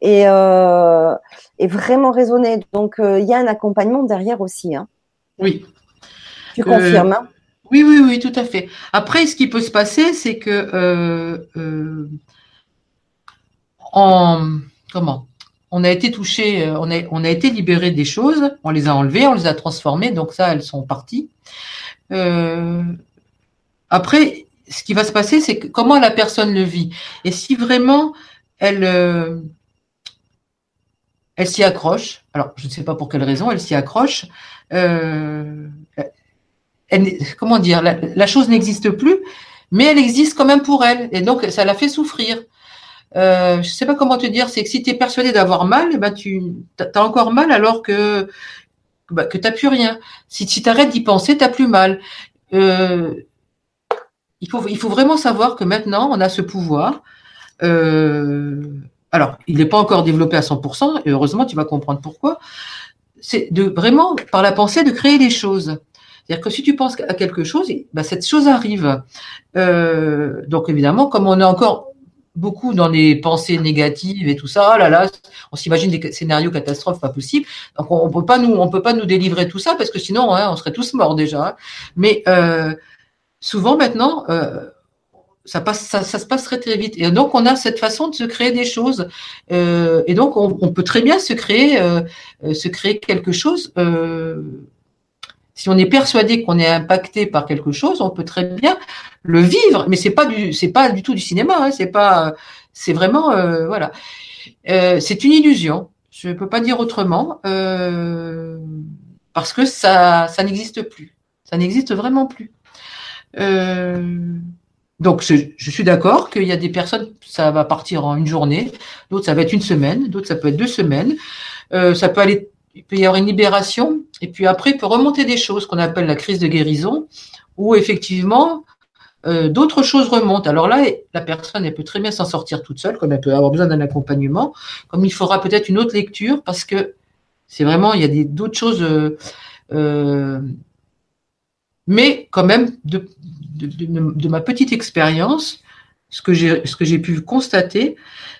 et, euh, et vraiment résonner. Donc il y a un accompagnement derrière aussi. Hein. Oui. Tu confirmes hein? Oui, oui, oui, tout à fait. Après, ce qui peut se passer, c'est que euh, euh, en comment on a été touché, on a, on a été libéré des choses, on les a enlevées, on les a transformées, donc ça, elles sont parties. Euh, après, ce qui va se passer, c'est comment la personne le vit? Et si vraiment elle, euh, elle s'y accroche, alors je ne sais pas pour quelle raison, elle s'y accroche, euh, comment dire, la, chose n'existe plus, mais elle existe quand même pour elle, et donc ça la fait souffrir. Euh, je sais pas comment te dire, c'est que si tu es persuadé d'avoir mal, eh ben tu as encore mal alors que bah, que t'as plus rien. Si, tu arrêtes d'y penser, t'as plus mal. Euh, il faut il faut vraiment savoir que maintenant on a ce pouvoir. Euh, alors, il n'est pas encore développé à 100%, et heureusement, tu vas comprendre pourquoi. C'est de vraiment, par la pensée, de créer des choses. C'est-à-dire que si tu penses à quelque chose, bah, cette chose arrive. Euh, donc évidemment, comme on est encore beaucoup dans les pensées négatives et tout ça, oh là là, on s'imagine des scénarios catastrophes pas possibles. Donc on, on, peut pas nous, on peut pas nous délivrer tout ça parce que sinon, hein, on serait tous morts déjà. Hein. Mais euh, souvent maintenant, euh, ça passe, ça, ça, se passe très très vite. Et donc on a cette façon de se créer des choses. Euh, et donc on, on, peut très bien se créer, euh, se créer quelque chose. Euh, si on est persuadé qu'on est impacté par quelque chose, on peut très bien le vivre. Mais c'est pas du, c'est pas du tout du cinéma. Hein, c'est pas, c'est vraiment, euh, voilà. c'est une illusion. Je peux pas dire autrement parce que ça, ça n'existe plus. Ça n'existe vraiment plus. Euh, donc, je, je suis d'accord qu'il y a des personnes, ça va partir en une journée, d'autres, ça va être une semaine, d'autres, ça peut être deux semaines. Euh, ça peut aller, il peut y avoir une libération, et puis après, il peut remonter des choses qu'on appelle la crise de guérison, où effectivement, euh, d'autres choses remontent. Alors là, la personne, elle peut très bien s'en sortir toute seule, comme elle peut avoir besoin d'un accompagnement, comme il faudra peut-être une autre lecture, parce que c'est vraiment, il y a d'autres choses. Euh, euh, mais quand même, de, de, ma petite expérience, ce que j'ai pu constater,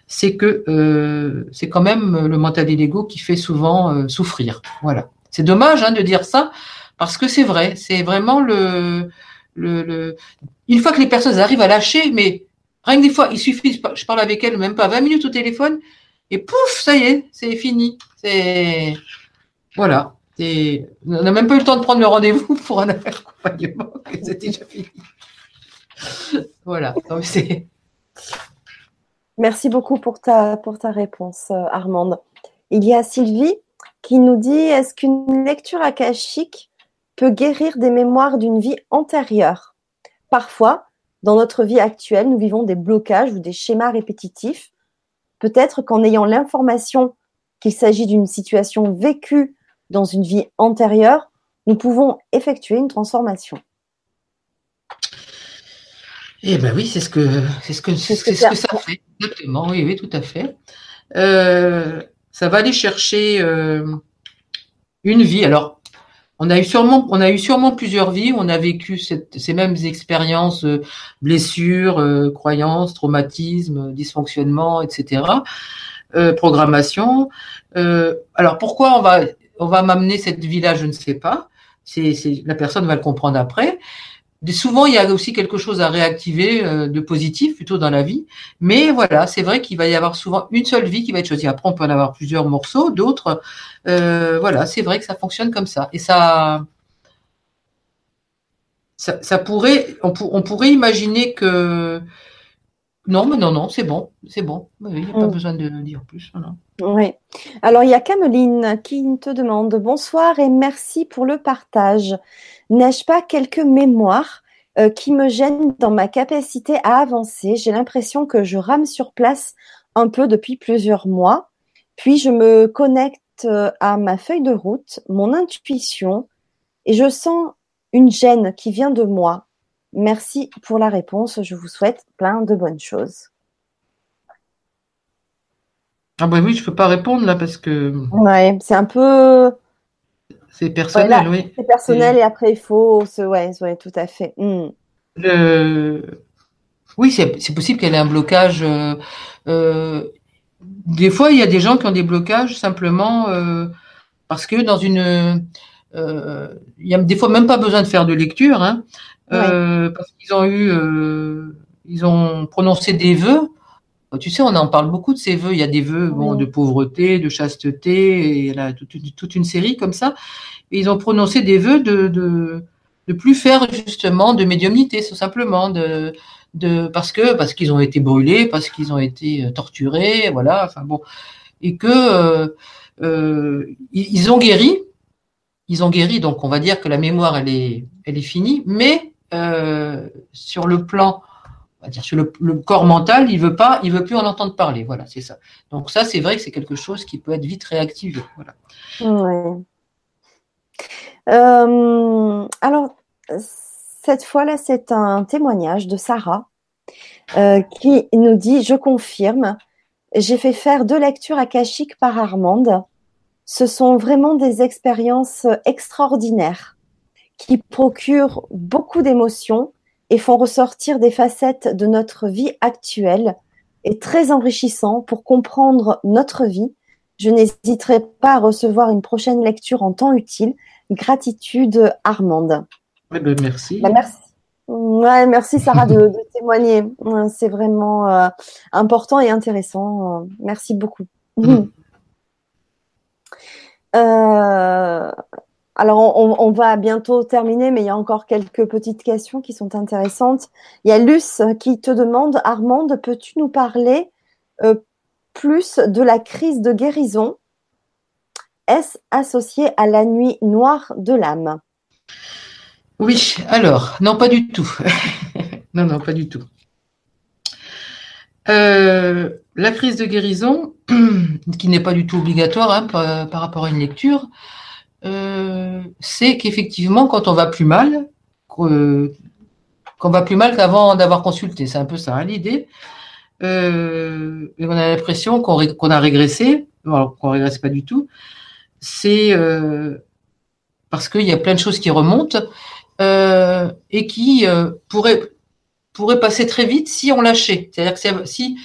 c'est que c'est quand même le mental et l'ego qui fait souvent souffrir. Voilà. C'est dommage hein, de dire ça parce que c'est vrai. C'est vraiment le, le, une fois que les personnes arrivent à lâcher, mais rien que des fois, il suffit, je parle avec elles même pas 20 minutes au téléphone et pouf, ça y est, c'est fini. Voilà. on n'a même pas eu le temps de prendre le rendez-vous (laughs) pour un accompagnement, (laughs) c'était déjà fini. voilà. Merci beaucoup pour ta, pour ta réponse, euh, Armande. Il y a Sylvie qui nous dit est-ce qu'une lecture akashique peut guérir des mémoires d'une vie antérieure? Parfois, dans notre vie actuelle, nous vivons des blocages ou des schémas répétitifs. Peut-être qu'en ayant l'information qu'il s'agit d'une situation vécue dans une vie antérieure, nous pouvons effectuer une transformation. Eh ben oui, c'est ce que c'est ce que c'est ce, que, ça fait exactement. Oui, oui, tout à fait. Euh, ça va aller chercher euh, une vie. Alors, on a eu sûrement, on a eu sûrement plusieurs vies. On a vécu ces mêmes expériences, euh, blessures, croyances, traumatismes, dysfonctionnements, etc. programmation. alors pourquoi on va on va m'amener cette vie-là, je ne sais pas. C'est, la personne va le comprendre après. Souvent, il y a aussi quelque chose à réactiver euh, de positif plutôt dans la vie. Mais voilà, c'est vrai qu'il va y avoir souvent une seule vie qui va être choisie. Après, on peut en avoir plusieurs morceaux, d'autres. Euh, voilà, c'est vrai que ça fonctionne comme ça. Et ça, ça, pourrait, on, on, pourrait imaginer que non, mais non, non, c'est bon, c'est bon. Il n'y a pas mm. besoin de dire plus. Oui. Alors, il y a Cameline qui te demande Bonsoir et merci pour le partage. N'ai-je pas quelques mémoires euh, qui me gênent dans ma capacité à avancer? J'ai l'impression que je rame sur place un peu depuis plusieurs mois. Puis, je me connecte euh, à ma feuille de route, mon intuition, et je sens une gêne qui vient de moi Merci pour la réponse. Je vous souhaite plein de bonnes choses. Ah bah oui, je ne peux pas répondre là parce que. Ouais, c'est un peu. C'est personnel, oui. C'est personnel et... après il faut se. Ouais, tout à fait. Hmm. Oui, c'est possible qu'elle ait un blocage. Euh, euh, des fois, il y a des gens qui ont des blocages simplement euh, parce que dans une. il y a des fois même pas besoin de faire de lecture. Hein. Parce qu'ils ont eu, ils ont prononcé des vœux. Tu sais, on en parle beaucoup de ces vœux. Il y a des vœux bon, de pauvreté, de chasteté, et il y a toute, toute, une série comme ça. Et ils ont prononcé des vœux de, de, de plus faire justement de médiumnité, tout simplement, de, de parce que parce qu'ils ont été brûlés, parce qu'ils ont été euh, torturés, voilà. Enfin bon, et que euh, euh, ils ont guéri. Ils ont guéri, donc on va dire que la mémoire elle est elle est finie, mais euh, sur le plan, sur le, corps mental, il veut pas, il veut plus en entendre parler. Voilà, c'est ça. Donc ça, c'est vrai que c'est quelque chose qui peut être vite réactivé. Voilà. Euh, alors cette fois-là, c'est un témoignage de Sarah euh, qui nous dit Je confirme, j'ai fait faire deux lectures akashiques par Armande. Ce sont vraiment des expériences extraordinaires qui procurent beaucoup d'émotions et font ressortir des facettes de notre vie actuelle et très enrichissant pour comprendre notre vie. Je n'hésiterai pas à recevoir une prochaine lecture en temps utile. Gratitude, Armande. Ben, merci. Bah, merci. Ouais, merci Sarah de, témoigner. C'est vraiment euh, important et intéressant. Merci beaucoup. Mm. Euh, alors, on, va bientôt terminer, mais il y a encore quelques petites questions qui sont intéressantes. Il y a Luce qui te demande, Armande, peux-tu nous parler euh, plus de la crise de guérison? Est-ce associé à la nuit noire de l'âme? Oui, alors, non, pas du tout. (laughs) non, non, pas du tout. Euh, la crise de guérison, (clears throat) qui n'est pas du tout obligatoire hein, par, rapport à une lecture, euh, c'est qu'effectivement, quand on va plus mal, qu'on va plus mal qu'avant d'avoir consulté, c'est un peu ça hein, l'idée. Euh, on a l'impression qu'on a régressé, alors qu'on régresse pas du tout. C'est euh, parce qu'il y a plein de choses qui remontent et qui pourraient passer très vite si on lâchait. C'est-à-dire que si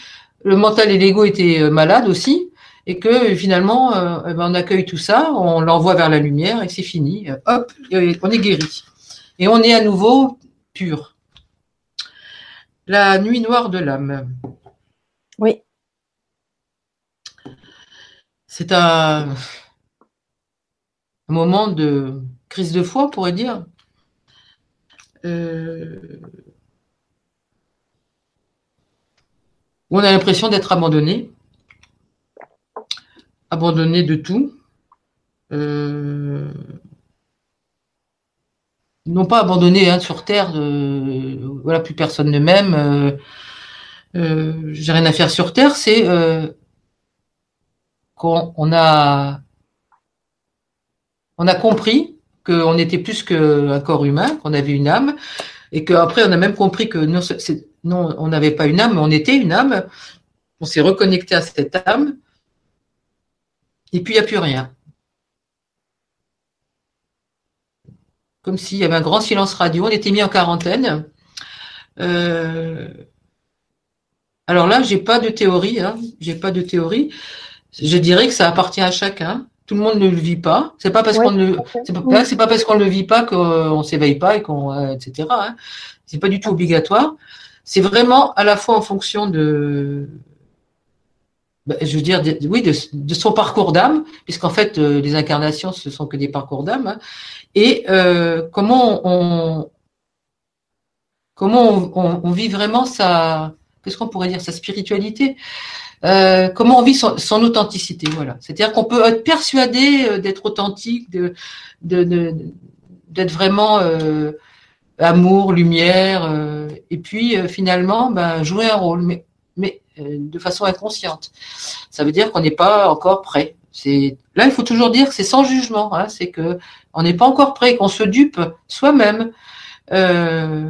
le mental et l'ego étaient malades aussi, et que finalement, euh, eh ben, on accueille tout ça, on l'envoie vers la lumière et c'est fini. Hop, on est guéri. Et on est à nouveau pur. La nuit noire de l'âme. Oui. C'est un, moment de crise de foi, on pourrait dire. Euh, où on a l'impression d'être abandonné, abandonné de tout. Euh, non pas abandonné hein, sur Terre, euh, voilà, plus personne ne m'aime, euh, j'ai rien à faire sur Terre, c'est qu'on on a, on a compris qu'on était plus qu'un corps humain, qu'on avait une âme, et qu'après on a même compris que non, non on n'avait pas une âme, mais on était une âme, on s'est reconnecté à cette âme, et puis il n'y a plus rien. comme s'il y avait un grand silence radio. On était mis en quarantaine. Euh, alors là, j'ai pas de théorie. Hein. J'ai pas de théorie. Je dirais que ça appartient à chacun. Tout le monde ne le vit pas. C'est pas parce qu'on ne, c'est pas, parce qu'on ne le vit pas qu'on s'éveille pas et qu'on, euh, etc. Hein. C'est pas du tout obligatoire. C'est vraiment à la fois en fonction de, je veux dire, oui, de, son parcours d'âme, puisqu'en fait, euh, les incarnations, ce sont que des parcours d'âme, hein. et euh, comment on, comment on, vit vraiment sa, qu'est-ce qu'on pourrait dire, sa spiritualité, euh, comment on vit son, authenticité, voilà. C'est-à-dire qu'on peut être persuadé d'être authentique, de, d'être vraiment amour, lumière, et puis finalement, ben, jouer un rôle, mais de façon inconsciente. Ça veut dire qu'on n'est pas encore prêt. Là, il faut toujours dire que c'est sans jugement. Hein. c'est que on n'est pas encore prêt, qu'on se dupe soi-même. Euh,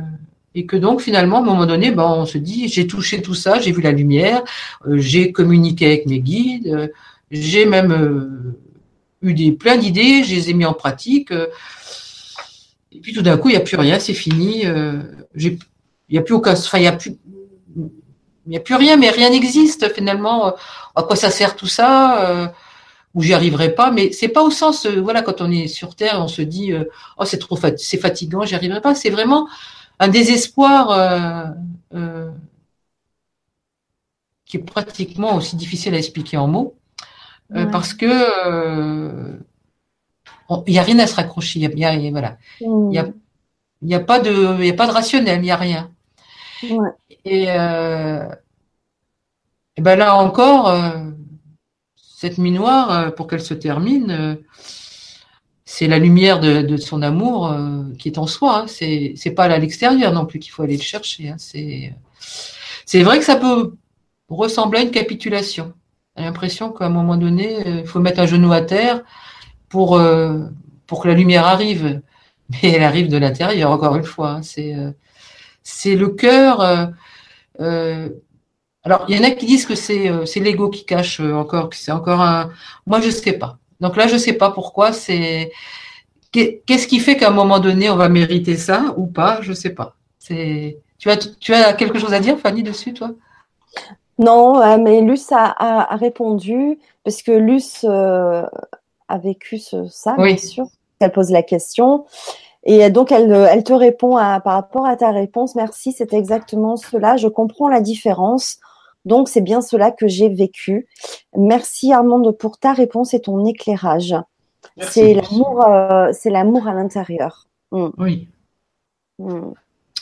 et que donc finalement, à un moment donné, ben, on se dit, j'ai touché tout ça, j'ai vu la lumière, euh, j'ai communiqué avec mes guides, j'ai même eu des, plein d'idées, je les ai mis en pratique. et puis tout d'un coup, il n'y a plus rien, c'est fini. il n'y a plus aucun, n'y a plus rien, mais rien n'existe finalement. Euh, à quoi ça sert tout ça euh, Ou j'y arriverai pas Mais c'est pas au sens, euh, voilà, quand on est sur Terre, on se dit, oh c'est trop, c'est fatigant, j'y arriverai pas. C'est vraiment un désespoir qui est pratiquement aussi difficile à expliquer en mots, parce que il n'y a rien à se raccrocher. Il y a, voilà, il y a, il y a pas de, il y a pas de rationnel, il n'y a rien. Et, euh, et, ben là encore, euh, cette nuit noire, euh, pour qu'elle se termine, c'est la lumière de, son amour qui est en soi. Hein. C'est c'est pas à l'extérieur non plus qu'il faut aller le chercher. Hein. C'est c'est vrai que ça peut ressembler à une capitulation. J'ai l'impression qu'à un moment donné, il faut mettre un genou à terre pour pour que la lumière arrive. Mais elle arrive de l'intérieur, encore une fois. Hein. C'est c'est le cœur. Euh, euh, alors, il y en a qui disent que c'est euh, l'ego qui cache encore, que c'est encore un. Moi, je sais pas. Donc là, je sais pas pourquoi. C'est qu'est-ce qui fait qu'à un moment donné, on va mériter ça ou pas Je sais pas. C'est tu as tu as quelque chose à dire, Fanny, dessus, toi? Non, mais Luce a, répondu parce que Luce a vécu ça, bien sûr. Elle pose la question. Et donc, elle, elle te répond à, par rapport à ta réponse. Merci, c'est exactement cela. Je comprends la différence. Donc, c'est bien cela que j'ai vécu. Merci Armande pour ta réponse et ton éclairage. C'est l'amour, euh, c'est l'amour à l'intérieur. Mm. Oui. Mm.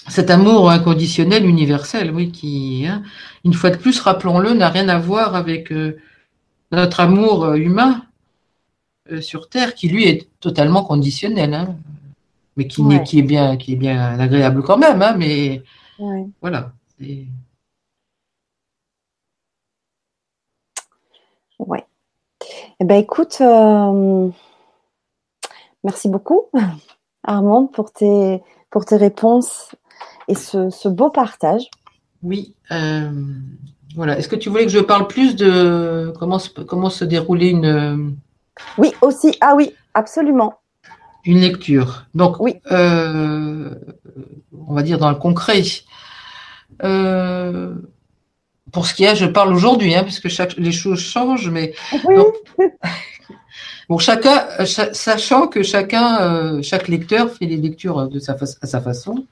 Cet amour inconditionnel, universel, oui, qui, hein, une fois de plus, rappelons-le, n'a rien à voir avec euh, notre amour euh, humain sur Terre, qui lui est totalement conditionnel. Hein mais qui, qui, est bien, qui est bien agréable quand même, hein, mais voilà. Ouais. Eh ben écoute, euh, merci beaucoup, (laughs) Armand, pour tes, pour tes réponses et ce, beau partage. Oui. Euh, voilà. Est-ce que tu voulais que je parle plus de comment, comment se dérouler une. Oui, aussi. Ah oui, absolument une lecture. Donc, oui. Euh, on va dire dans le concret. Euh, pour ce qui est, je parle aujourd'hui, hein, puisque chaque, les choses changent, mais (laughs) bon, chacun, sachant que chacun, euh, chaque lecteur fait les lectures de sa à sa façon.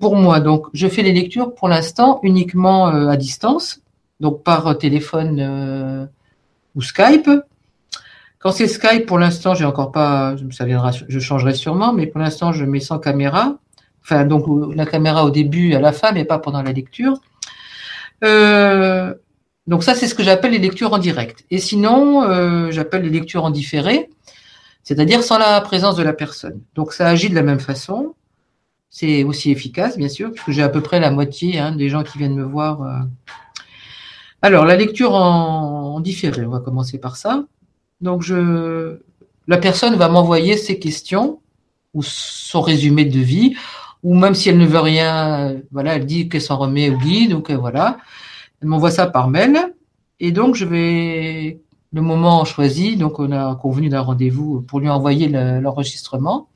pour moi, donc, je fais les lectures pour l'instant uniquement à distance, donc par téléphone ou Skype Quand c'est Skype, pour l'instant, j'ai encore pas, ça viendra, je changerai sûrement, mais pour l'instant, je mets sans caméra. Enfin, donc la caméra au début, à la fin, mais pas pendant la lecture. Euh, donc ça, c'est ce que j'appelle les lectures en direct. Et sinon, euh, j'appelle les lectures en différé, c'est-à-dire sans la présence de la personne. Donc ça agit de la même façon. C'est aussi efficace, bien sûr, puisque j'ai à peu près la moitié hein, des gens qui viennent me voir. Euh. Alors, la lecture en, différé, on va commencer par ça. Donc, je, la personne va m'envoyer ses questions ou son résumé de vie, ou même si elle ne veut rien, voilà, elle dit qu'elle s'en remet au guide, ou que voilà, elle m'envoie ça par mail. Et donc, je vais, le moment choisi, donc on a convenu d'un rendez-vous pour lui envoyer l'enregistrement.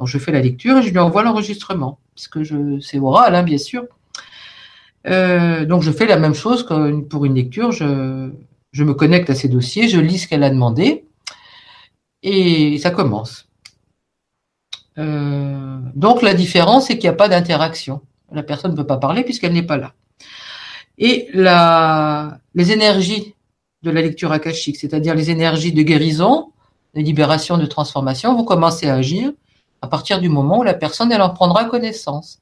donc, je fais la lecture et je lui envoie l'enregistrement, puisque je, c'est oral, hein, bien sûr. Euh, donc, je fais la même chose que pour une lecture. Je, je me connecte à ses dossiers, je lis ce qu'elle a demandé et ça commence. Euh, donc, la différence, c'est qu'il n'y a pas d'interaction. La personne ne peut pas parler puisqu'elle n'est pas là. Et les énergies de la lecture akashique, c'est-à-dire les énergies de guérison, de libération, de transformation, vont commencer à agir à partir du moment où la personne elle en prendra connaissance.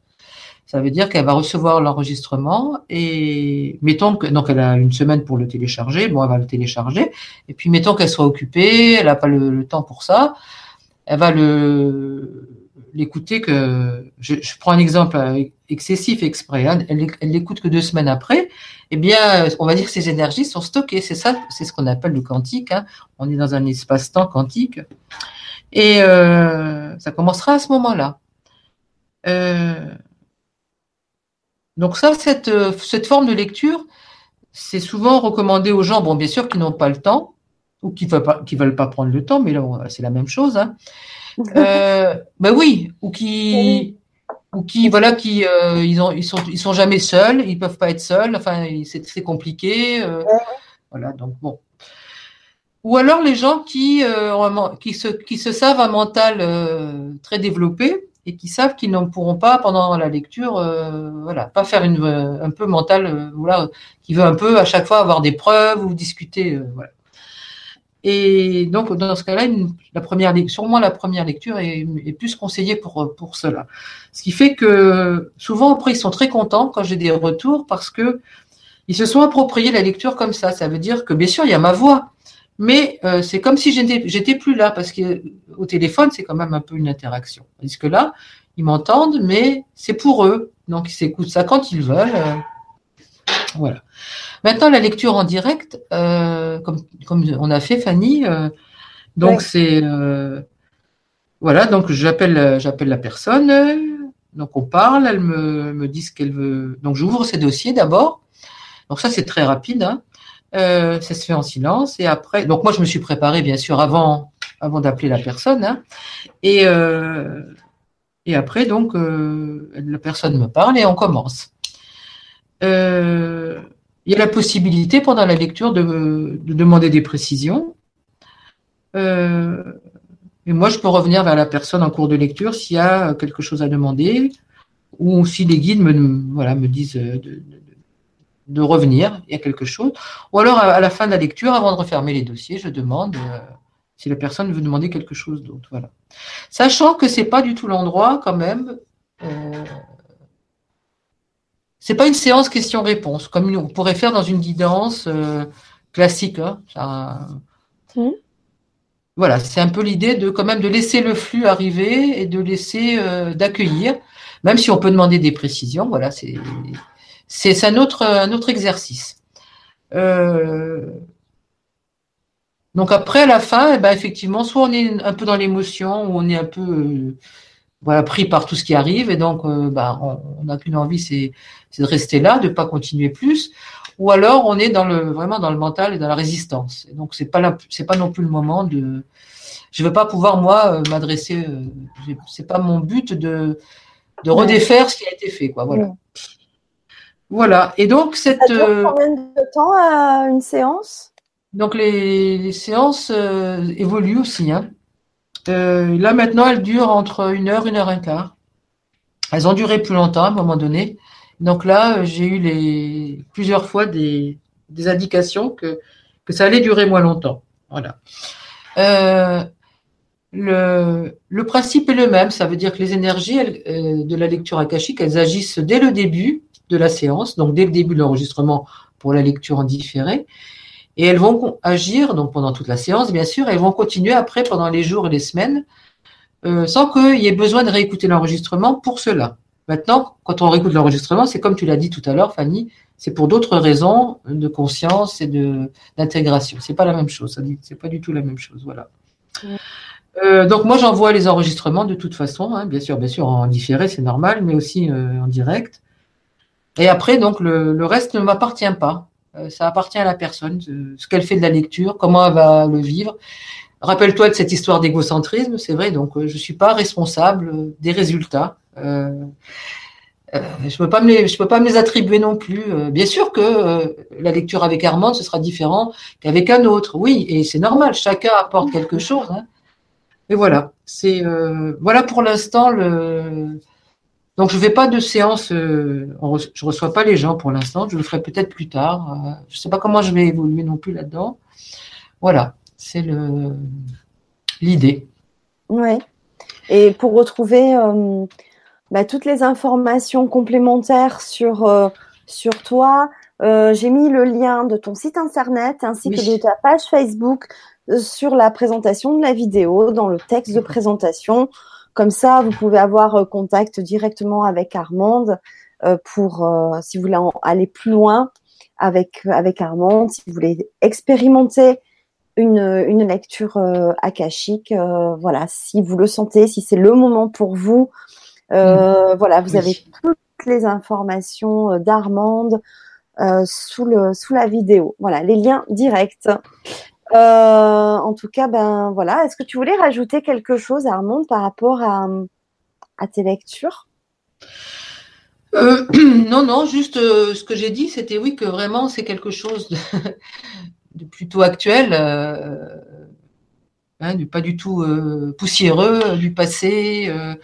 Ça veut dire qu'elle va recevoir l'enregistrement et mettons que donc elle a une semaine pour le télécharger, bon elle va le télécharger et puis mettons qu'elle soit occupée, elle n'a pas le, temps pour ça, elle va l'écouter que je, prends un exemple excessif exprès, hein, elle, l'écoute que deux semaines après, eh bien, on va dire que ces énergies sont stockées. C'est ça, c'est ce qu'on appelle le quantique. Hein. On est dans un espace-temps quantique. Et euh, ça commencera à ce moment-là. Euh, donc ça, cette, cette forme de lecture, c'est souvent recommandé aux gens, bon, bien sûr, qui n'ont pas le temps, ou qui ne veulent, pas, veulent pas prendre le temps, mais là, c'est la même chose. Hein. (laughs) Euh, ben oui, ou qui, ou qui, voilà, qui, euh, ils ont, ils sont, ils sont jamais seuls, ils peuvent pas être seuls. Enfin, c'est compliqué. Euh, voilà, donc bon. Ou alors les gens qui, euh, qui se, qui se savent un mental euh, très développé et qui savent qu'ils n'en pourront pas pendant la lecture, voilà, pas faire une, un peu mental, voilà, qui veut un peu à chaque fois avoir des preuves ou discuter, voilà. Et donc, dans ce cas-là, la première, sûrement la première lecture est, plus conseillée pour, pour cela. Ce qui fait que souvent, après, ils sont très contents quand j'ai des retours parce que ils se sont appropriés la lecture comme ça. Ça veut dire que, bien sûr, il y a ma voix, mais euh, c'est comme si j'étais plus là parce que au téléphone, c'est quand même un peu une interaction. Parce que là, ils m'entendent, mais c'est pour eux. Donc, ils s'écoutent ça quand ils veulent. Euh, voilà. Maintenant, la lecture en direct, euh, comme, comme on a fait, Fanny, euh, donc c'est euh, voilà, donc j'appelle j'appelle la personne, donc on parle, elle me, me dit ce qu'elle veut. Donc j'ouvre ses dossiers d'abord. Donc ça c'est très rapide. Hein. Ça se fait en silence et après. Donc moi je me suis préparée bien sûr avant avant d'appeler la personne. Hein. Et et après donc la personne me parle et on commence. Euh, il y a la possibilité pendant la lecture de, demander des précisions. Euh, et moi, je peux revenir vers la personne en cours de lecture s'il y a quelque chose à demander ou si les guides me, voilà, me disent de, revenir, il y a quelque chose. Ou alors, à, la fin de la lecture, avant de refermer les dossiers, je demande euh, si la personne veut demander quelque chose d'autre. Voilà. Sachant que c'est pas du tout l'endroit, quand même, euh, c'est pas une séance question-réponse, comme on pourrait faire dans une guidance euh, classique. Hein, mmh. Voilà, c'est un peu l'idée de quand même de laisser le flux arriver et de laisser d'accueillir, même si on peut demander des précisions. Voilà, c'est c'est un autre un autre exercice. Euh, donc après, à la fin, eh ben, effectivement, soit on est un peu dans l'émotion, ou on est un peu voilà, pris par tout ce qui arrive, et donc bah, on n'a qu'une envie, c'est de rester là, de pas continuer plus, ou alors on est dans le vraiment dans le mental et dans la résistance. Et donc c'est pas c'est pas non plus le moment de. Je veux pas pouvoir moi euh, m'adresser. Euh, c'est pas mon but de de redéfaire ce qui a été fait, quoi. Voilà. Voilà. Et donc cette. Ça dure euh, combien de temps à une séance? Donc les, séances évoluent aussi. Hein. là maintenant, elles durent entre une heure, une heure et un quart. Elles ont duré plus longtemps à un moment donné. Donc là, euh, j'ai eu les, plusieurs fois des, indications que, que ça allait durer moins longtemps. Voilà. euh, le, le, principe est le même. Ça veut dire que les énergies euh, de la lecture akashique, elles agissent dès le début de la séance, donc dès le début de l'enregistrement pour la lecture en différé. Et elles vont agir, donc pendant toute la séance, bien sûr, elles vont continuer après pendant les jours et les semaines, euh, sans qu'il y ait besoin de réécouter l'enregistrement pour cela. Maintenant, quand on réécoute l'enregistrement, c'est comme tu l'as dit tout à l'heure, Fanny, c'est pour d'autres raisons de conscience et d'intégration. C'est pas la même chose. C'est pas du tout la même chose. Voilà. Euh, donc moi j'envoie les enregistrements de toute façon, hein, bien sûr, bien sûr en différé c'est normal, mais aussi euh, en direct. Et après donc le, le reste ne m'appartient pas. Euh, ça appartient à la personne, ce qu'elle fait de la lecture, comment elle va le vivre. Rappelle-toi de cette histoire d'égocentrisme, c'est vrai. Donc je suis pas responsable des résultats. Euh, je peux pas me les, je peux pas me les attribuer non plus. Euh, bien sûr que euh, la lecture avec Armand ce sera différent qu'avec un autre. Oui, et c'est normal. Chacun apporte quelque chose. Hein. Et voilà. C'est voilà pour l'instant le. Donc je fais pas de séance. je reçois pas les gens pour l'instant. Je le ferai peut-être plus tard. je sais pas comment je vais évoluer non plus là-dedans. Voilà. C'est le l'idée. Ouais. Et pour retrouver bah, toutes les informations complémentaires sur, euh, sur toi. Euh, j'ai mis le lien de ton site internet ainsi que de ta page Facebook euh, sur la présentation de la vidéo, dans le texte de présentation. Comme ça, vous pouvez avoir contact directement avec Armande pour, si vous voulez aller plus loin avec, avec Armande, si vous voulez expérimenter une, une lecture akashique. voilà, si vous le sentez, si c'est le moment pour vous, euh, voilà, vous avez toutes les informations euh, d'Armande euh, sous le sous la vidéo. Voilà, les liens directs. En tout cas, ben voilà. Est-ce que tu voulais rajouter quelque chose, Armande, par rapport à, tes lectures? (clears throat) Non, non, juste ce que j'ai dit, c'était oui que vraiment c'est quelque chose de, (laughs) plutôt actuel. Hein, pas du tout euh, poussiéreux euh, du passé. Euh,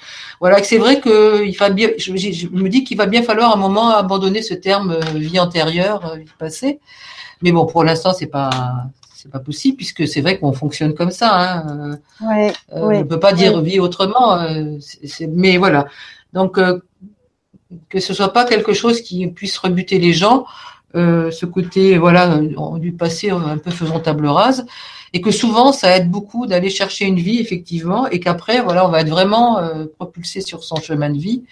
voilà, c'est vrai que il va bien, je, me dis qu'il va bien falloir un moment abandonner ce terme vie antérieure, vie passée. Mais bon, pour l'instant, c'est pas c'est pas possible puisque c'est vrai qu'on fonctionne comme ça. Hein. Ouais, On ne peut pas dire vie autrement. mais voilà, donc que ce soit pas quelque chose qui puisse rebuter les gens. ce côté voilà du passé un peu faisant table rase et que souvent ça aide beaucoup d'aller chercher une vie effectivement et qu'après voilà on va être vraiment euh, propulsé sur son chemin de vie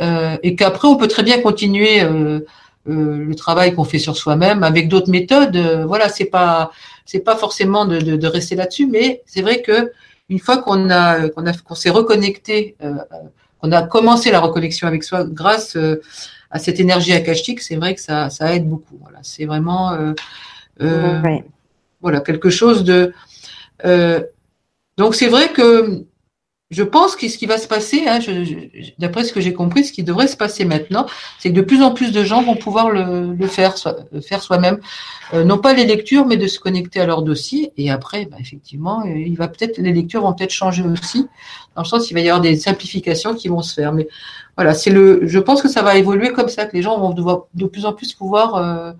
euh, et qu'après on peut très bien continuer euh, euh le travail qu'on fait sur soi-même avec d'autres méthodes voilà c'est pas c'est pas forcément de, de, de rester là-dessus mais c'est vrai que une fois qu'on a qu'on a qu'on s'est reconnecté qu'on a commencé la reconnexion avec soi grâce à cette énergie akashique c'est vrai que ça ça aide beaucoup voilà c'est vraiment ouais. Voilà, quelque chose de. Euh, donc c'est vrai que je pense que ce qui va se passer, hein, d'après ce que j'ai compris, ce qui devrait se passer maintenant, c'est que de plus en plus de gens vont pouvoir le, faire, faire soi-même, euh, non pas les lectures, mais de se connecter à leur dossier. Et après, bah, effectivement, euh, il va peut-être les lectures vont peut-être changer aussi, dans le sens qu'il va y avoir des simplifications qui vont se faire. Mais voilà, c'est le, je pense que ça va évoluer comme ça, que les gens vont devoir de plus en plus pouvoir euh,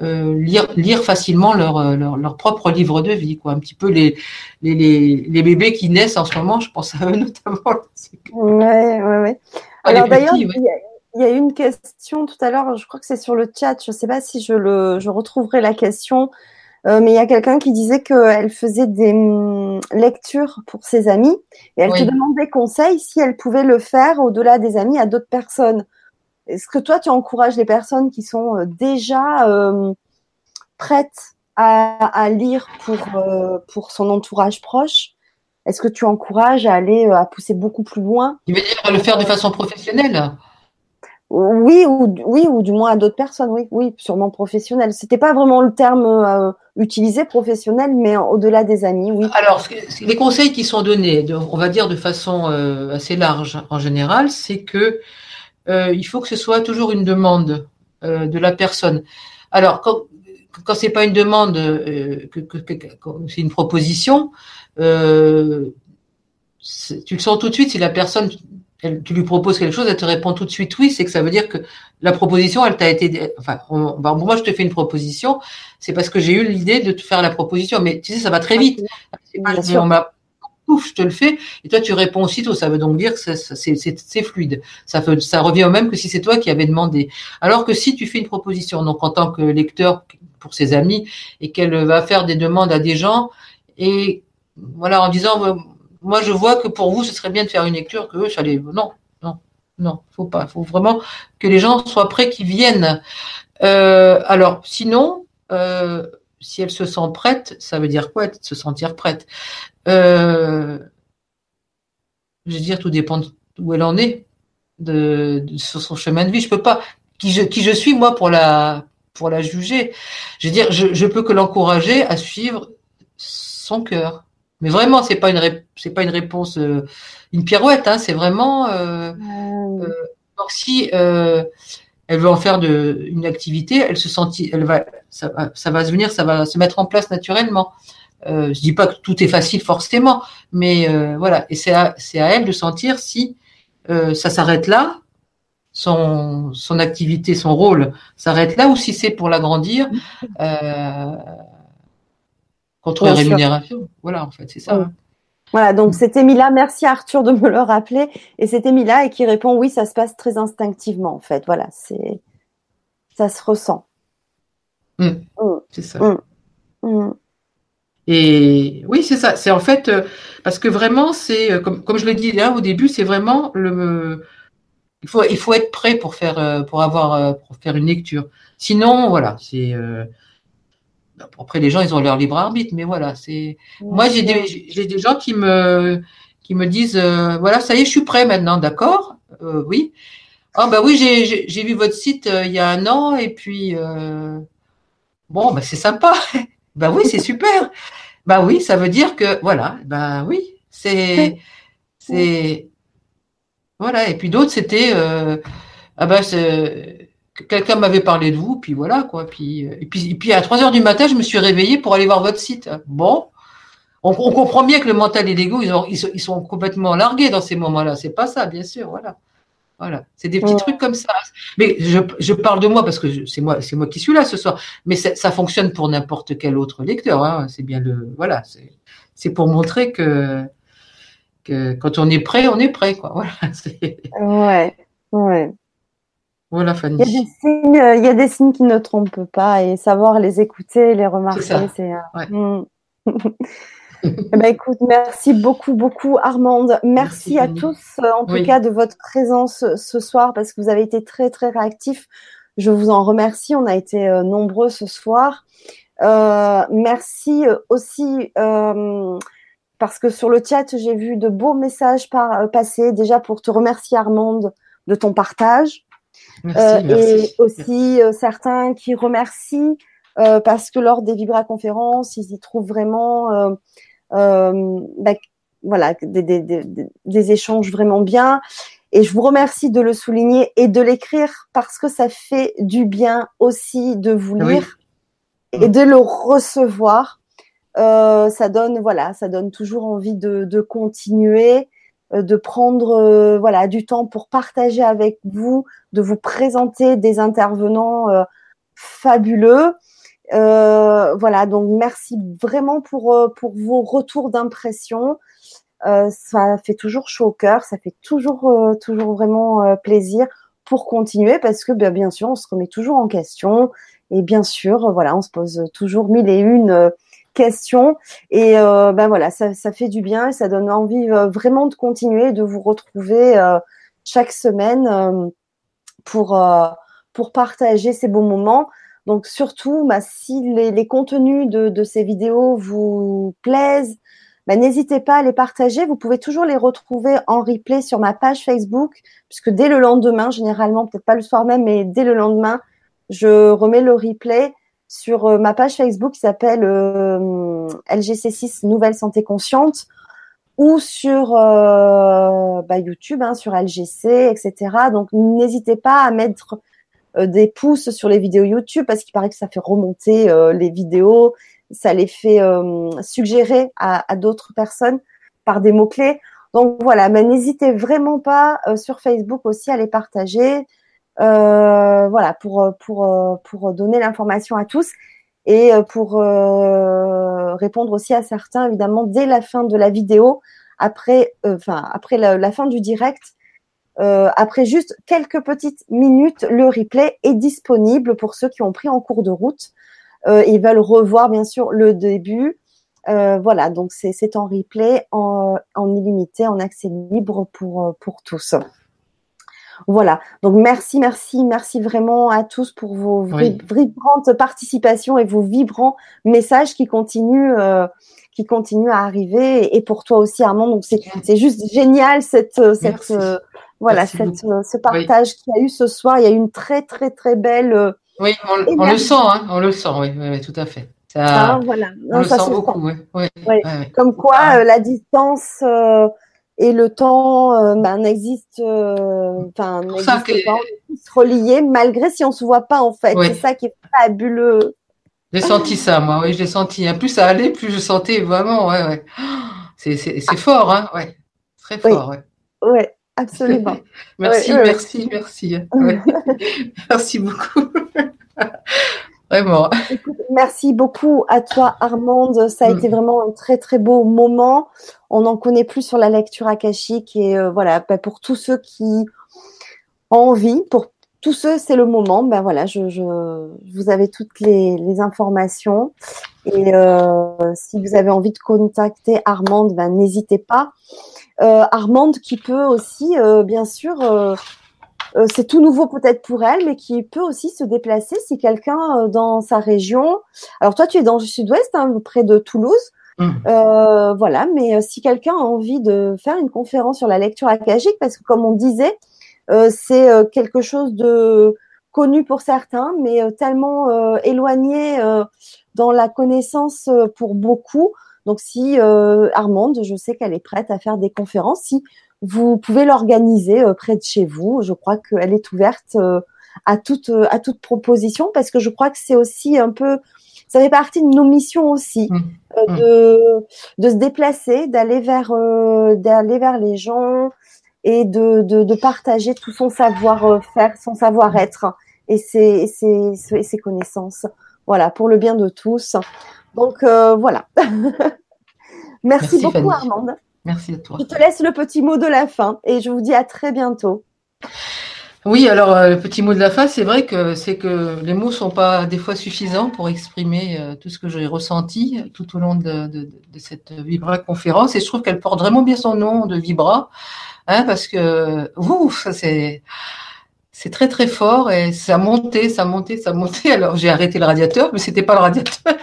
lire, lire facilement leur, euh, leur, leur, propre livre de vie, quoi. Un petit peu les, les, les, les, bébés qui naissent en ce moment, je pense à eux (laughs) notamment. Ouais, ouais, ouais. Ah, Alors d'ailleurs, il y, a une question tout à l'heure, je crois que c'est sur le chat, je ne sais pas si je, le, je retrouverai la question, euh, mais il y a quelqu'un qui disait qu'elle faisait des hum, lectures pour ses amis et elle te demandait conseil si elle pouvait le faire au-delà des amis à d'autres personnes. Est-ce que toi, tu encourages les personnes qui sont euh, déjà euh, prêtes à, lire pour, euh, pour son entourage proche? Est-ce que tu encourages à aller à pousser beaucoup plus loin? Tu veux dire à le faire de façon professionnelle oui ou, oui, ou du moins à d'autres personnes, oui, oui, sûrement professionnel. C'était pas vraiment le terme utilisé professionnel, mais au-delà des amis, oui. Alors, les conseils qui sont donnés, on va dire de façon assez large en général, c'est que il faut que ce soit toujours une demande euh, de la personne. Alors, quand, quand c'est pas une demande, euh, que, que, que c'est une proposition, euh, tu le sens tout de suite si la personne tu lui proposes quelque chose, elle te répond tout de suite oui, c'est que ça veut dire que la proposition, elle t'a été, enfin, bah, moi je te fais une proposition, c'est parce que j'ai eu l'idée de te faire la proposition, mais tu sais, ça va très vite. C'est pas, on m'a je te le fais, et toi tu réponds aussitôt. Ça veut donc dire que c'est fluide. Ça revient au même que si c'est toi qui avais demandé. Alors que si tu fais une proposition, donc en tant que lecteur pour ses amis, et qu'elle va faire des demandes à des gens, et voilà, en disant, moi je vois que pour vous ce serait bien de faire une lecture, que eux, ça les... Non, non, non, faut pas. Faut vraiment que les gens soient prêts, qu'ils viennent. Euh, alors, sinon, euh, si elle se sent prête, ça veut dire quoi Se sentir prête? Euh, je veux dire, tout dépend d'où elle en est, de, sur son chemin de vie. Je peux pas. Qui je, qui je suis moi pour la pour la juger. Je veux dire, je, je peux que l'encourager à suivre son cœur. Mais vraiment, c'est pas une c'est pas une réponse, euh, une pirouette. Hein, c'est vraiment. Euh, euh, donc si elle veut en faire de, une activité, elle se sentit, elle va, ça, ça va se venir, ça va se mettre en place naturellement. Euh, je dis pas que tout est facile forcément, mais euh, voilà. Et c'est à, c'est à elle de sentir si euh, ça s'arrête là, son, son activité, son rôle s'arrête là, ou si c'est pour l'agrandir (laughs) euh, contre rémunération. Voilà, en fait, c'est ça. Voilà, donc mm. c'était Mila. Merci Arthur de me le rappeler. Et c'était Mila et qui répond oui, ça se passe très instinctivement en fait. Voilà, c'est ça se ressent. Mm. Mm. C'est ça. Et oui, c'est ça. C'est en fait euh, parce que vraiment, c'est euh, comme, comme je l'ai dit là au début, c'est vraiment le. Il faut il faut être prêt pour faire euh, pour avoir pour faire une lecture. Sinon, voilà, c'est après, les gens, ils ont leur libre arbitre, mais voilà, c'est. Moi, j'ai des, j'ai des gens qui me, qui me disent, euh, voilà, ça y est, je suis prêt maintenant, d'accord euh, Oui. Ah bah oui, j'ai, j'ai vu votre site euh, il y a un an et puis bon, bah c'est sympa. (laughs) bah oui, c'est super. bah oui, ça veut dire que voilà, bah oui, c'est, (laughs) c'est, voilà. Et puis d'autres, c'était, ah bah c'est quelqu'un m'avait parlé de vous, puis voilà quoi. Puis euh, et puis, et puis à 3 heures du matin, je me suis réveillée pour aller voir votre site. Bon, on, comprend bien que le mental et l'ego, ils, ils, sont complètement largués dans ces moments-là. C'est pas ça, bien sûr. Voilà, voilà. C'est des petits trucs comme ça. Mais je, je parle de moi parce que c'est moi, c'est moi qui suis là ce soir. Mais ça fonctionne pour n'importe quel autre lecteur. Hein. C'est bien le, voilà. C'est pour montrer que que quand on est prêt, on est prêt, quoi. (laughs) Voilà. Ouais, ouais. Voilà, Fanny. Il y, a des signes, euh, il y a des signes qui ne trompent pas et savoir les écouter, les remarquer, c'est. Euh, hmm. (laughs) eh ben, écoute, merci beaucoup, beaucoup, Armande. Merci, à tous, euh, en tout cas, de votre présence ce soir parce que vous avez été très, très réactifs. Je vous en remercie. On a été nombreux ce soir. merci aussi parce que sur le chat, j'ai vu de beaux messages par, passer déjà pour te remercier, Armande, de ton partage. Euh, et aussi euh, certains qui remercient euh, parce que lors des Vibra conférences, ils y trouvent vraiment bah, voilà des, des, des, des, échanges vraiment bien. Et je vous remercie de le souligner et de l'écrire parce que ça fait du bien aussi de vous lire et de le recevoir. Euh, ça donne voilà, ça donne toujours envie de, de continuer euh, de prendre euh, voilà du temps pour partager avec vous, de vous présenter des intervenants euh, fabuleux. Voilà, donc merci vraiment pour pour vos retours d'impression. ça fait toujours chaud au cœur, ça fait toujours toujours vraiment plaisir pour continuer parce que bien, bien sûr on se remet toujours en question et bien sûr voilà on se pose toujours mille et une questions. Et euh, ben voilà, ça, ça, fait du bien et ça donne envie euh, vraiment de continuer, de vous retrouver euh, chaque semaine pour pour partager ces bons moments. Donc surtout, bah, si les, les contenus de, de, ces vidéos vous plaisent, bah, n'hésitez pas à les partager. Vous pouvez toujours les retrouver en replay sur ma page Facebook, puisque dès le lendemain, généralement, peut-être pas le soir même, mais dès le lendemain, je remets le replay sur euh, ma page Facebook qui s'appelle euh, LGC6 Nouvelle Santé Consciente ou sur euh, bah, YouTube, hein, sur LGC, etc. Donc n'hésitez pas à mettre des pouces sur les vidéos YouTube parce qu'il paraît que ça fait remonter les vidéos, ça les fait suggérer à, d'autres personnes par des mots-clés. Donc voilà, mais n'hésitez vraiment pas sur Facebook aussi à les partager. voilà, pour pour pour donner l'information à tous et pour répondre aussi à certains évidemment dès la fin de la vidéo, après enfin après la, fin du direct. Après juste quelques petites minutes, le replay est disponible pour ceux qui ont pris en cours de route. ils veulent revoir bien sûr le début, euh, voilà, donc c'est en replay, en, en, illimité, en accès libre pour, euh, pour tous. Voilà, donc merci, merci, merci vraiment à tous pour vos vibrantes participations et vos vibrants messages qui continuent, euh, qui continuent à arriver. Et pour toi aussi, Armand, donc c'est juste génial cette, cette voilà, cette, ce partage qu'il y a eu ce soir. Il y a eu une très, très, très belle. oui, on, le sent, hein, on le sent, oui, oui tout à fait. Ah, voilà. Non, ça beaucoup, Comme quoi, ah. euh, la distance euh, et le temps euh, ben, n'existent enfin, pas, on est reliés, malgré si on se voit pas en fait. C'est ça qui est fabuleux. J'ai senti ça, moi, oui, j'ai senti. Plus ça allait, plus je sentais vraiment, ouais, ouais. (gasps) C'est fort, hein, ouais. Très fort, ouais. Ouais, absolument. (laughs) merci, merci, merci, (laughs) merci beaucoup. (laughs) Vraiment. merci beaucoup à toi, Armande. Ça a mm. été vraiment un très très beau moment. On en connaît plus sur la lecture akashique et euh, voilà, bah, pour tous ceux qui ont envie, pour tous ceux, c'est le moment. Ben voilà, je, je, vous avez toutes les, les informations et euh, si vous avez envie de contacter Armande, ben n'hésitez pas. Euh, Armande qui peut aussi, euh, bien sûr euh, c'est tout nouveau peut-être pour elle, mais qui peut aussi se déplacer si quelqu'un euh, dans sa région. Alors toi, tu es dans le sud-ouest, hein, près de Toulouse. Mmh. Euh, voilà, mais si quelqu'un a envie de faire une conférence sur la lecture akashique, parce que comme on disait, c'est quelque chose de connu pour certains, mais tellement éloigné dans la connaissance pour beaucoup. Donc si Armande, je sais qu'elle est prête à faire des conférences, si vous pouvez l'organiser euh, près de chez vous. Je crois qu'elle est ouverte euh, à toute euh, à toute proposition parce que je crois que c'est aussi un peu ça fait partie de nos missions aussi mmh. Mmh. de de se déplacer, d'aller vers d'aller vers les gens et de, de, de partager tout son savoir-faire, son savoir-être et ses, ses, ses, connaissances. Voilà, pour le bien de tous. Donc voilà. (laughs) Merci, beaucoup Armande. Merci à toi. Je te laisse le petit mot de la fin et je vous dis à très bientôt. Oui, alors euh, le petit mot de la fin, c'est vrai que c'est que les mots sont pas des fois suffisants pour exprimer euh, tout ce que j'ai ressenti tout au long de, cette Vibra conférence et je trouve qu'elle porte vraiment bien son nom de Vibra, hein, parce que ouf, c'est c'est très très fort et ça montait, ça montait, ça montait. Alors j'ai arrêté le radiateur, mais c'était pas le radiateur.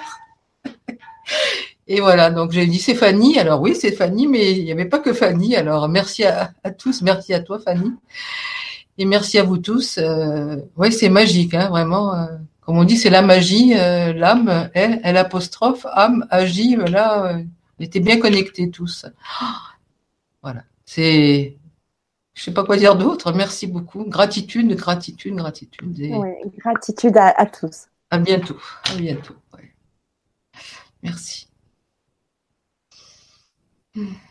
Et voilà, donc j'ai dit c'est Fanny. Alors oui, c'est Fanny, mais il n'y avait pas que Fanny. Alors merci à, tous, merci à toi Fanny. Et merci à vous tous. Euh, oui, c'est magique, hein, vraiment. Euh, comme on dit, c'est la magie. Euh, l'âme, elle, elle apostrophe, âme, agit. Voilà, on était bien connectés tous. voilà, c'est... Je sais pas quoi dire d'autre. Merci beaucoup. Gratitude, gratitude, gratitude. Oui, gratitude à, tous. À bientôt. À bientôt. Merci. Mm. (sighs) (sighs)